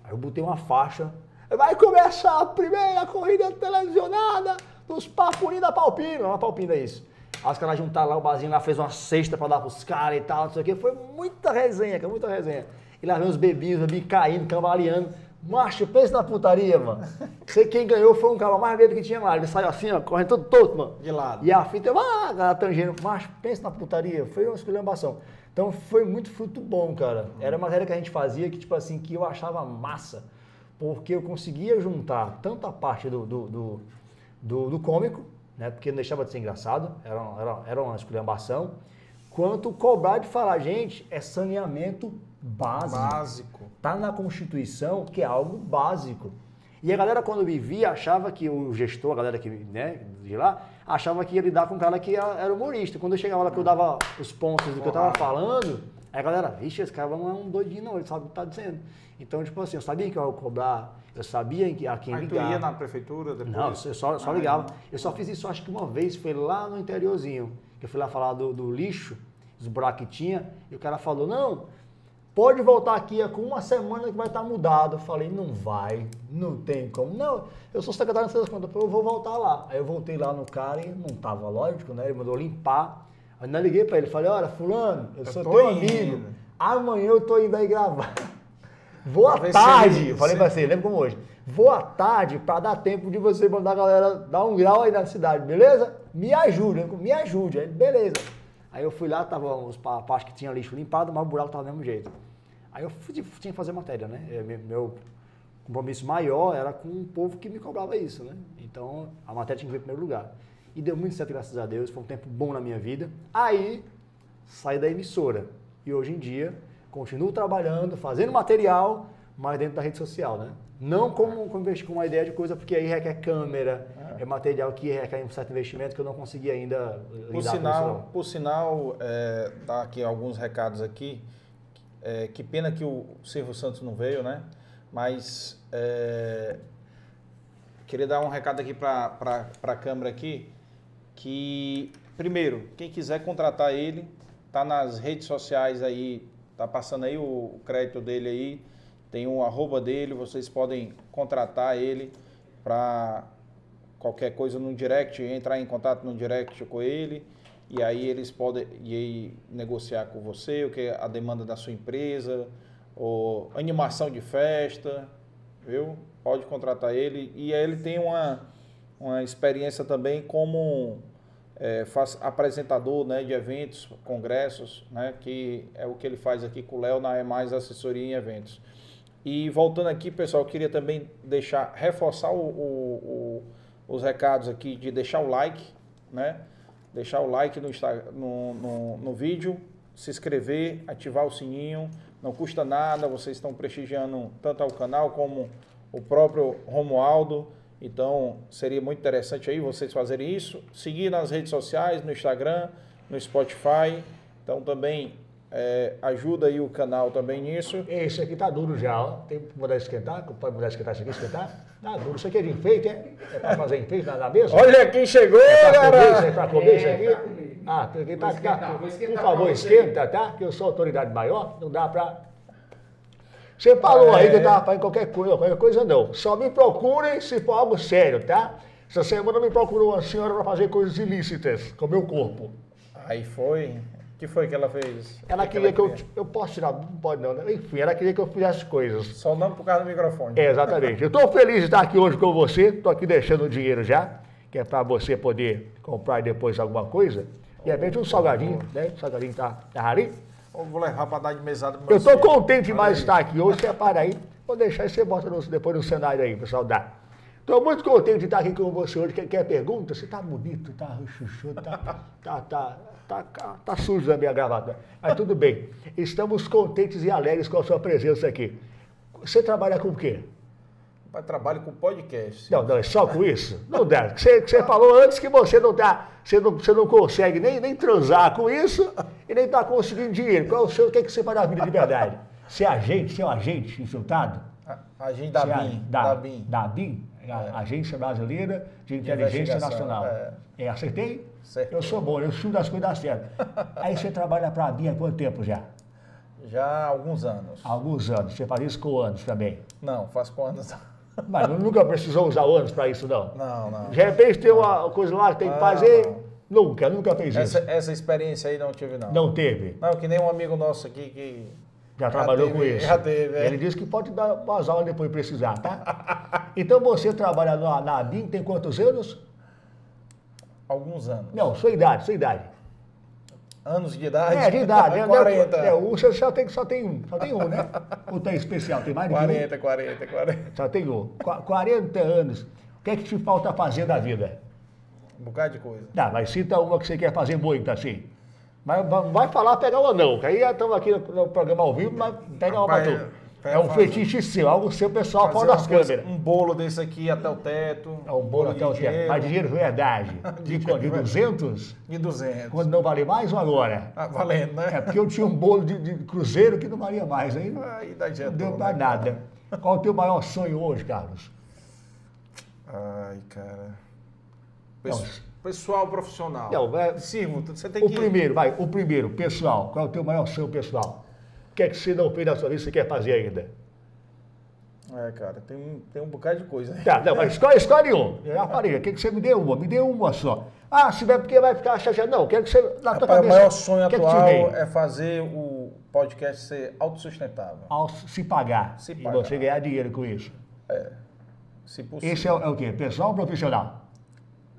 Aí eu botei uma faixa. Vai começar a primeira corrida televisionada dos Papuri da Palpina. Uma Palpina é isso. Aí os caras juntaram lá, o barzinho lá fez uma cesta pra dar pros caras e tal, não sei o quê. Foi muita resenha, cara, muita resenha. E lá vem os bebinhos, os bebinhos caindo, cambaleando. Macho, pensa na putaria, mano. Sei que quem ganhou foi um cara mais bêbado que tinha lá. Ele saiu assim, ó, correndo todo torto, mano.
De lado.
E a fita, ah, a galera tangendo. Macho, pensa na putaria. Foi uma esculhambação. Então foi muito fruto bom, cara. Era uma matéria que a gente fazia que, tipo assim, que eu achava massa. Porque eu conseguia juntar tanto a parte do, do, do, do- do cômico, né? Porque não deixava de ser engraçado, era, era, era uma esculhambação, quanto cobrar de falar, gente, é saneamento básico.
Básico.
Tá na Constituição que é algo básico. E a galera, quando me via, achava que o gestor, a galera que, né, de lá, achava que ia lidar com um cara que era era humorista. Quando eu chegava lá que eu dava os pontos do que eu tava falando, aí a galera, vixe, esse cara não é um doidinho não, ele sabe o que tá dizendo. Então, tipo assim, eu sabia que eu ia cobrar, eu sabia que- a quem
Aí tu
ligar.
ia na prefeitura depois?
Não, eu só, só
Ah,
ligava. Eu só fiz isso acho que uma vez, foi lá no interiorzinho. Que eu fui lá falar do, do lixo, dos buracos que tinha, e o cara falou, não, pode voltar aqui é com uma semana que vai estar mudado. Eu falei, não vai, não tem como. Não, eu sou secretário de das contas, eu vou voltar lá. Aí eu voltei lá no cara e não tava lógico, né? Ele mandou limpar. Aí eu liguei pra ele, falei, olha, fulano, eu,
Eu
sou teu
indo.
amigo. Amanhã eu tô indo aí gravar. Vou à tarde, falei pra você, lembra como hoje? Vou à tarde pra dar tempo de você mandar a galera dar um grau aí na cidade, beleza? Me ajude, me ajude. Aí, beleza. Aí eu fui lá, tava os pa- parte que tinha lixo limpado, mas o buraco tava do mesmo jeito. Aí eu fui- tinha que fazer matéria, né? É, Meu, meu, compromisso maior era com o povo que me cobrava isso, né? Então, a matéria tinha que vir em primeiro lugar. E deu muito certo, graças a Deus, foi um tempo bom na minha vida. Aí, saí da emissora. E hoje em dia, continuo trabalhando, fazendo material, mas dentro da rede social, né? Não como, como investir com uma ideia de coisa, porque aí requer câmera, é, material que requer um certo investimento que eu não consegui ainda
Por sinal, por sinal é, tá aqui alguns recados aqui. É, que pena que o Silvio Santos não veio, né? Mas é, queria dar um recado aqui para a câmera aqui, que primeiro, quem quiser contratar ele, tá nas redes sociais aí, tá passando aí o, o crédito dele aí, tem o arroba dele, vocês podem contratar ele para qualquer coisa no direct, entrar em contato no direct com ele. E aí eles podem e aí negociar com você o que é a demanda da sua empresa, ou animação de festa, viu? Pode contratar ele. E aí ele tem uma, uma experiência também como é, faz, apresentador né, de eventos, congressos, né, que é o que ele faz aqui com o Léo na É Mais Assessoria em Eventos. E voltando aqui, pessoal, queria também deixar, reforçar o, o, o, os recados aqui de deixar o like, né? Deixar o like no, no, no, no vídeo, se inscrever, ativar o sininho, não custa nada, vocês estão prestigiando tanto ao canal como o próprio Romualdo. Então, seria muito interessante aí vocês fazerem isso. Seguir nas redes sociais, no Instagram, no Spotify. Então, também é, ajuda aí o canal também nisso.
Esse aqui tá duro já, ó. Tem que mudar esquentar? Pode mudar esquentar isso aqui, esquentar? Tá duro. Isso aqui é de enfeite, é? É pra fazer enfeite na, na mesa?
Olha quem chegou,
é pra comer, isso é
galera!
pra comer isso
É,
aqui?
pra comer.
Ah, tá,
Vou esquentar,
tá-
vou esquentar
Por favor, esquenta, tá? Que eu sou autoridade maior, não dá pra... Você falou aí
É.
que tava fazendo qualquer coisa, qualquer coisa não. Só me procurem se for algo sério, tá? Essa semana me procurou uma senhora pra fazer coisas ilícitas com o meu corpo.
Aí foi. O que foi que ela fez?
Ela
que
queria que eu...
queria?
Eu posso tirar? Não pode não, né? Enfim, ela queria que eu fizesse coisas.
Só não por causa do microfone.
É, exatamente. Eu estou feliz de estar aqui hoje com você. Estou aqui deixando o dinheiro já, que é para você poder comprar depois alguma coisa. De repente um salgadinho, né? O salgadinho tá, tá ali.
Eu vou levar para dar de mesada pro meu
Eu estou contente demais de estar aqui hoje. Separa aí. Vou deixar e você bota no- depois no cenário aí, pessoal. Dá. Estou muito contente de estar aqui com você hoje. Quer, quer pergunta? Você está bonito, está chuchu, tá, tá, tá, tá, tá, tá sujo a minha gravata. Mas tudo bem. Estamos contentes e alegres com a sua presença aqui. Você trabalha com o quê?
Rapaz, trabalho com podcast.
Não, não, é só com isso? Não dá. Você, você falou antes que você não tá, você não, você não consegue nem, nem transar com isso e nem tá conseguindo dinheiro. Qual é o seu, o que, é que você faz na vida de verdade? Ser agente, ser um agente insultado?
A, a gente da
a-
BIM.
Da,
Da BIM.
da BIM,
É.
Agência Brasileira de Inteligência Nacional.
é.
É, acertei?
Acertou.
Eu sou bom, eu estudo as coisas das certas. Aí você trabalha para a BIM há quanto tempo já?
Já há alguns anos.
Há alguns anos. Você faz isso com anos também.
Não, faz com anos.
Mas nunca precisou usar anos para isso, não.
Não, não.
De repente tem uma coisa lá que tem que
Ah,
fazer.
não.
Nunca, nunca fez isso.
Essa, essa experiência aí não tive, não.
Não teve.
Não, que nem um amigo nosso aqui que.
Já trabalhou
teve,
com isso.
Já teve, é.
Ele disse que pode dar umas aulas depois precisar, tá? Então você trabalha na, na BIM tem quantos anos?
Alguns anos.
Não, sua idade, sua idade.
Anos de idade?
É, de idade. né?
40.
É, o você só tem, só tem um. Só tem um, né? Ou tem especial? Tem mais de um?
40, 40, 40.
Só tem um. Qu- 40 anos. O que é que te falta fazer da vida?
Um bocado de coisa.
Tá, mas cita uma que você quer fazer muito assim. Mas não vai falar pegar uma não, que aí estamos aqui no, programa ao vivo, mas pega uma pra
Rapaz,
tu.
pega
É um
fazer-
fetiche seu, algo seu pessoal fora das
coisa-
câmeras.
Um bolo desse aqui até o teto.
É um bolo até o
de
teto.
dinheiro,
Mas dinheiro verdade. De,
De
de
dinheiro.
200?
De 200.
Quando não vale mais ou agora?
Ah, valendo, né?
É porque eu tinha um bolo de, de cruzeiro que não valia mais. Aí não
Aí dá
deu pra
né?
nada. Qual o teu maior sonho hoje, Carlos?
Ai, cara.
Não,
Pes- Pessoal profissional.
Não, é-
você tem
O
que.
primeiro, vai, o primeiro, pessoal. Qual é o teu maior sonho pessoal? O que é que você não fez na sua vida e você quer fazer ainda?
É, cara, tem, um- tem um bocado de coisa.
Tá, não, mas escolhe, escolhe um. Eu já falei, quer que você me dê uma, me dê uma só. Ah, se é porque vai ficar chateado. Não, quero que você. Na tua
Rapaz, o
cabeça,
maior sonho
o que é que te
atual é fazer o podcast ser autossustentável.
Ao se pagar.
Se
E
pagar.
você ganhar dinheiro com isso.
Se possível.
Esse é, o- é o quê? Pessoal ou profissional?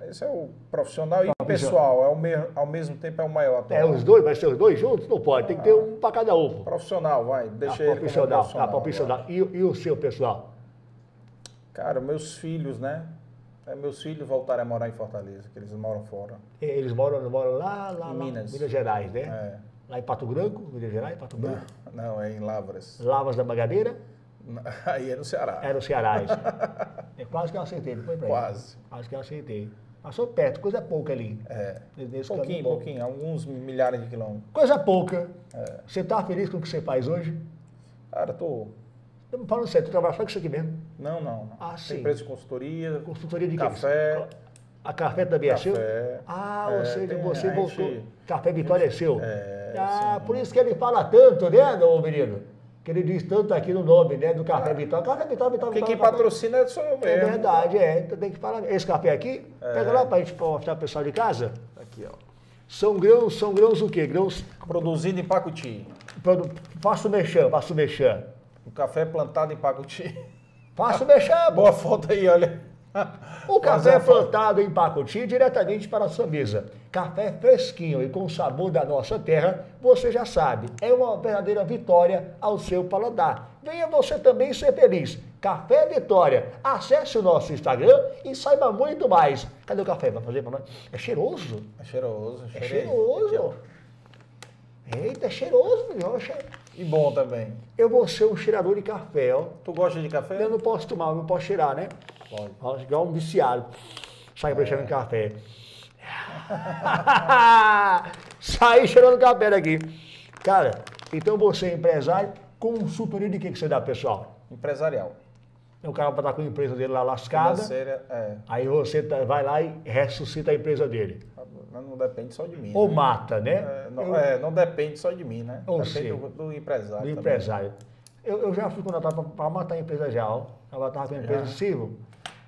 Esse é o profissional e
Profissional.
pessoal. É o me... Ao mesmo tempo é o maior atual.
É, os dois, vai ser os dois juntos? Não pode, tem que ter um para cada um.
Profissional, vai.
Ah,
Deixa ele como
profissional,
profissional.
ah, profissional. E, e o seu pessoal?
Cara, meus filhos, né? É, meus filhos voltaram a morar em Fortaleza, que eles moram fora.
Eles moram, moram lá, lá,
Em
lá,
Minas.
Minas Gerais, né?
É.
Lá em Pato Branco, Minas Gerais, Pato Branco.
Não, é em Lavras.
Lavas da Magadeira,
Aí é no Ceará.
era o Ceará. isso. É quase que eu acertei, não foi pra?
Quase.
Quase que eu acertei. Passou perto, coisa pouca ali.
É.
Nesse
Pouquinho,
bom.
pouquinho, alguns milhares de quilômetros.
Coisa pouca.
É.
Você tá feliz com o que você faz hoje?
Cara, tô.
Eu falando sério, tu trabalha só com isso aqui mesmo.
Não, não. não.
Ah,
Tem
sim.
empresa de consultoria,
Consultoria de quê?
Café.
A café é seu?
Café.
Ah,
É,
ou seja,
tem-
você
a
voltou.
gente-
Café Vitória é seu?
É,
Ah,
sim.
por isso que ele fala tanto, né, meu menino? Que ele diz tanto aqui no nome, né, do Café Vitória. Café Vitória, Vitória,
quem
Vitória, Café-
patrocina sou eu
É
mesmo.
verdade, é. Então tem que falar. Esse café aqui,
É.
pega lá pra gente mostrar pro pessoal de casa.
Aqui, ó.
São grãos, são grãos o quê? Grãos.
Produzido em Pacuti.
produ- Faço mexã, faço mexã.
O café plantado em Pacuti.
Faço mexã.
Boa foto aí, olha.
O café é plantado em Pacuti diretamente para a sua mesa. Café fresquinho e com sabor da nossa terra, você já sabe, é uma verdadeira vitória ao seu paladar. Venha você também ser feliz. Café Vitória. Acesse o nosso Instagram e saiba muito mais. Cadê o café? Vai fazer para nós? É cheiroso.
É cheiroso.
É cheiroso.
Aqui, ó.
Eita, é cheiroso, meu. Eu che-
E bom também.
Eu vou ser um cheirador de café, ó.
Tu gosta de café?
Eu não posso tomar, não posso cheirar, né?
Pode.
Ó, Igual um viciado. Sai cheirando café. Sai cheirando café daqui. Cara, então você é empresário, consultoria de que, que você dá, pessoal?
Empresarial.
O cara vai estar com a empresa dele lá lascada,
é.
aí você tá- vai lá e ressuscita a empresa dele.
Mas Não depende só de mim.
Ou
né?
mata, né?
É, não,
Eu-
é, não depende só de mim, né?
Ou
depende do, do empresário.
do
também.
empresário. Eu, eu já fui contratado para matar a empresa já, ó. Ela estava com a empresa civil.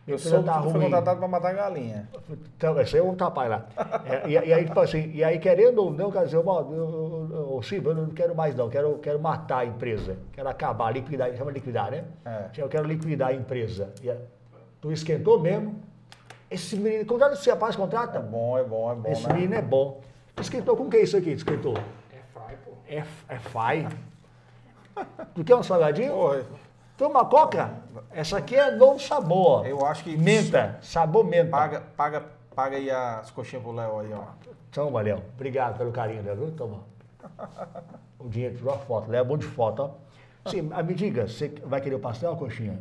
Eu
empresa
sou
tá
fui
ruim.
contratado para matar galinha.
Então, esse aí é um tapaz lá. É, e, e aí, tipo assim, e aí, querendo ou não, quer dizer, eu, eu, eu, eu, Silvio, eu não quero mais não, quero, quero matar a empresa. Quero acabar, liquidar, chama liquidar, né?
É.
Eu quero liquidar a empresa. E a- tu esquentou mesmo. Esse menino, contrata esse rapaz,
É
contrata.
bom, é bom, é bom,
Esse
né?
menino é bom. Esquentou com o que é isso aqui? Esquentou?
É fry, pô.
É, é fai. Tu quer um salgadinho?
Pô,
Toma coca. Essa aqui é novo sabor.
eu acho que
Menta, sabor menta.
paga, paga, paga aí as coxinhas pro Léo aí, ó.
Toma, Léo. Obrigado pelo carinho, Léo. viu? Toma. O dinheiro tirou a foto. Léo é bom de foto, ó. Sim, ah, me diga, você vai querer o pastel ou a coxinha?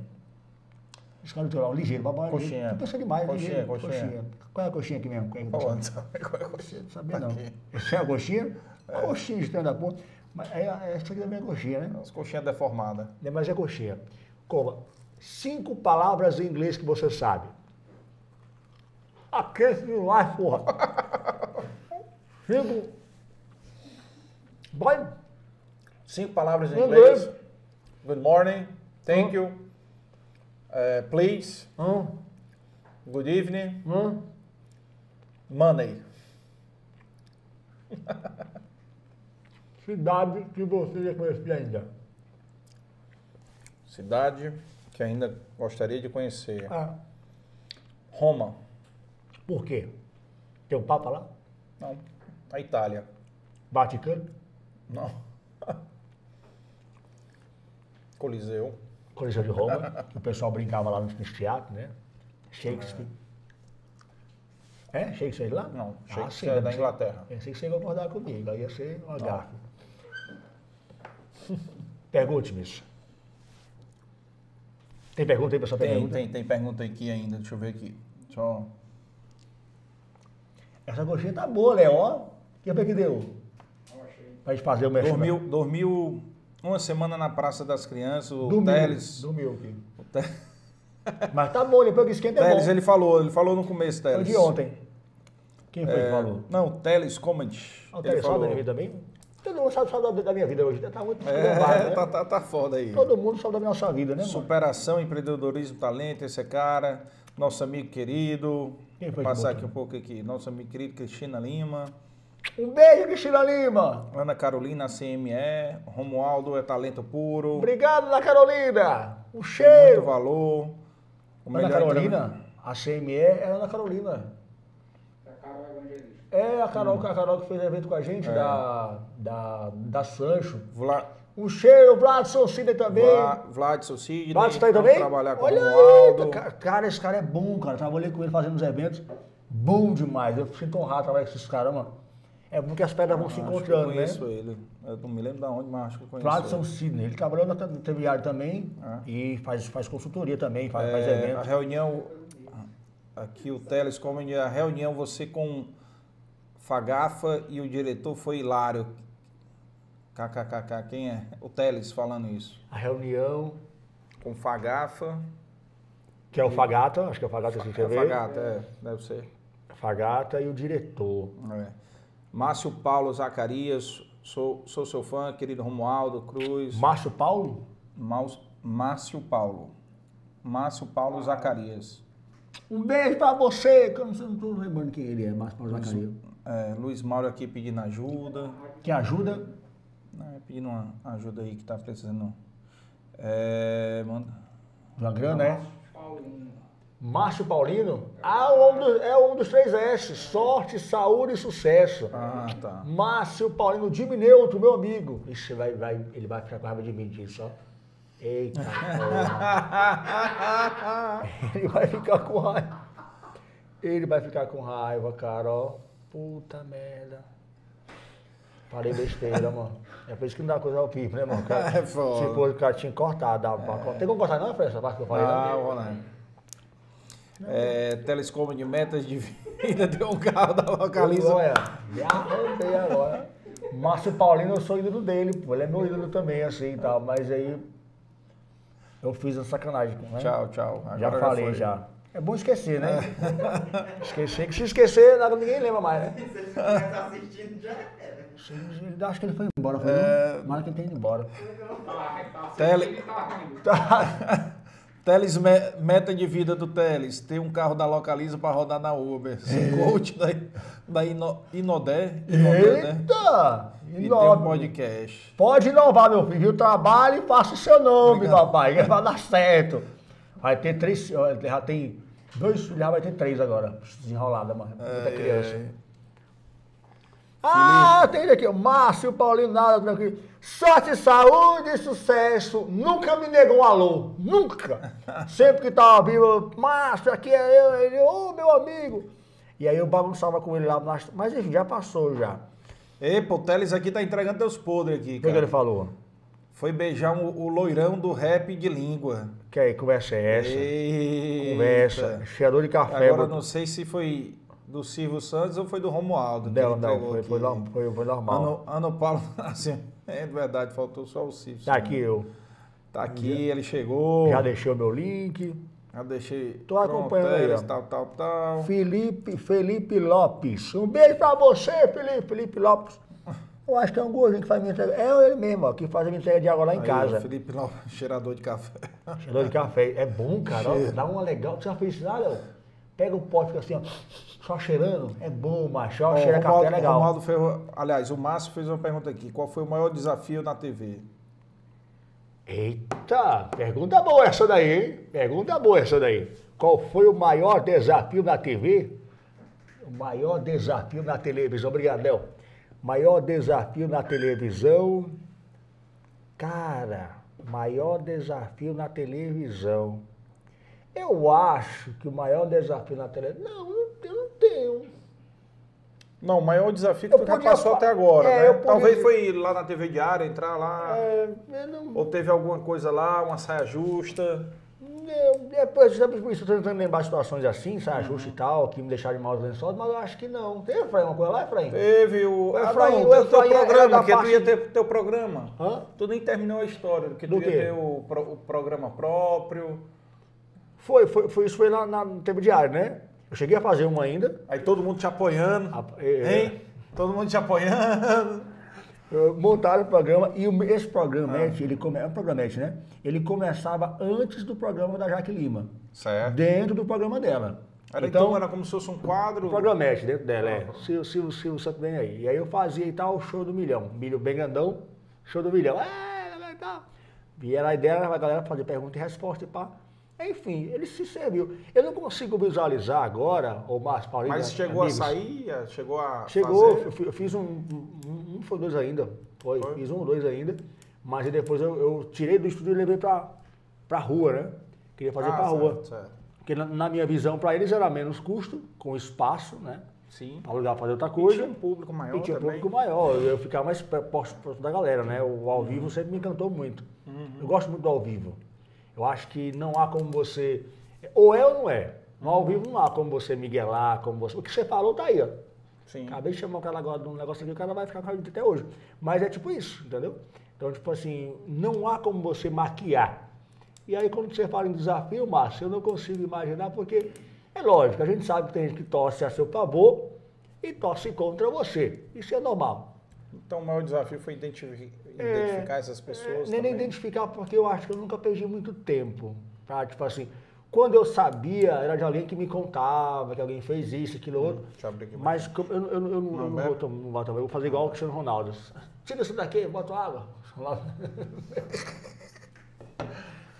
Lado, ligeiro, babá.
Coxinha.
Tu pensa demais,
Coxinha,
ligeiro.
coxinha.
Qual é a coxinha aqui mesmo? Qual é,
Pô,
você
não sabe qual é a coxinha?
sabia não.
Aqui.
Essa é a coxinha? Coxinha de da ponta. Mas é, é, essa aqui também é coxinha, né?
As coxinhas deformadas.
Né, Mas é coxinha. Coma. Cinco palavras em inglês que você sabe. Aquece demais, porra. Cinco. Vai.
Cinco palavras em
Inglês.
inglês. Good morning. Thank you. eh, please.
Hum,
Good evening.
hum.
Money.
Cidade que você já conhecia ainda.
Cidade que ainda gostaria de conhecer.
Ah,
Roma.
por quê? Tem um Papa lá?
Não. A Itália.
Vaticano?
Não. Coliseu.
Coliseu de Roma, que o pessoal brincava lá nos teatros, né? Shakespeare. É? Shakespeare lá?
Não.
Ah,
Shakespeare
sim,
é da. Inglaterra.
Pensei que você ia concordar comigo, aí ia ser uma gafe. Pergunte-me isso. Tem pergunta aí, pessoal? Tem, pergunta?
tem, tem pergunta aqui ainda. Deixa eu ver aqui. Só.
Essa coxinha tá boa, Léo, ó. Que foi que deu? Pra gente fazer o merchan.
Dormiu, dormiu uma semana na Praça das Crianças. O
Dormiu,
Teles.
dormiu aqui.
o
Mas tá bom, depois que esquenta é
Teles,
bom.
ele falou, ele falou no começo,
Foi
Teles.
de ontem. Quem foi que
É,
falou?
Não, Teles Comedy.
Ah, O
Ele
Teles
falou.
também? Todo mundo sabe, sabe da- minha vida hoje. Tá muito
É,
bombado, né?
tá, tá, tá foda aí.
Todo mundo sabe da nossa vida, né, mano?
Superação, empreendedorismo, talento, esse é cara, nosso amigo querido.
Quem foi que
passar
botou?
aqui um pouco aqui. Nosso amigo querido Cristina Lima,
Um beijo, Cristina Lima.
Ana Carolina CME, Romualdo é talento puro.
Obrigado, Ana Carolina. Um
tem muito
cheiro.
valor. O
Ana Carolina, a CME é Ana Carolina.
É Carol Evangelista.
É a Carol, a Carol que fez evento com a gente,
É.
da, da, da Sancho.
Vla-
Um cheiro, Vladson Sidney também.
Vla, Vladson Sidney.
Vladson tá aí também?
trabalhar com
Olha
o
aí, ca- cara, esse cara é bom, cara. Trabalhei com ele fazendo os eventos. Bom demais. Eu sinto honrado trabalhar com esses caras, mano. É bom que as pedras vão se
Acho que eu
encontrando, né?
conheço ele. Eu não me lembro de onde, mas acho que eu conheço
Vladson
ele.
Sidney. Ele trabalhou na TV também e faz, faz consultoria também, faz, faz
É, a
eventos.
reunião, aqui o Teles, como a reunião você com Fagafa e o diretor foi hilário. KKKK, quem é? O Teles falando isso.
A reunião,
Com Fagafa.
que é o Fagata, acho que é o Fagata que
É
você vê.
Fagata, é, deve ser.
Fagata e o diretor.
É. Márcio Paulo Zacarias, sou, sou seu fã, querido Romualdo Cruz.
Márcio Paulo?
Márcio Paulo. Márcio Paulo Zacarias.
Um beijo pra você, que eu não, sei- não tô lembrando quem ele é, Márcio Paulo Zacarias.
É, Luiz Mauro aqui pedindo ajuda.
Que ajuda.
Não, é pedindo uma ajuda aí que tá precisando. É, manda.
De uma grana, é?
Paulinho.
Márcio Paulino? Ah, o homem do- é um dos três S. Sorte, saúde e sucesso.
Ah, tá.
Márcio Paulino de Neutro, meu amigo. Ixi, vai, vai, ele vai ficar com raiva de mim disso, ó. Eita, porra. Ele vai ficar com raiva. Ele vai ficar com raiva, cara, ó. Puta merda. Falei besteira, mano. É por isso que não dá coisa ao pipo, né, mano? Cara,
É foda.
Se fosse o cara tinha cortado, dava pra cortar. Tem como cortar não, Fred, essa parte que eu falei?
Ah,
não?
vou lá. É, telescópio de metas de vida deu um carro da localiza.
Olha, me arrandei agora. Márcio Paulino, eu sou ídolo dele, pô. Ele é meu ídolo também, assim e tal. Mas aí eu fiz a sacanagem, né?
Tchau, tau. Agora
Já falei,
foi.
já. É bom esquecer, né? Esquecer, que se esquecer, nada, ninguém lembra mais, né?
Se ele estivesse assistindo, já era.
Acho que ele foi embora, foi?
É.
É... Mas que ele tem ido embora.
Tá, tá
Tele- Teles, me- meta de vida do Teles, ter um carro da Localiza para rodar na Uber. Ser coach da, da Ino, Inodé, Inodé, né?
Eita!
E ter um podcast.
Pode inovar, meu filho. Viu? Trabalhe e faça o seu nome,
Obrigado.
papai. Vai dar certo. Vai ter três. Já tem dois filhos, já vai ter três agora. Desenrolada, mano. Muita
É,
criança.
é.
Ah, tem aqui, Márcio Paulino, nada tranquilo. Sorte, saúde e sucesso. Nunca me negou um alô. Nunca. Sempre que tava vivo, Márcio, aqui é eu. Ele, ô, meu amigo. E aí eu bagunçava com ele lá. Mas enfim, já passou já.
Ei, pô, o Teles aqui tá entregando teus podres aqui,
O que,
cara.
ele falou?
Foi beijar um- o loirão do rap de língua.
Que aí, conversa é essa?
Eita.
Conversa. Cheirador de café.
Agora
bot-
não sei se foi do Silvio Santos ou foi do Romualdo.
Não, não, foi, foi, foi, foi normal.
Ano, ano Paulo, assim, é verdade, faltou só o Silvio.
Tá aqui eu.
Tá aqui, ele chegou.
Já deixei o meu link.
Já deixei.
Tô acompanhando aí, ó.
Tal, tal, tal.
Felipe, Felipe Lopes. Um beijo pra você, Felipe, Felipe Lopes. Eu acho que é um gordinho que faz minha entrega. É ele mesmo, ó, que faz a minha entrega de água lá em
Aí,
casa.
Felipe Lopes, cheirador de café.
Cheirador de café. É bom, cara. ó, dá uma legal. Você já fez isso, nada? ó? Pega o pote, fica assim, ó, só cheirando. É bom, macho. Ó,
Ó,
cheira
o
café, é
Romualdo,
legal.
Romualdo fez, aliás, o Márcio fez uma pergunta aqui. Qual foi o maior desafio na TV?
Eita, pergunta boa essa daí, hein? Pergunta boa essa daí. Qual foi o maior desafio na TV? O maior desafio na televisão. Obrigado, Léo. Maior desafio na televisão. Cara, maior desafio na televisão. Eu acho que o maior desafio na televisão. Não, eu não tenho.
Não, o maior desafio que
Eu
tu já
podia
passou até agora,
É,
né?
podia-
Talvez foi ir lá na TV Diária, entrar lá,
É, eu não.
ou teve alguma coisa lá, uma saia justa.
Eu, depois, sempre por isso, tô tentando lembrar situações assim, sabe,
Uhum.
ajuste e tal, que me deixaram de maus lençóis, mas eu acho que não. Tem, Efraim, uma coisa lá, Efraim?
Teve o.
O
Ah,
Efraim-
não,
o
teu, teu
Efraim era
programa,
da
que tu
parte-
ia ter teu programa.
Hã?
Tu nem terminou a história, que
Do
tu ia
quê?
ter o, pro- o programa próprio.
Foi, foi, foi, isso foi lá na, no tempo diário, né? Eu cheguei a fazer uma ainda.
Aí todo mundo te apoiando.
A- é,
Hein? Todo mundo te apoiando.
Montaram o programa e esse
Ah.
programete, ele come, é um programete, né? Ele começava antes do programa da Jaque Lima,
Certo.
dentro do programa dela.
Era, então, era como se fosse um quadro.
O programete dentro dela, é. Silvio, Silvio, Silvio Santos bem aí. E aí eu fazia e tal, o show do milhão. Milho bem grandão, show do milhão. É, e tal. E era a ideia a galera fazer pergunta e resposta e pá. Enfim, ele se serviu. Eu não consigo visualizar agora, o Márcio Paulinho.
Mas chegou
amigos.
a sair? Chegou a.
Chegou,
fazer?
eu fi- eu fiz um, um, um, foi dois ainda. Foi,
Foi?
fiz um ou dois ainda. Mas depois eu, eu tirei do estúdio e levei pra, pra rua, né? Queria fazer
Ah,
pra rua.
certo, certo.
Porque na, na minha visão, pra eles era menos custo, com espaço, né?
Sim.
Pra lugar fazer outra
E
coisa.
tinha um público maior
E tinha
também.
público maior, eu ficava mais próximo da galera, né? O ao vivo sempre me encantou muito. Eu gosto muito do ao vivo. Eu acho que não há como você. Ou é ou não é. No ao vivo não há como você miguelar, como você. O que você falou tá aí, ó.
Sim.
Acabei de chamar o cara agora de um negócio aqui, o cara vai ficar com a gente até hoje. Mas é tipo isso, entendeu? Então, tipo assim, não há como você maquiar. E aí, quando você fala em desafio, Márcio, eu não consigo imaginar, porque é lógico, a gente sabe que tem gente que torce a seu favor e torce contra você. Isso é normal.
Então o maior desafio foi identifi- identificar essas pessoas.
É, nem, nem
também.
identificar, porque eu acho que eu nunca perdi muito tempo. Pra, tipo assim, quando eu sabia, era de alguém que me contava que alguém fez isso, aquilo, outro.
Abrir aqui.
Mas eu, eu, eu, eu não,
Não
eu não tomar, eu vou fazer igual o Cristiano Ronaldo. Tira isso daqui, bota água.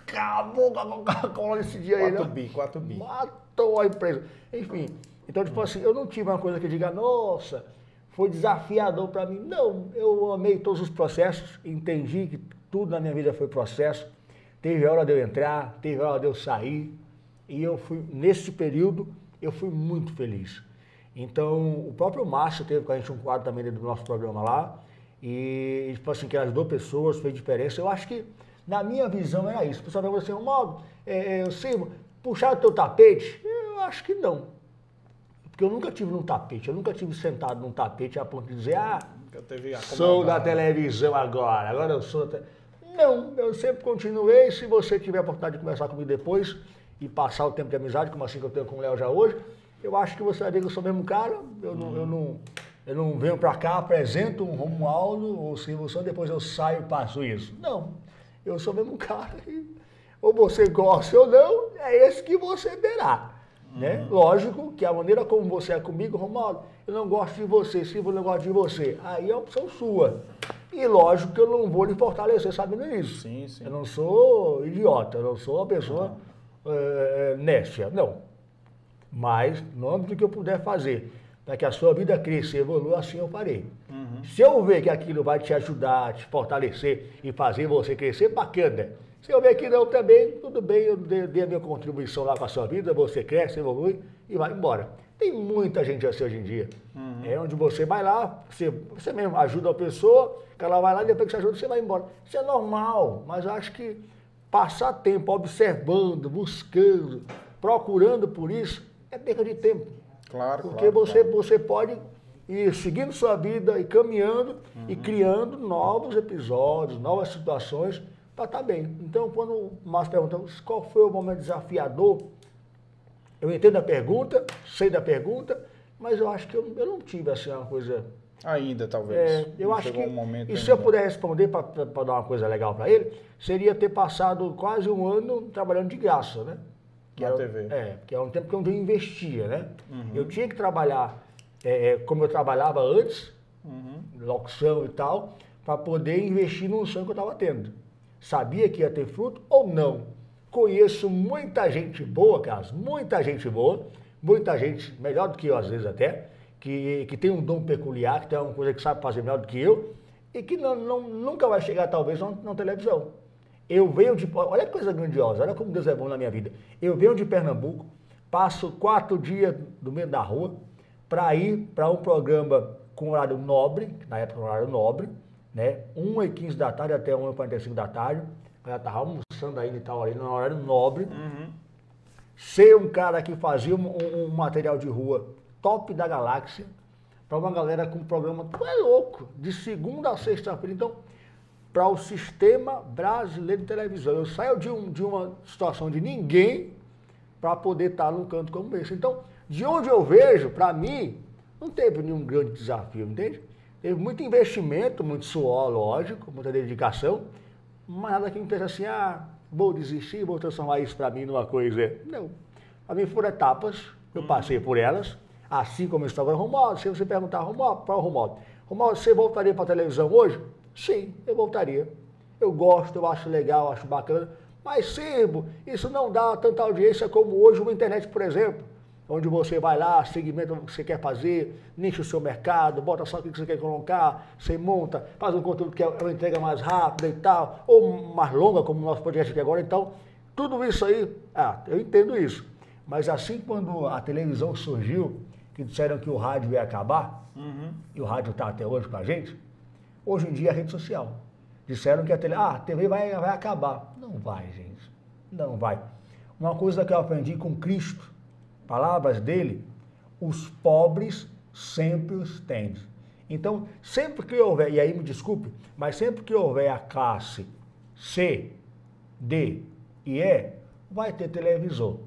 Acabou com a Coca-Cola nesse dia aí,
4
né?
bi, 4 bi.
Matou a empresa. Enfim, então, tipo assim, eu não tive uma coisa que diga, nossa, foi desafiador para mim. Não, eu amei todos os processos, entendi que tudo na minha vida foi processo. Teve hora de eu entrar, teve hora de eu sair. E eu fui, nesse período, eu fui muito feliz. Então, o próprio Márcio teve com a gente um quadro também dentro do nosso programa lá. E, tipo assim, que ajudou pessoas, fez diferença. Eu acho que, na minha visão, era isso. O pessoal falou assim, modo, é, é, Silvio, puxar o teu tapete? Eu acho que não. Porque eu nunca tive num tapete, eu nunca tive sentado num tapete a ponto de dizer, ah, sou da
acomodado.
televisão agora, agora eu sou da. Não, eu sempre continuei. Se você tiver a oportunidade de conversar comigo depois e passar o tempo de amizade, como assim que eu tenho com o Léo já hoje, eu acho que você vai ver que eu sou o mesmo cara. Eu não, eu não, eu não venho pra cá, apresento um Romualdo ou Silvio depois eu saio e passo isso. Não, eu sou o mesmo cara. e ou você gosta ou não, é esse que você verá. Né? Lógico que a maneira como você é comigo, Romualdo, eu não gosto de você, Silvio, eu não gosto de você. Aí é opção sua. E lógico que eu não vou lhe fortalecer sabendo isso.
Sim, sim.
Eu não sou idiota, eu não sou uma pessoa eh, nécia, não. Mas, no âmbito do que eu puder fazer, para que a sua vida cresça e evolua, assim eu farei. Se eu ver que aquilo vai te ajudar, te fortalecer e fazer você crescer, bacana. Se eu ver que não também, tudo bem, eu dei, a minha contribuição lá com a sua vida, você cresce, evolui e vai embora. Tem muita gente assim hoje em dia. É onde você vai lá, você, você mesmo ajuda a pessoa, que ela vai lá e depois que você ajuda, você vai embora. Isso é normal, mas acho que passar tempo observando, buscando, procurando por isso, é perda de tempo.
Claro,
Porque
claro,
você,
claro.
você pode ir seguindo sua vida e caminhando
Uhum.
e criando novos episódios, novas situações para estar bem. Então, quando o Márcio perguntou qual foi o momento desafiador, eu entendo a pergunta, sei da pergunta, mas eu acho que eu, eu não tive assim uma coisa.
Ainda, talvez.
É, eu
Não
acho que.
um
e se eu
ainda.
puder responder para dar uma coisa legal para ele, seria ter passado quase um ano trabalhando de graça, né?
Na
era,
TV.
É, que é um tempo que eu não investia, né?
Uhum.
Eu tinha que trabalhar é, como eu trabalhava antes,
Uhum.
locução e tal, para poder investir num sonho que eu estava tendo. Sabia que ia ter fruto ou não? Conheço muita gente boa, Carlos, muita gente boa, muita gente, melhor do que eu às vezes até, que, que tem um dom peculiar, que tem uma coisa que sabe fazer melhor do que eu, e que não, não- nunca vai chegar talvez na, na televisão. Eu venho de. Olha que coisa grandiosa, olha como Deus é bom na minha vida. Eu venho de Pernambuco, passo quatro dias do meio da rua para ir para um programa com horário nobre, na época era horário nobre, né? 1 e 15 da tarde até 1 e 45 da tarde. Já estava almoçando ainda e tal ali no horário nobre. Ser um cara que fazia um, um- um material de rua top da galáxia para uma galera com programa. Tu é louco! De segunda a sexta-feira. Então, para o sistema brasileiro de televisão. Eu saio de, um- de uma situação de ninguém para poder estar num canto como esse. Então, de onde eu vejo, para mim, não teve nenhum grande desafio, entende? Teve muito investimento, muito suor, lógico, muita dedicação, mas nada que me fez assim, ah, vou desistir, vou transformar isso para mim numa coisa. Não. Para mim foram etapas, eu passei por elas, assim como eu estava Romualdo. Se você perguntar, Romualdo, para o Romualdo, Romualdo, você voltaria para a televisão hoje? Sim, eu voltaria. Eu gosto, eu acho legal, acho bacana. Mas, Sebo, isso não dá tanta audiência como hoje uma internet, por exemplo. Onde você vai lá, segmenta o que você quer fazer, nicha o seu mercado, bota só o que você quer colocar, você monta, faz um conteúdo que é uma entrega mais rápida e tal, ou mais longa, como o nosso podcast aqui agora. Então, tudo isso aí, ah, eu entendo isso. Mas assim quando a televisão surgiu, que disseram que o rádio ia acabar, e o rádio está até hoje com a gente, hoje em dia é rede social. Disseram que a, tele, ah, a TV vai, vai acabar. Não vai, gente. Não vai. Uma coisa que eu aprendi com Cristo, palavras dele, os pobres sempre os têm. Então, sempre que houver, e aí me desculpe, mas sempre que houver a classe C, D e E, vai ter televisor,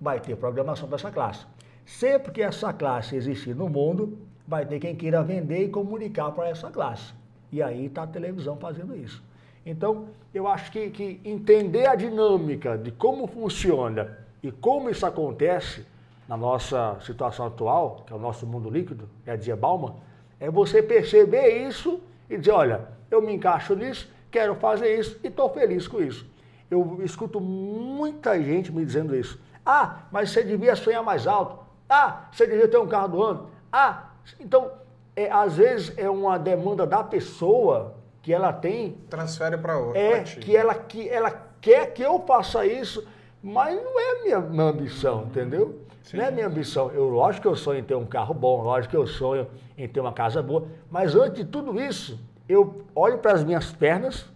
vai ter programação dessa classe. Sempre que essa classe existir no mundo, vai ter quem queira vender e comunicar para essa classe. E aí está a televisão fazendo isso. Então, eu acho que, que entender a dinâmica de como funciona e como isso acontece na nossa situação atual, que é o nosso mundo líquido, é dizer Bauman, é você perceber isso e dizer, olha, eu me encaixo nisso, quero fazer isso e estou feliz com isso. Eu escuto muita gente me dizendo isso. Ah, mas você devia sonhar mais alto. Ah, você devia ter um carro do ano. Ah, então, é, às vezes é uma demanda da pessoa que ela tem
Transfere para outra.
é que ela, que ela quer que eu faça isso, mas não é minha, minha ambição, entendeu? Não é minha ambição. Eu, lógico que eu sonho em ter um carro bom, lógico que eu sonho em ter uma casa boa, mas antes de tudo isso, eu olho para as minhas pernas,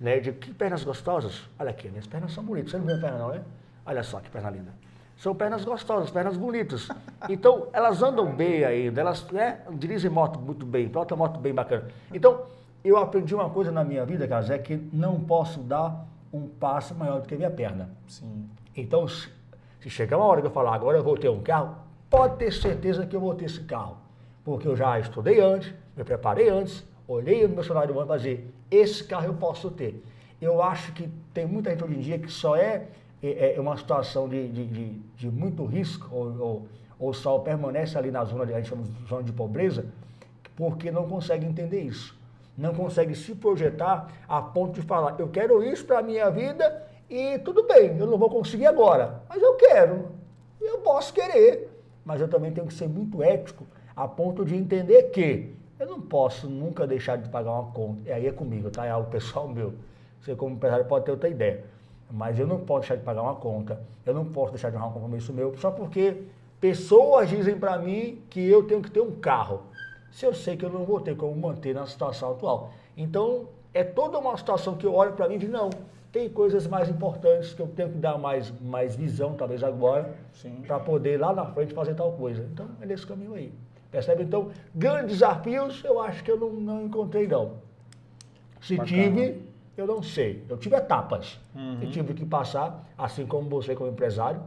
né? De que pernas gostosas. Olha aqui, minhas pernas são bonitas. Você não vê a perna não, né? Olha só que perna linda. São pernas gostosas, pernas bonitas. Então, elas andam bem ainda, elas né, dirigem moto muito bem, pilotam moto bem bacana. Então, eu aprendi uma coisa na minha vida, Carlos, é que não posso dar um passo maior do que a minha perna.
Sim.
Então, se chegar uma hora que eu falar, agora eu vou ter um carro, pode ter certeza que eu vou ter esse carro. Porque eu já estudei antes, me preparei antes, olhei no meu cenário do ano para dizer, esse carro eu posso ter. Eu acho que tem muita gente hoje em dia que só é, é, é uma situação de, de, de, de muito risco, ou, ou, ou só permanece ali na zona de, a gente chama de zona de pobreza, porque não consegue entender isso. Não consegue se projetar a ponto de falar, eu quero isso para a minha vida e tudo bem, eu não vou conseguir agora, mas eu quero, eu posso querer. Mas eu também tenho que ser muito ético a ponto de entender que eu não posso nunca deixar de pagar uma conta. E aí é comigo, tá? É algo pessoal meu. Você como empresário pode ter outra ideia. Mas eu não posso deixar de pagar uma conta. Eu não posso deixar de honrar um compromisso meu só porque pessoas dizem para mim que eu tenho que ter um carro. Se eu sei que eu não vou ter como manter na situação atual. Então, é toda uma situação que eu olho para mim e digo, não, tem coisas mais importantes que eu tenho que dar mais, mais visão, talvez agora, para poder lá na frente fazer tal coisa. Então, é nesse caminho aí. Percebe? Então, grandes desafios eu acho que eu não, não encontrei, não. Se
Bacana.
tive, eu não sei. Eu tive etapas.
Uhum.
Eu tive que passar, assim como você como empresário,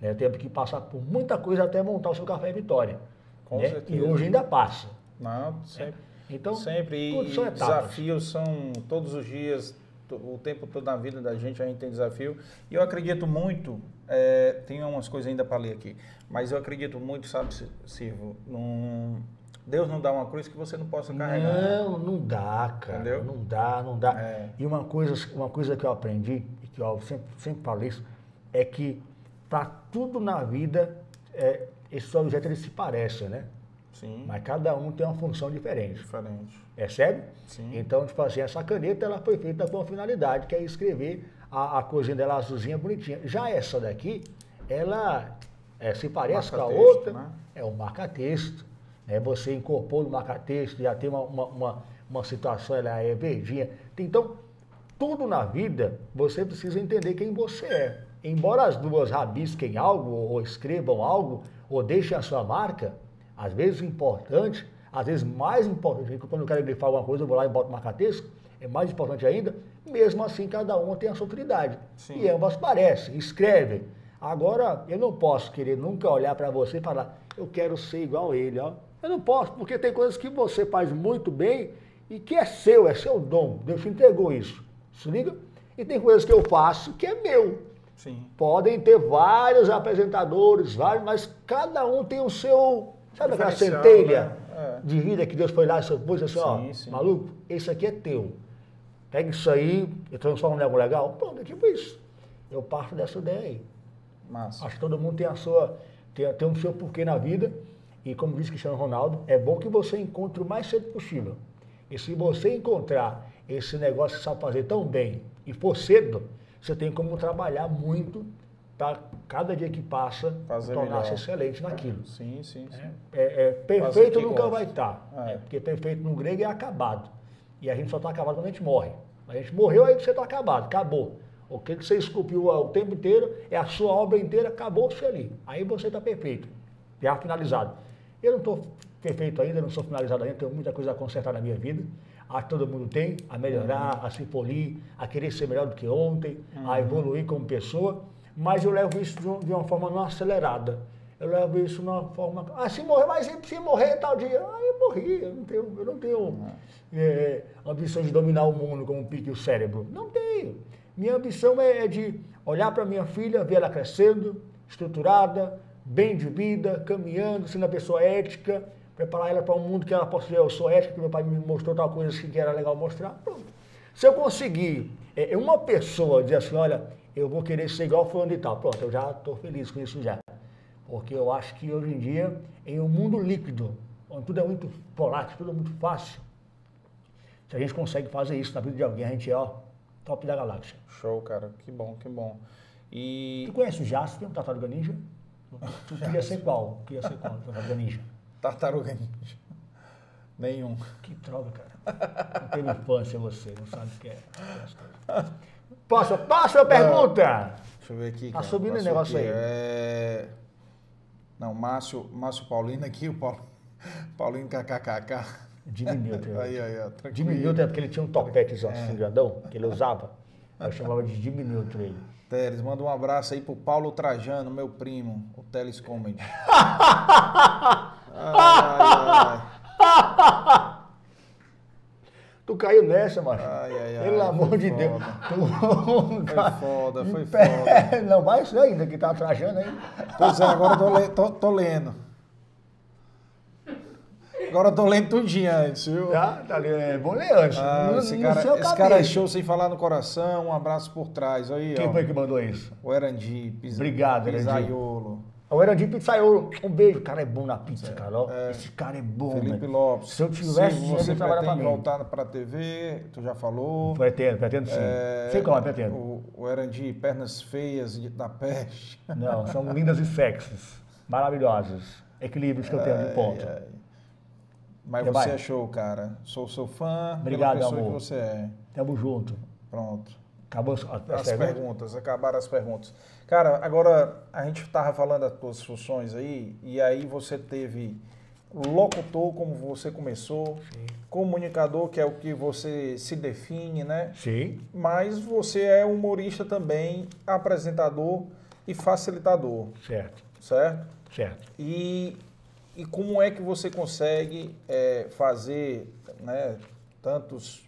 né, teve que passar por muita coisa até montar o seu Café Vitória.
Com
né?
certeza.
E hoje ainda passa.
Não, sempre.
Então,
sempre. E
etapas.
desafios são todos os dias, o tempo todo na vida da gente, a gente tem desafio. E eu acredito muito, é, tem umas coisas ainda para ler aqui, mas eu acredito muito, sabe, Sil- Silvio, num, Deus não dá uma cruz que você não possa carregar.
Não, não dá, cara.
Entendeu?
Não dá, não dá.
É.
E uma coisa, uma coisa que eu aprendi, e que eu sempre, sempre falo isso, é que para tudo na vida, é, esses objetos eles se parecem, né?
Sim,
Mas cada um tem uma função diferente.
diferente.
Percebe?
Sim.
Então, tipo assim, essa caneta ela foi feita com uma finalidade, que é escrever a, a coisinha dela azulzinha, bonitinha. Já essa daqui, ela é, se parece com a outra,
né?
é um marca-texto. Né? Você incorpora o marca-texto, já tem uma, uma, uma, uma situação, ela é verdinha. Então, tudo na vida, você precisa entender quem você é. Embora as duas rabisquem algo, ou escrevam algo, ou deixem a sua marca, às vezes importante, às vezes mais importante, porque quando eu quero grifar alguma coisa, eu vou lá e boto marca-texto, é mais importante ainda, mesmo assim cada uma tem a sua utilidade.
Sim.
E ambas parecem, escrevem. Agora, eu não posso querer nunca olhar para você e falar, eu quero ser igual a ele. Ó. Eu não posso, porque tem coisas que você faz muito bem e que é seu, é seu dom. Deus te entregou isso. Se liga? E tem coisas que eu faço que é meu.
Sim.
Podem ter vários apresentadores, vários, mas cada um tem o seu, sabe aquela centelha
né? É.
de vida que Deus foi lá e pôs assim, ó,
Sim,
maluco, esse aqui é teu. Pega isso aí e transforma em algo legal. Pronto, é tipo isso. Eu parto dessa ideia aí.
Massa.
Acho que todo mundo tem a sua, tem, tem um seu porquê na vida. E como disse Cristiano Ronaldo, é bom que você encontre o mais cedo possível. E se você encontrar esse negócio que sabe fazer tão bem e for cedo, você tem como trabalhar muito para cada dia que passa tornar-se excelente naquilo.
Sim, sim, sim.
É, é, perfeito nunca
gosta.
vai estar.
É.
É, porque perfeito no grego é acabado. E a gente só está acabado quando a gente morre. A gente morreu, aí você está acabado, acabou. O que você esculpiu o tempo inteiro é a sua obra inteira, acabou-se ali. Aí você está perfeito, já finalizado. Eu não estou perfeito ainda, não sou finalizado ainda, tenho muita coisa a consertar na minha vida. Que todo mundo tem, a melhorar, a se polir, a querer ser melhor do que ontem, a evoluir como pessoa. Mas eu levo isso de um- uma forma não acelerada. Eu levo isso de uma forma. Ah, se morrer, mas se- morrer tal dia. Ah, eu morri. Eu não tenho, eu não tenho é, ambição de dominar o mundo como pique o cérebro. Não tenho. Minha ambição é, é de olhar para minha filha, ver ela crescendo, estruturada, bem de vida, caminhando, sendo uma pessoa ética, preparar ela para um mundo que ela possa dizer, eu sou ética, que meu pai me mostrou tal coisa assim que era legal mostrar. Pronto. Se eu conseguir, é, uma pessoa dizer assim, olha, eu vou querer ser igual fulano e tal, pronto, eu já estou feliz com isso já. Porque eu acho que hoje em dia, em um mundo líquido, onde tudo é muito volátil, tudo é muito fácil, se a gente consegue fazer isso na vida de alguém, a gente é, ó, top da galáxia.
Show, cara. Que bom, que bom. E
Tu conhece o Jasper, o Tartaruga Ninja? Tu queria ser qual? Queria ser qual, Tartaruga Ninja?
tartaruga ninja. Nenhum.
Que droga, cara. Não teve infância você, não sabe o que é. Posso, posso a pergunta?
Deixa eu ver aqui.
Tá
cara.
subindo o negócio
aqui.
aí.
É... Não, Márcio, Márcio Paulino aqui, o Paulo, Paulinho KKKK.
Diminuiu. teu.
Aí, aí, ó. tranquilo.
Diminuiu é porque ele tinha um topete assim, grandão, que ele usava. Eu chamava de diminuiu ele.
Teles, manda um abraço aí pro Paulo Trajano, meu primo, o Teles Comedy. ai, ai,
Tu caiu nessa, macho.
Ai, ai, ai,
Pelo amor de Deus.
foda.
Tu...
Foi foda, foi foda.
Não, vai isso ainda, que tá trajando aí.
Pois é, agora eu tô, le- tô- tô lendo. Agora eu tô lendo tudinho antes, viu?
Tá, tá ali. É bom ler antes.
Ah,
no,
esse cara, esse cara é sem falar no coração. Um abraço por trás. Aí,
Quem
ó.
foi que mandou isso?
O Erandi,
Obrigado, Erandi.
Pisaiolo.
O Erandi Pizzaiolo. Um beijo. O cara é bom na pizza, cara. ó. Esse cara é bom,
Felipe
velho.
Lopes.
Se eu tivesse
Se você
ele trabalhava pra mim.
voltar pra TV, tu já falou.
Pretendo, pretendo sim.
É,
Sei como é, pretendo.
O, o pernas feias da peste.
Não, são lindas e sexys. Maravilhosas. Equilíbrios que eu tenho de ponto.
Ai, ai. Mas você é show, cara. Sou seu fã.
Obrigado,
pela pessoa
amor.
que você é.
Tamo junto.
Pronto.
Acabou as, as
As
perguntas?
perguntas, acabaram as perguntas. Cara, agora a gente estava falando das tuas funções aí, e aí você teve locutor, como você começou, comunicador, que é o que você se define, né?
Sim.
Mas você é humorista também, apresentador e facilitador,
Certo,
certo?
certo.
E, e como é que você consegue é, fazer né, tantos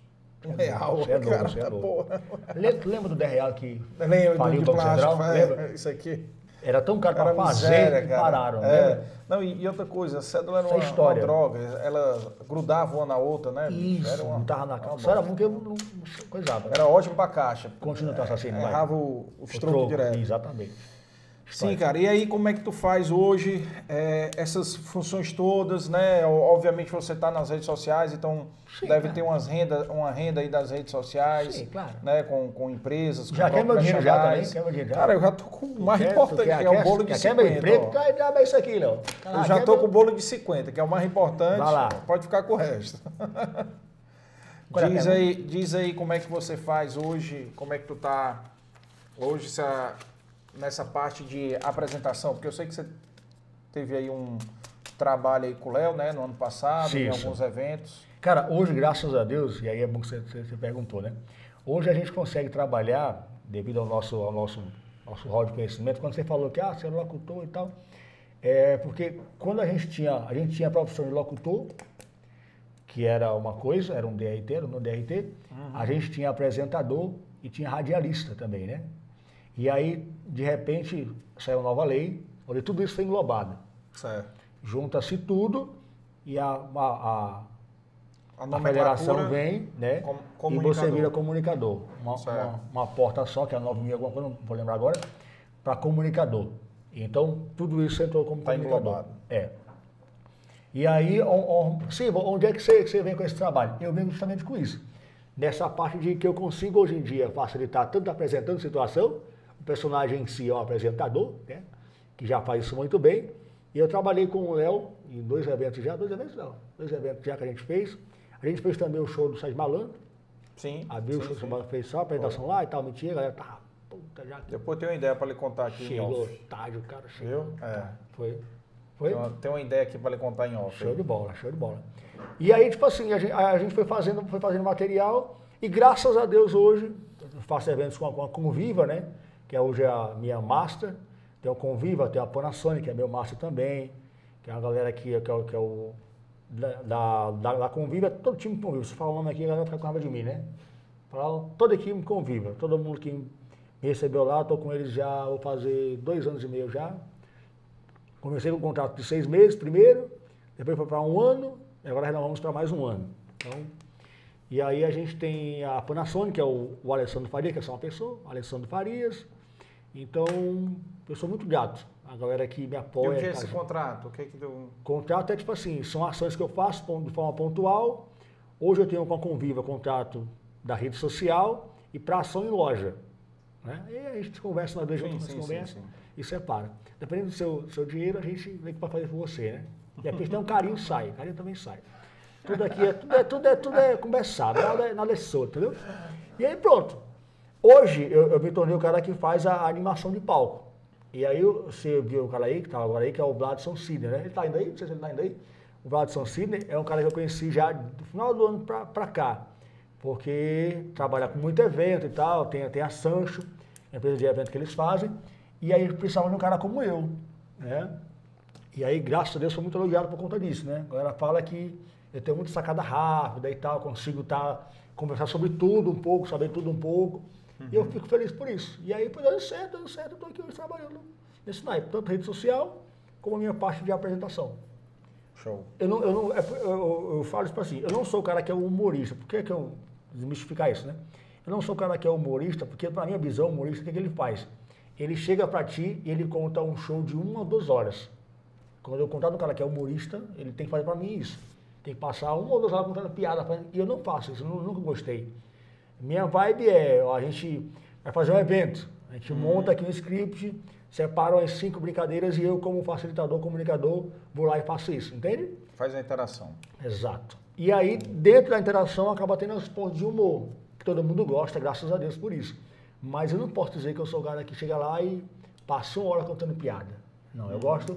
um real,
é novo,
cara,
é lembra do 10 real que
Lembra
o Banco
plástico?
Central?
é,
Lembra?
isso aqui.
Era tão caro
Era
pra fazer
miséria,
que
cara.
pararam,
É.
lembra?
Não, e, e outra coisa, a cédula era
Essa
uma, uma droga, ela grudava uma na outra, né?
Isso,
era uma,
não tava na
bosta.
Só era bom que eu não, coisava.
Era ótimo pra caixa.
Continua teu assassino, vai.
Errava o, o
O
direto.
Exatamente.
Sim, cara. E aí, como é que tu faz hoje é, essas funções todas, né? Obviamente você está nas redes sociais, então
Sim,
deve
claro.
ter umas renda, uma renda aí das redes sociais,
Sim, claro.
né? Com, com empresas, com
Já quer meu dinheiro já também? Quer meu dinheiro?
Cara, eu já tô com o mais
Quer-
importante,
quer-
que é o
quer-
bolo de
quer
50.
meu emprego? dá bem isso aqui, Léo.
Eu já tô com o bolo de 50, que é o mais importante.
Vai lá.
Pode ficar com o resto.
É a
diz, aí, diz aí como é que você faz hoje, como é que tu tá hoje essa- nessa parte de apresentação, porque eu sei que você teve aí um trabalho aí com o Léo, né, no ano passado, em
Isso.
alguns eventos.
Cara, hoje, graças a Deus, e aí é bom que você, você- perguntou, né? Hoje a gente consegue trabalhar, devido ao nosso, ao nosso, nosso rol de conhecimento, quando você falou que ah, você é locutor e tal, é porque quando a gente tinha, a gente tinha a profissão de locutor, que era uma coisa, era um DRT, era um DRT, a gente tinha apresentador e tinha radialista também, né? E aí, de repente, saiu uma nova lei, onde tudo isso foi englobado.
Certo.
Junta-se tudo e a- a-
A
a federação vem, né?
Com-
e você vira comunicador. Uma, uma, uma porta só, que é a 9 mil, alguma coisa, não vou lembrar agora, para comunicador. Então, tudo isso entrou como
Tá
comunicador.
englobado.
É. E aí, on, on, Silva, onde é que você, que você vem com esse trabalho? Eu venho justamente com isso. Nessa parte de que eu consigo hoje em dia facilitar tanto apresentando situação, o personagem em si é um apresentador, né? que já faz isso muito bem. E eu trabalhei com o Léo em dois eventos já, dois eventos não, dois eventos já que a gente fez. A gente fez também o show do Sérgio Malandro,
Sim.
abriu o
sim,
show do
sim.
Sérgio Malandro, fez só a apresentação lá e tal, mentira, a galera tá, puta, já
Depois tem uma ideia para lhe contar aqui
chegou tarde, o cara chegou.
Viu? É.
Foi. Foi?
Tem uma, tem uma ideia aqui para lhe contar em off.
Show de bola, show de bola. E aí, tipo assim, a gente, a gente foi, fazendo, foi fazendo material e graças a Deus hoje, eu faço eventos com a, com a Conviva, né? Que é hoje a minha master. Tem o Conviva, tem a Panasonic, que é meu master também. Que é uma galera aqui, que é, o- que é o. Da, da, da, Conviva, todo time Conviva. Se fala o nome aqui, a galera fica com raiva de mim, né? Fala, toda equipe Conviva, todo mundo que me recebeu lá, estou com eles já, vou fazer dois anos e meio já. Comecei com um contrato de seis meses primeiro, depois foi para um ano, e agora nós vamos para mais um ano. Então, e aí a gente tem a Panasonic, que é o, o Alessandro Farias, que é só uma pessoa, Alessandro Farias. Então, eu sou muito grato. A galera que me
E o
apoia.
que é
tá
esse
junto.
contrato? O que é que deu?
Contrato é tipo assim, são ações que eu faço de forma pontual. Hoje eu tenho com a Conviva contrato da rede social e para ação em loja. Né? E a gente conversa, nós dois
Sim,
juntos,
sim,
nós
sim,
conversa
sim.
e separa. Dependendo do seu, seu dinheiro, a gente que vai fazer por você, né? De repente tem um carinho, sai. Carinho também sai. Tudo aqui é tudo, é, tudo, é, tudo é conversado, nada, é- nada é solto, entendeu? E aí pronto. Hoje eu, eu me tornei o cara que faz a animação de palco. E aí você viu o cara aí, que tá agora aí, que é o Vladson Sidney, né? Ele tá indo aí? Não sei se ele tá indo aí. O Vladson Sidney é um cara que eu conheci já do final do ano pra, pra cá. Porque trabalha com muito evento e tal, tem, tem a Sancho, a empresa de evento que eles fazem. E aí precisava de um cara como eu, né? E aí, graças a Deus, sou muito elogiado por conta disso, né? A galera fala que eu tenho muita sacada rápida e tal, consigo tá, conversar sobre tudo um pouco, saber tudo um pouco. E eu fico feliz por isso. E aí, foi dando certo, dando certo, eu tô aqui hoje trabalhando nesse naipe, tanto rede social como a minha parte de apresentação.
Show.
Eu, não, eu, não, é eu, eu- eu falo isso para assim, eu não sou o cara que é humorista. Por que, que eu desmistificar isso, né? Eu não sou o cara que é humorista, porque para minha visão, humorista, o que, que ele faz? Ele chega para ti e ele conta um show de uma ou duas horas. Quando eu contar do cara que é humorista, ele tem que fazer para mim isso. Tem que passar uma ou duas horas contando piada. E eu não faço isso, eu nu- nunca gostei. Minha vibe é, ó, a gente vai fazer um evento, a gente monta aqui um script, separa as cinco brincadeiras e eu, como facilitador, comunicador, vou lá e faço isso, entende?
Faz a interação.
Exato. E aí, dentro da interação, acaba tendo os pontos de humor, que todo mundo gosta, graças a Deus por isso. Mas eu não posso dizer que eu sou o cara que chega lá e passa uma hora contando piada. Não, eu gosto,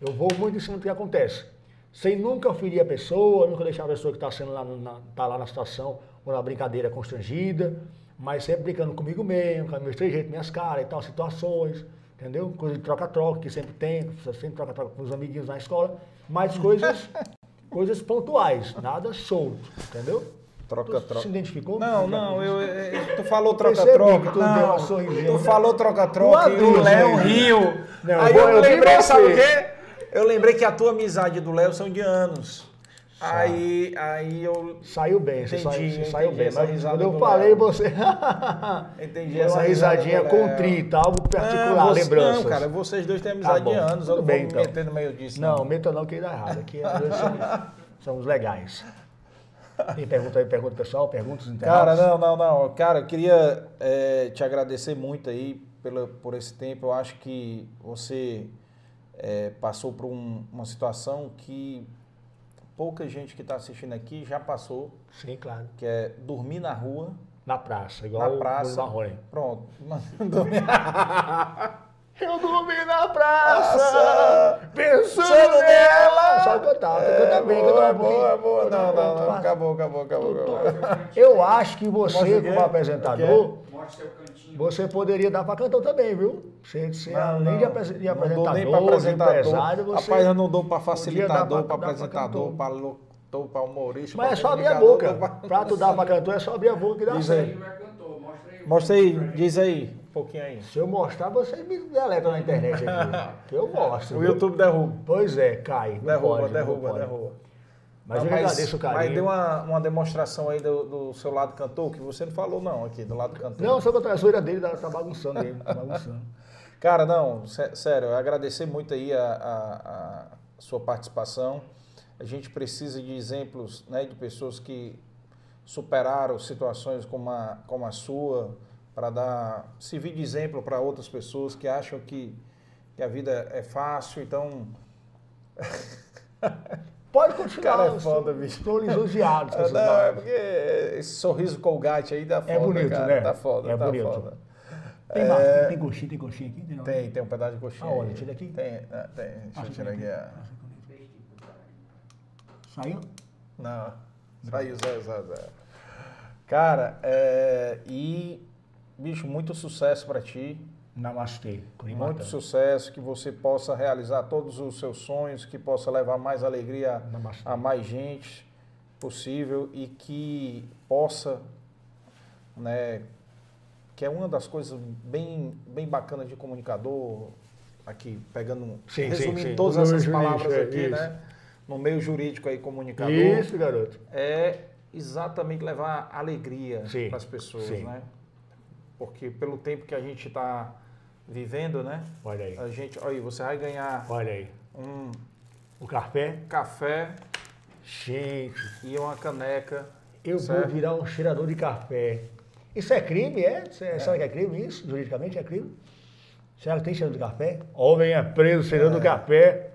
eu vou muito em cima do que acontece. Sem nunca ferir a pessoa, nunca deixar a pessoa que está sendo lá na, tá lá na situação ou na brincadeira constrangida, mas sempre brincando comigo mesmo, com meus trejeitos, minhas caras e tal, situações, entendeu? Coisa de troca-troca, que sempre tem, sempre troca-troca com os amiguinhos na escola, mas coisas coisas pontuais, nada solto, entendeu?
Troca,
Tu
troca.
se identificou?
Não, não, eu, eu- tu falou troca-troca.
tu uma
Não,
sorrisinha,
tu falou troca-troca e o Léo riu.
Não,
Aí
eu
eu lembrei,
você.
sabe o quê? Eu lembrei que a tua amizade do Léo são de anos. Aí, aí eu
Saiu bem, você,
Entendi,
saiu, você saiu bem. Mas quando eu falei, você.
entendi essa
uma risadinha contrita, algo particular,
Não, você-
lembranças.
Não, cara, vocês dois têm amizade
Tá
de anos. Eu
tudo
não
bem,
vou
então.
me meter no meio disso.
Não, meta não que dá errado. Aqui somos, somos legais. Tem pergunta aí, pergunta pessoal, perguntas
Cara,
internautas?
não, não, não. Cara, eu queria eh, te agradecer muito aí pela, por esse tempo. Eu acho que você eh, passou por um- uma situação que pouca gente que está assistindo aqui já passou,
Sim, claro.
que é dormir na rua,
Na praça, igual
na
o
praça.
Bruno Marrone.
Pronto. Dormir-
Eu dormi na praça,
Nossa!
pensando nela. Só cantar,
É,
canta bem,
boa,
canta
boa,
bem.
boa. Não, não, não. Acabou, acabou, acabou. acabou.
Eu acho que você, como apresentador,
Mostra seu.
Você poderia dar para cantor também, viu? Você, você
Não,
além de,
não.
apres- de
dou
apresentador,
nem pra
de
apresentador.
empresário, você...
Rapaz, eu não dou
dar
facilitador,
pra
apresentador, pra locutor, pra humorista.
Mas é só abrir a boca.
Pra
tu dar pra cantor, é só abrir a boca que dá
Diz aí.
Mostra aí.
Diz aí, um pouquinho aí.
Se eu mostrar, vocês me deletam na internet aqui. que eu mostro.
O? YouTube derruba.
Pois é, cai.
Derruba,
pode,
derruba, derruba.
Mas eu agradeço o carinho.
Mas dê uma, uma demonstração aí do, do seu lado cantor, que você não falou não aqui, do lado cantor.
Não, só a zoeira dele tá, tá bagunçando aí. Tá bagunçando.
Cara, não, sé- sério, eu agradecer muito aí a, a- a sua participação. A gente precisa de exemplos né, de pessoas que superaram situações como a, como a sua, para dar servir de exemplo para outras pessoas que acham que, que a vida é fácil. Então,
Pode continuar.
Cara, é
eu
foda, bicho.
Estou lisonjeado com essas
não, é porque esse sorriso colgate aí dá foda,
É bonito,
cara.
né?
Tá foda,
É
tá
bonito.
foda.
Tem, mais, tem, tem coxinha, tem coxinha aqui? não?
Tem, tem um pedaço de coxinha.
Aonde?
aí.
Tira aqui?
Tem, ah, tem. Deixa eu
Acha
tirar aqui. a-
Saiu?
Não, saiu zero, zero, zero. Cara, é, e, bicho, muito sucesso pra ti.
Namastê. Curi
Muito sucesso, que você possa realizar todos os seus sonhos, que possa levar mais alegria
Namastê.
a mais gente possível e que possa, né, que é uma das coisas bem, bem bacanas de comunicador, aqui pegando,
Sim, sim,
resumindo
sim.
todas
No meio
essas
jurídico,
palavras
é,
aqui,
isso.
né, no meio jurídico aí, comunicador,
Isso, garoto.
é exatamente levar alegria
Sim,
para as pessoas,
sim.
né? Porque pelo tempo que a gente está vivendo, né?
Olha aí.
A gente, olha aí, você vai ganhar
Olha aí.
um
O café.
café
Gente,
e uma caneca.
eu
certo?
vou virar um cheirador de café. Isso é crime, é? Isso é- Será que é crime isso? Juridicamente é crime? Será que tem cheiro de café? Homem é preso cheirando café.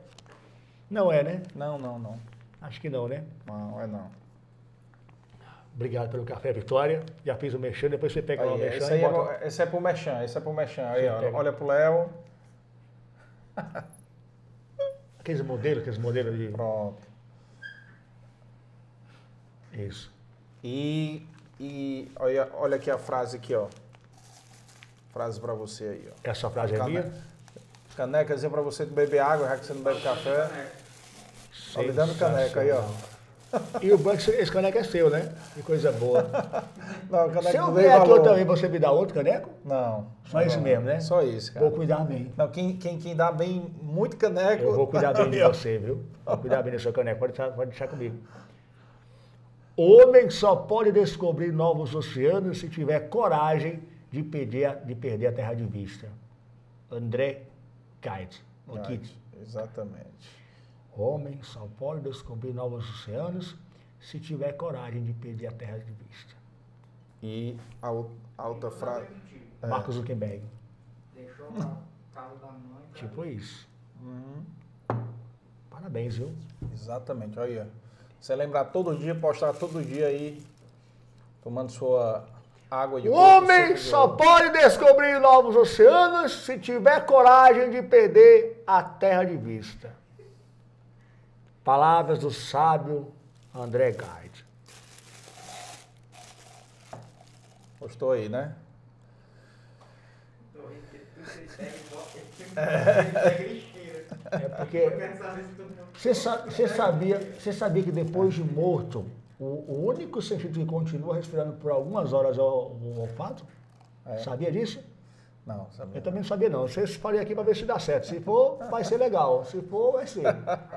Não é, né?
Não, não, não.
Acho que não, né?
Não, é não.
Obrigado pelo café, Vitória. Já fiz o mexão, depois você pega lá o
Aí,
mexão
esse,
e
aí é,
bota...
pro- esse é pro Mechan, esse é pro Mechan. Aí, ó, olha pro Léo.
Aqueles modelos, aqueles modelos de...
Pronto.
Isso.
E, e olha, olha aqui a frase aqui, ó. Frase pra você aí, ó.
Essa frase é
Cane-
minha.
Canecazinha pra você beber água, já que você não bebe café. Tá me dando caneca aí, ó.
E o banco, esse caneco é seu, né? Que coisa boa.
Não, caneca
Se eu vier aqui também, você me dá outro caneco?
Não.
Só
não,
isso mesmo, né?
Só isso, cara.
Vou cuidar bem.
Não, quem, quem, quem dá bem muito caneco.
Eu vou cuidar bem de você, viu? Vou cuidar bem do seu caneco. Pode deixar, pode deixar comigo. Homem só pode descobrir novos oceanos se tiver coragem de perder, a- de perder a terra de vista. André Kite. O
Right,
Kit.
Exatamente.
Homem só pode descobrir novos oceanos se tiver coragem de perder a terra de vista.
E a, ou- a outra frase. É.
Marcos Zuckerberg.
Deixou o carro da mãe.
Tipo isso.
Uhum,
Parabéns, viu?
exatamente, olha. Você lembrar todo dia, postar todo dia aí, tomando sua água de
O homem
de
só
ouro.
pode descobrir novos oceanos se tiver coragem de perder a terra de vista. Palavras do sábio André Guide.
Postou aí, né?
É
Eu
porque
quero saber se todo mundo.
você, você sabia, você sabia que depois de morto, o, o único sentido que continua respirando por algumas horas é o, o olfato?
É.
Sabia disso?
Não, sabia.
Eu também não sabia não. Vocês falei aqui para ver se dá certo. Se for, vai ser legal. Se for, vai ser.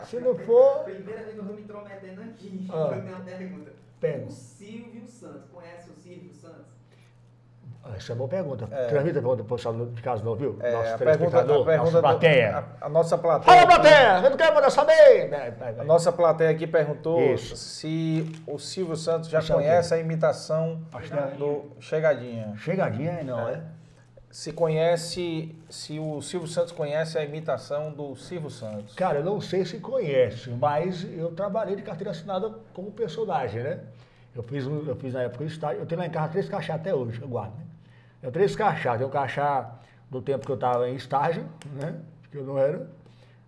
Se não for,
Primeira vez que eu vou me intrometendo aqui,
Ah.
eu tenho uma pergunta.
Pega.
O Silvio Santos, conhece o Silvio Santos?
Essa é uma boa pergunta.
É.
Transmita a pergunta para o pessoal de casa não, viu?
É,
Nosso
a pergunta, a pergunta
nossa
do-
plateia.
a, a nossa plateia.
Fala, plateia! Eu não quero mandar saber! Vai, vai,
A
vai.
nossa plateia aqui perguntou
Isso.
se o Silvio Santos já
é
conhece a imitação
é-
do Chegadinha.
Chegadinha, não, é?
Se conhece, se o Silvio Santos conhece a imitação do Silvio Santos.
Cara, eu não sei se conhece, mas eu trabalhei de carteira assinada como personagem, né? Eu fiz, eu fiz na época o estágio, eu tenho lá em casa três crachá até hoje, eu guardo, né? Eu três crachá, tem o crachá do tempo que eu estava em estágio, né? Que eu não era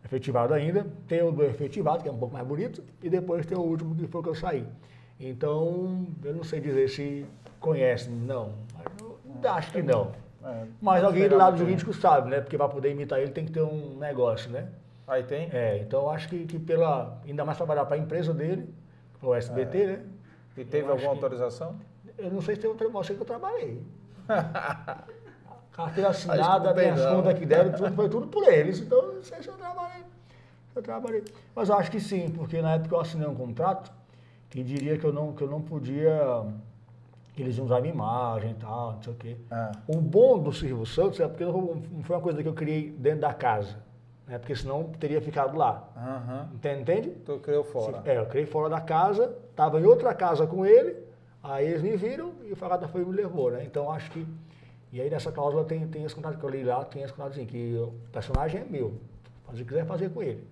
efetivado ainda, tem o do efetivado, que é um pouco mais bonito, e depois tem o último que foi que eu saí. Então, eu não sei dizer se conhece, não. Mas eu acho que não.
É,
Mas alguém do lado jurídico sabe, né? Porque para poder imitar ele tem que ter um negócio, né?
Aí tem?
É, então eu acho que, que pela. Ainda mais trabalhar para a empresa dele, o SBT, né?
E teve
Eu
alguma
que-
autorização?
Eu não sei se eu sei que eu trabalhei. Carteira
que
assinada, minhas contas que deram, tudo, foi tudo por eles. Então não sei se eu trabalhei. Eu trabalhei. Mas eu acho que sim, porque na época eu assinei um contrato que diria que eu não, que eu não podia que eles iam usar minha imagem e tal, não sei o quê.
Ah.
O bom do Silvio Santos é porque não foi- foi uma coisa que eu criei dentro da casa, né? Porque senão teria ficado lá.
Aham.
Entende? Entende?
Tu criou fora.
É, eu criei fora da casa, estava em outra casa com ele, aí eles me viram e o Fagata foi e me levou, né? Então acho que. E aí nessa cláusula tem, tem esse contato que eu li lá, tem esse contato assim, que o personagem é meu. Fazer o que quiser fazer com ele.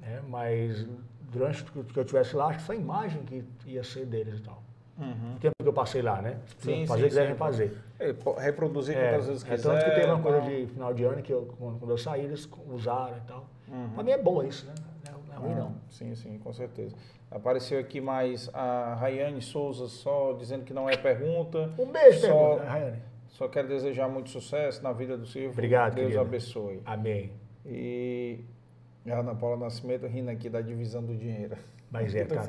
Né? Mas durante o que eu estivesse lá, acho que só a imagem que ia ser deles e tal.
Uhum.
O tempo que eu passei lá, né?
Sim,
fazer
sim,
o que quiser
sim.
fazer.
É, reproduzir
É,
quantas vezes
é
quiser.
tanto que teve uma coisa de final de ano que eu, quando, quando eu saí, eles usaram e tal.
Uhum.
Pra mim é bom isso, né? Não é, é ruim
Ah,
não.
Sim, sim, com certeza. Apareceu aqui mais a Rayane Souza só dizendo que não é pergunta.
Um beijo,
Só-
pergunta, Rayane.
Só quero desejar muito sucesso na vida do Silvio.
Obrigado,
Deus
querido.
abençoe.
Amém.
E a Ana Paula Nascimento rindo aqui da divisão do dinheiro.
Mas é, tá,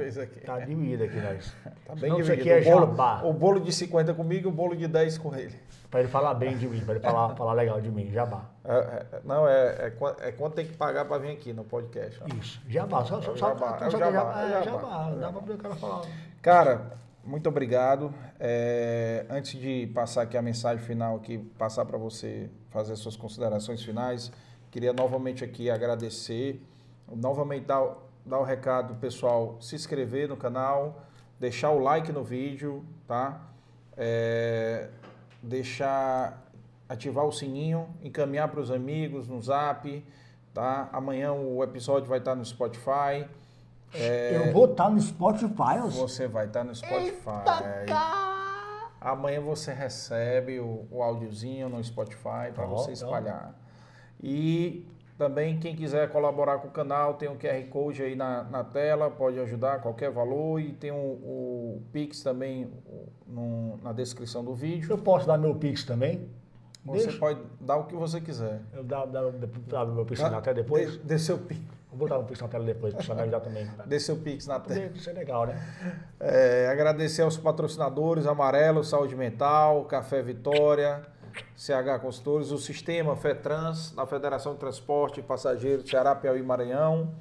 tá dividido aqui nós.
Tá bem
Senão isso aqui é
o, bolo,
jabá.
o bolo de 50 comigo e o bolo de 10 com ele.
Pra ele falar bem de mim, pra ele falar, falar legal de mim, jabá.
É, é, não, é, é, é quanto tem que pagar para vir aqui no podcast. ó.
Isso, jabá. Só, só,
É
só,
jabá,
só,
é
só que
jabá,
jabá,
é
é
jabá.
jabá. Dá pra poder o cara falar.
Cara, muito obrigado. É, antes de passar aqui a mensagem final, aqui, passar para você fazer suas considerações finais, queria novamente aqui agradecer, novamente dar, dar o recado pessoal, se inscrever no canal, deixar o like no vídeo, tá? É, deixar ativar o sininho, encaminhar para os amigos no Zap, tá? Amanhã o episódio vai estar no Spotify. É,
Eu vou estar no Spotify, eu
você vai estar no Spotify. Amanhã você recebe o, o áudiozinho no Spotify para
Ó,
você espalhar. E também quem quiser colaborar com o canal, tem o QR Code aí na, na tela, pode ajudar qualquer valor. E tem o, o Pix também no- na descrição do vídeo.
Eu posso dar meu Pix também?
Você
Deixa.
pode dar o que você quiser.
Eu dar, dar, dar meu Pix na tela depois?
Dê, dê seu, Pix-
Vou botar o Pix na tela depois, você me ajudar também. Tá?
dê seu Pix na tela.
Isso é legal, né?
É, agradecer aos patrocinadores Amarelo, Saúde Mental, Café Vitória, CH Consultores, o Sistema FETRANS, da Federação de Transporte e Passageiros Ceará, Piauí e Maranhão,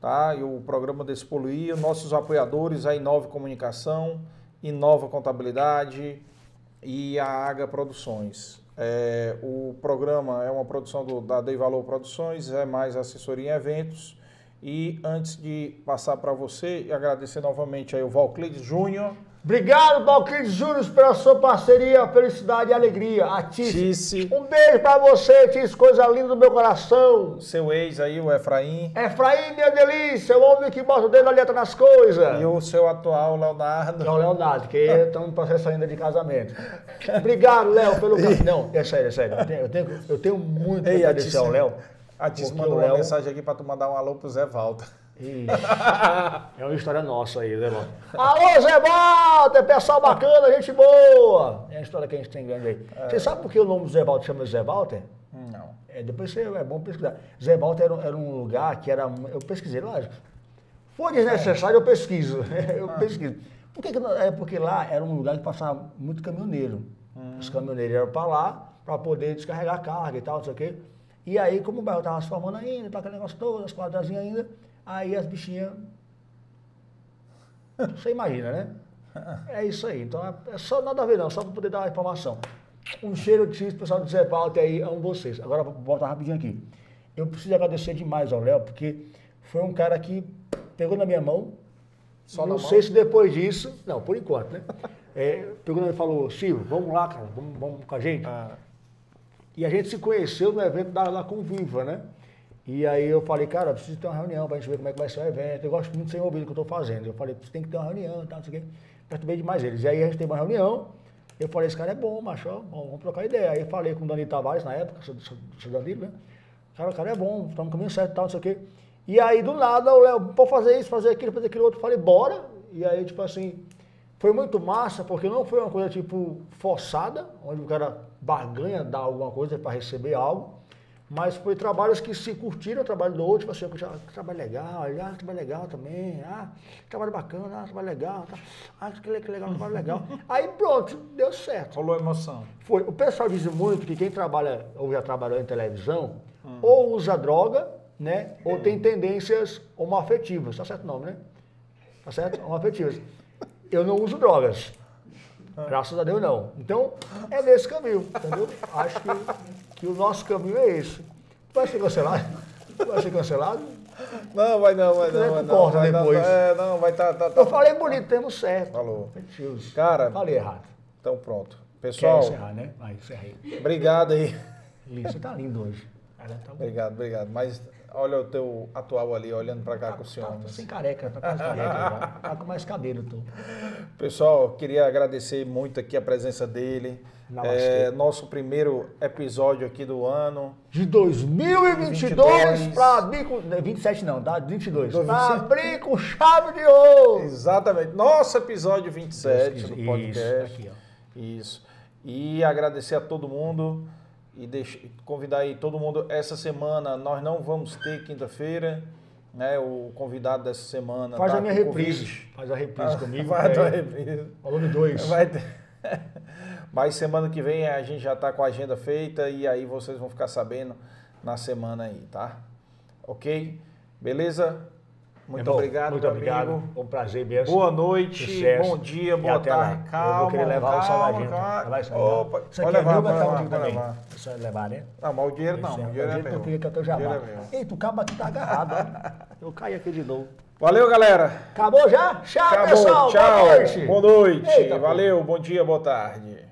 tá? E o programa Despoluir, nossos apoiadores, a Inove Comunicação, Inova Contabilidade e a Aga Produções. É, o programa é uma produção do, da Dei Valor Produções, é mais assessoria em eventos. E antes de passar para você, agradecer novamente aí o Valclides Júnior,
Obrigado, Balclides Júnior, pela sua parceria, felicidade e alegria. A Tice. Um beijo pra você, Tice, coisa linda do meu coração.
seu ex aí, o Efraim,
Efraim, minha delícia, o homem que bota o dedo na letra nas coisas.
e o seu atual, Leonardo.
Não, Leonardo, que estamos no processo ainda de casamento. Obrigado, Léo, pelo carinho. Não, é sério, é sério. Eu tenho, eu tenho, eu tenho muito
Ei,
a agradecer ao Léo.
a Tice mandou uma
Léo-
mensagem aqui para tu mandar um alô pro Zé Walter.
Ixi, é uma história nossa aí, Zé Walter. Alô, Zé Walter, pessoal bacana, gente boa. É a história que a gente tem grande aí. Você sabe por que o nome do Zé Walter chama Zé Walter?
Não.
É, depois você, é bom pesquisar. Zé Walter era, um- era um lugar que era. Eu pesquisei, lógico. For desnecessário, eu pesquiso. Eu pesquiso. Por que que não- é porque lá era um lugar que passava muito caminhoneiro. Os caminhoneiros iam para lá para poder descarregar carga e tal, não sei o quê. E aí, como o bairro estava se formando ainda, tá aquele negócio todo, as quadrazinhas ainda, aí as bichinhas. Você imagina, né? É isso aí. Então é- só nada a ver, não, só para poder dar uma informação. Um cheiro de X, pessoal do Zé Walter aí, amo vocês. Agora vou voltar rapidinho aqui. Eu preciso agradecer demais ao Léo, porque foi um cara que pegou na minha mão.
Só
não
mão?
sei se depois disso. Não, por enquanto, né? É, pegou na mão e falou, Silvio, vamos lá, cara, vamos, vamos com a gente.
Ah,
E a gente se conheceu no evento da, lá com o Viva, né? E aí eu falei, cara, eu preciso ter uma reunião pra gente ver como é que vai ser o evento. Eu gosto muito de ser envolvido no que eu tô fazendo. Eu falei, tem que ter uma reunião e tal, não sei o quê. Perturbei demais eles. E aí a gente teve uma reunião. Eu falei, esse cara é bom, macho, vamos trocar ideia. Aí eu falei com o Danilo Tavares na época, sou, sou, sou Danilo, né? Cara, o cara é bom, tá no caminho certo e tal, não sei o quê. E aí, do nada, o Léo, pode fazer isso, fazer aquilo, fazer aquilo outro. Eu falei, bora. E aí, tipo assim, foi muito massa, porque não foi uma coisa, tipo, forçada, onde o cara barganha, dá alguma coisa para receber algo. Mas foi trabalhos que se curtiram o trabalho do outro, tipo assim, "Puxa, que trabalho legal, ah, trabalho legal também, ah, trabalho bacana, ah, trabalho legal, tá, ah, que le- que legal, trabalho legal. Aí pronto, deu certo.
rolou emoção.
Foi. O pessoal diz muito que quem trabalha ou já trabalhou em televisão, ou usa droga, né? Ou tem tendências homoafetivas. Tá certo o nome, né? Tá certo? Homoafetivas. Eu não uso drogas. Graças a Deus não. Então, é nesse caminho, entendeu? Acho que, que o nosso caminho é esse. Vai ser cancelado? Vai ser cancelado?
Não, vai não, vai
quiser,
não. Vai não, vai
depois.
Não, é, não, vai tá, tá, tá.
Eu falei bonito, temos certo.
Falou. Cara-
Falei errado.
Então pronto. Pessoal,
encerrar, né? Vai, encerrei.
obrigado aí.
Lindo, você tá lindo hoje. Cara, tá.
Obrigado, obrigado. Mas olha o teu atual ali, olhando pra cá com o senhor.
Tá, tô sem careca, tá quase careca já. Tá com mais cabelo, tô.
Pessoal, queria agradecer muito aqui a presença dele. É, nosso primeiro episódio aqui do ano.
De 2022
22.
pra abrir com. 27 não, tá? 22.
Do
Pra
27.
abrir com chave de ouro.
Exatamente. Nosso episódio 27 do
Isso,
podcast.
aqui, ó.
Isso. E agradecer a todo mundo e convidar aí todo mundo. Essa semana nós não vamos ter quinta-feira, né? O convidado dessa semana.
Faz
tá
a minha reprise. Faz a reprise comigo.
Vai
que
dar
aí-
reprise.
Volume 2.
Vai ter. Mas semana que vem a gente já está com a agenda feita e aí vocês vão ficar sabendo na semana aí, tá? Ok? Beleza? Muito obrigado,
Muito obrigado.
amigo.
Um prazer mesmo.
Boa noite,
Sucesso.
bom dia, boa
até lá.
tarde.
Eu
Calma,
vou querer levar o
calma,
salgadinho.
calma.
Vai, vai,
Opa,
Isso
pode
aqui é
levar,
meu, vai
levar, pode
também.
levar.
Você vai levar, né?
Não, mas o dinheiro não, o
é,
dinheiro é
o jeito que eu
meu.
queria que eu
O dinheiro
jabá.
é.
Eita, o cabo aqui tá agarrado, ó. Eu caí aqui de novo.
Valeu, galera.
Acabou já? Tchau,
Acabou,
pessoal.
tchau.
Boa noite.
Boa noite.
Eita.
Valeu, bom dia, boa tarde.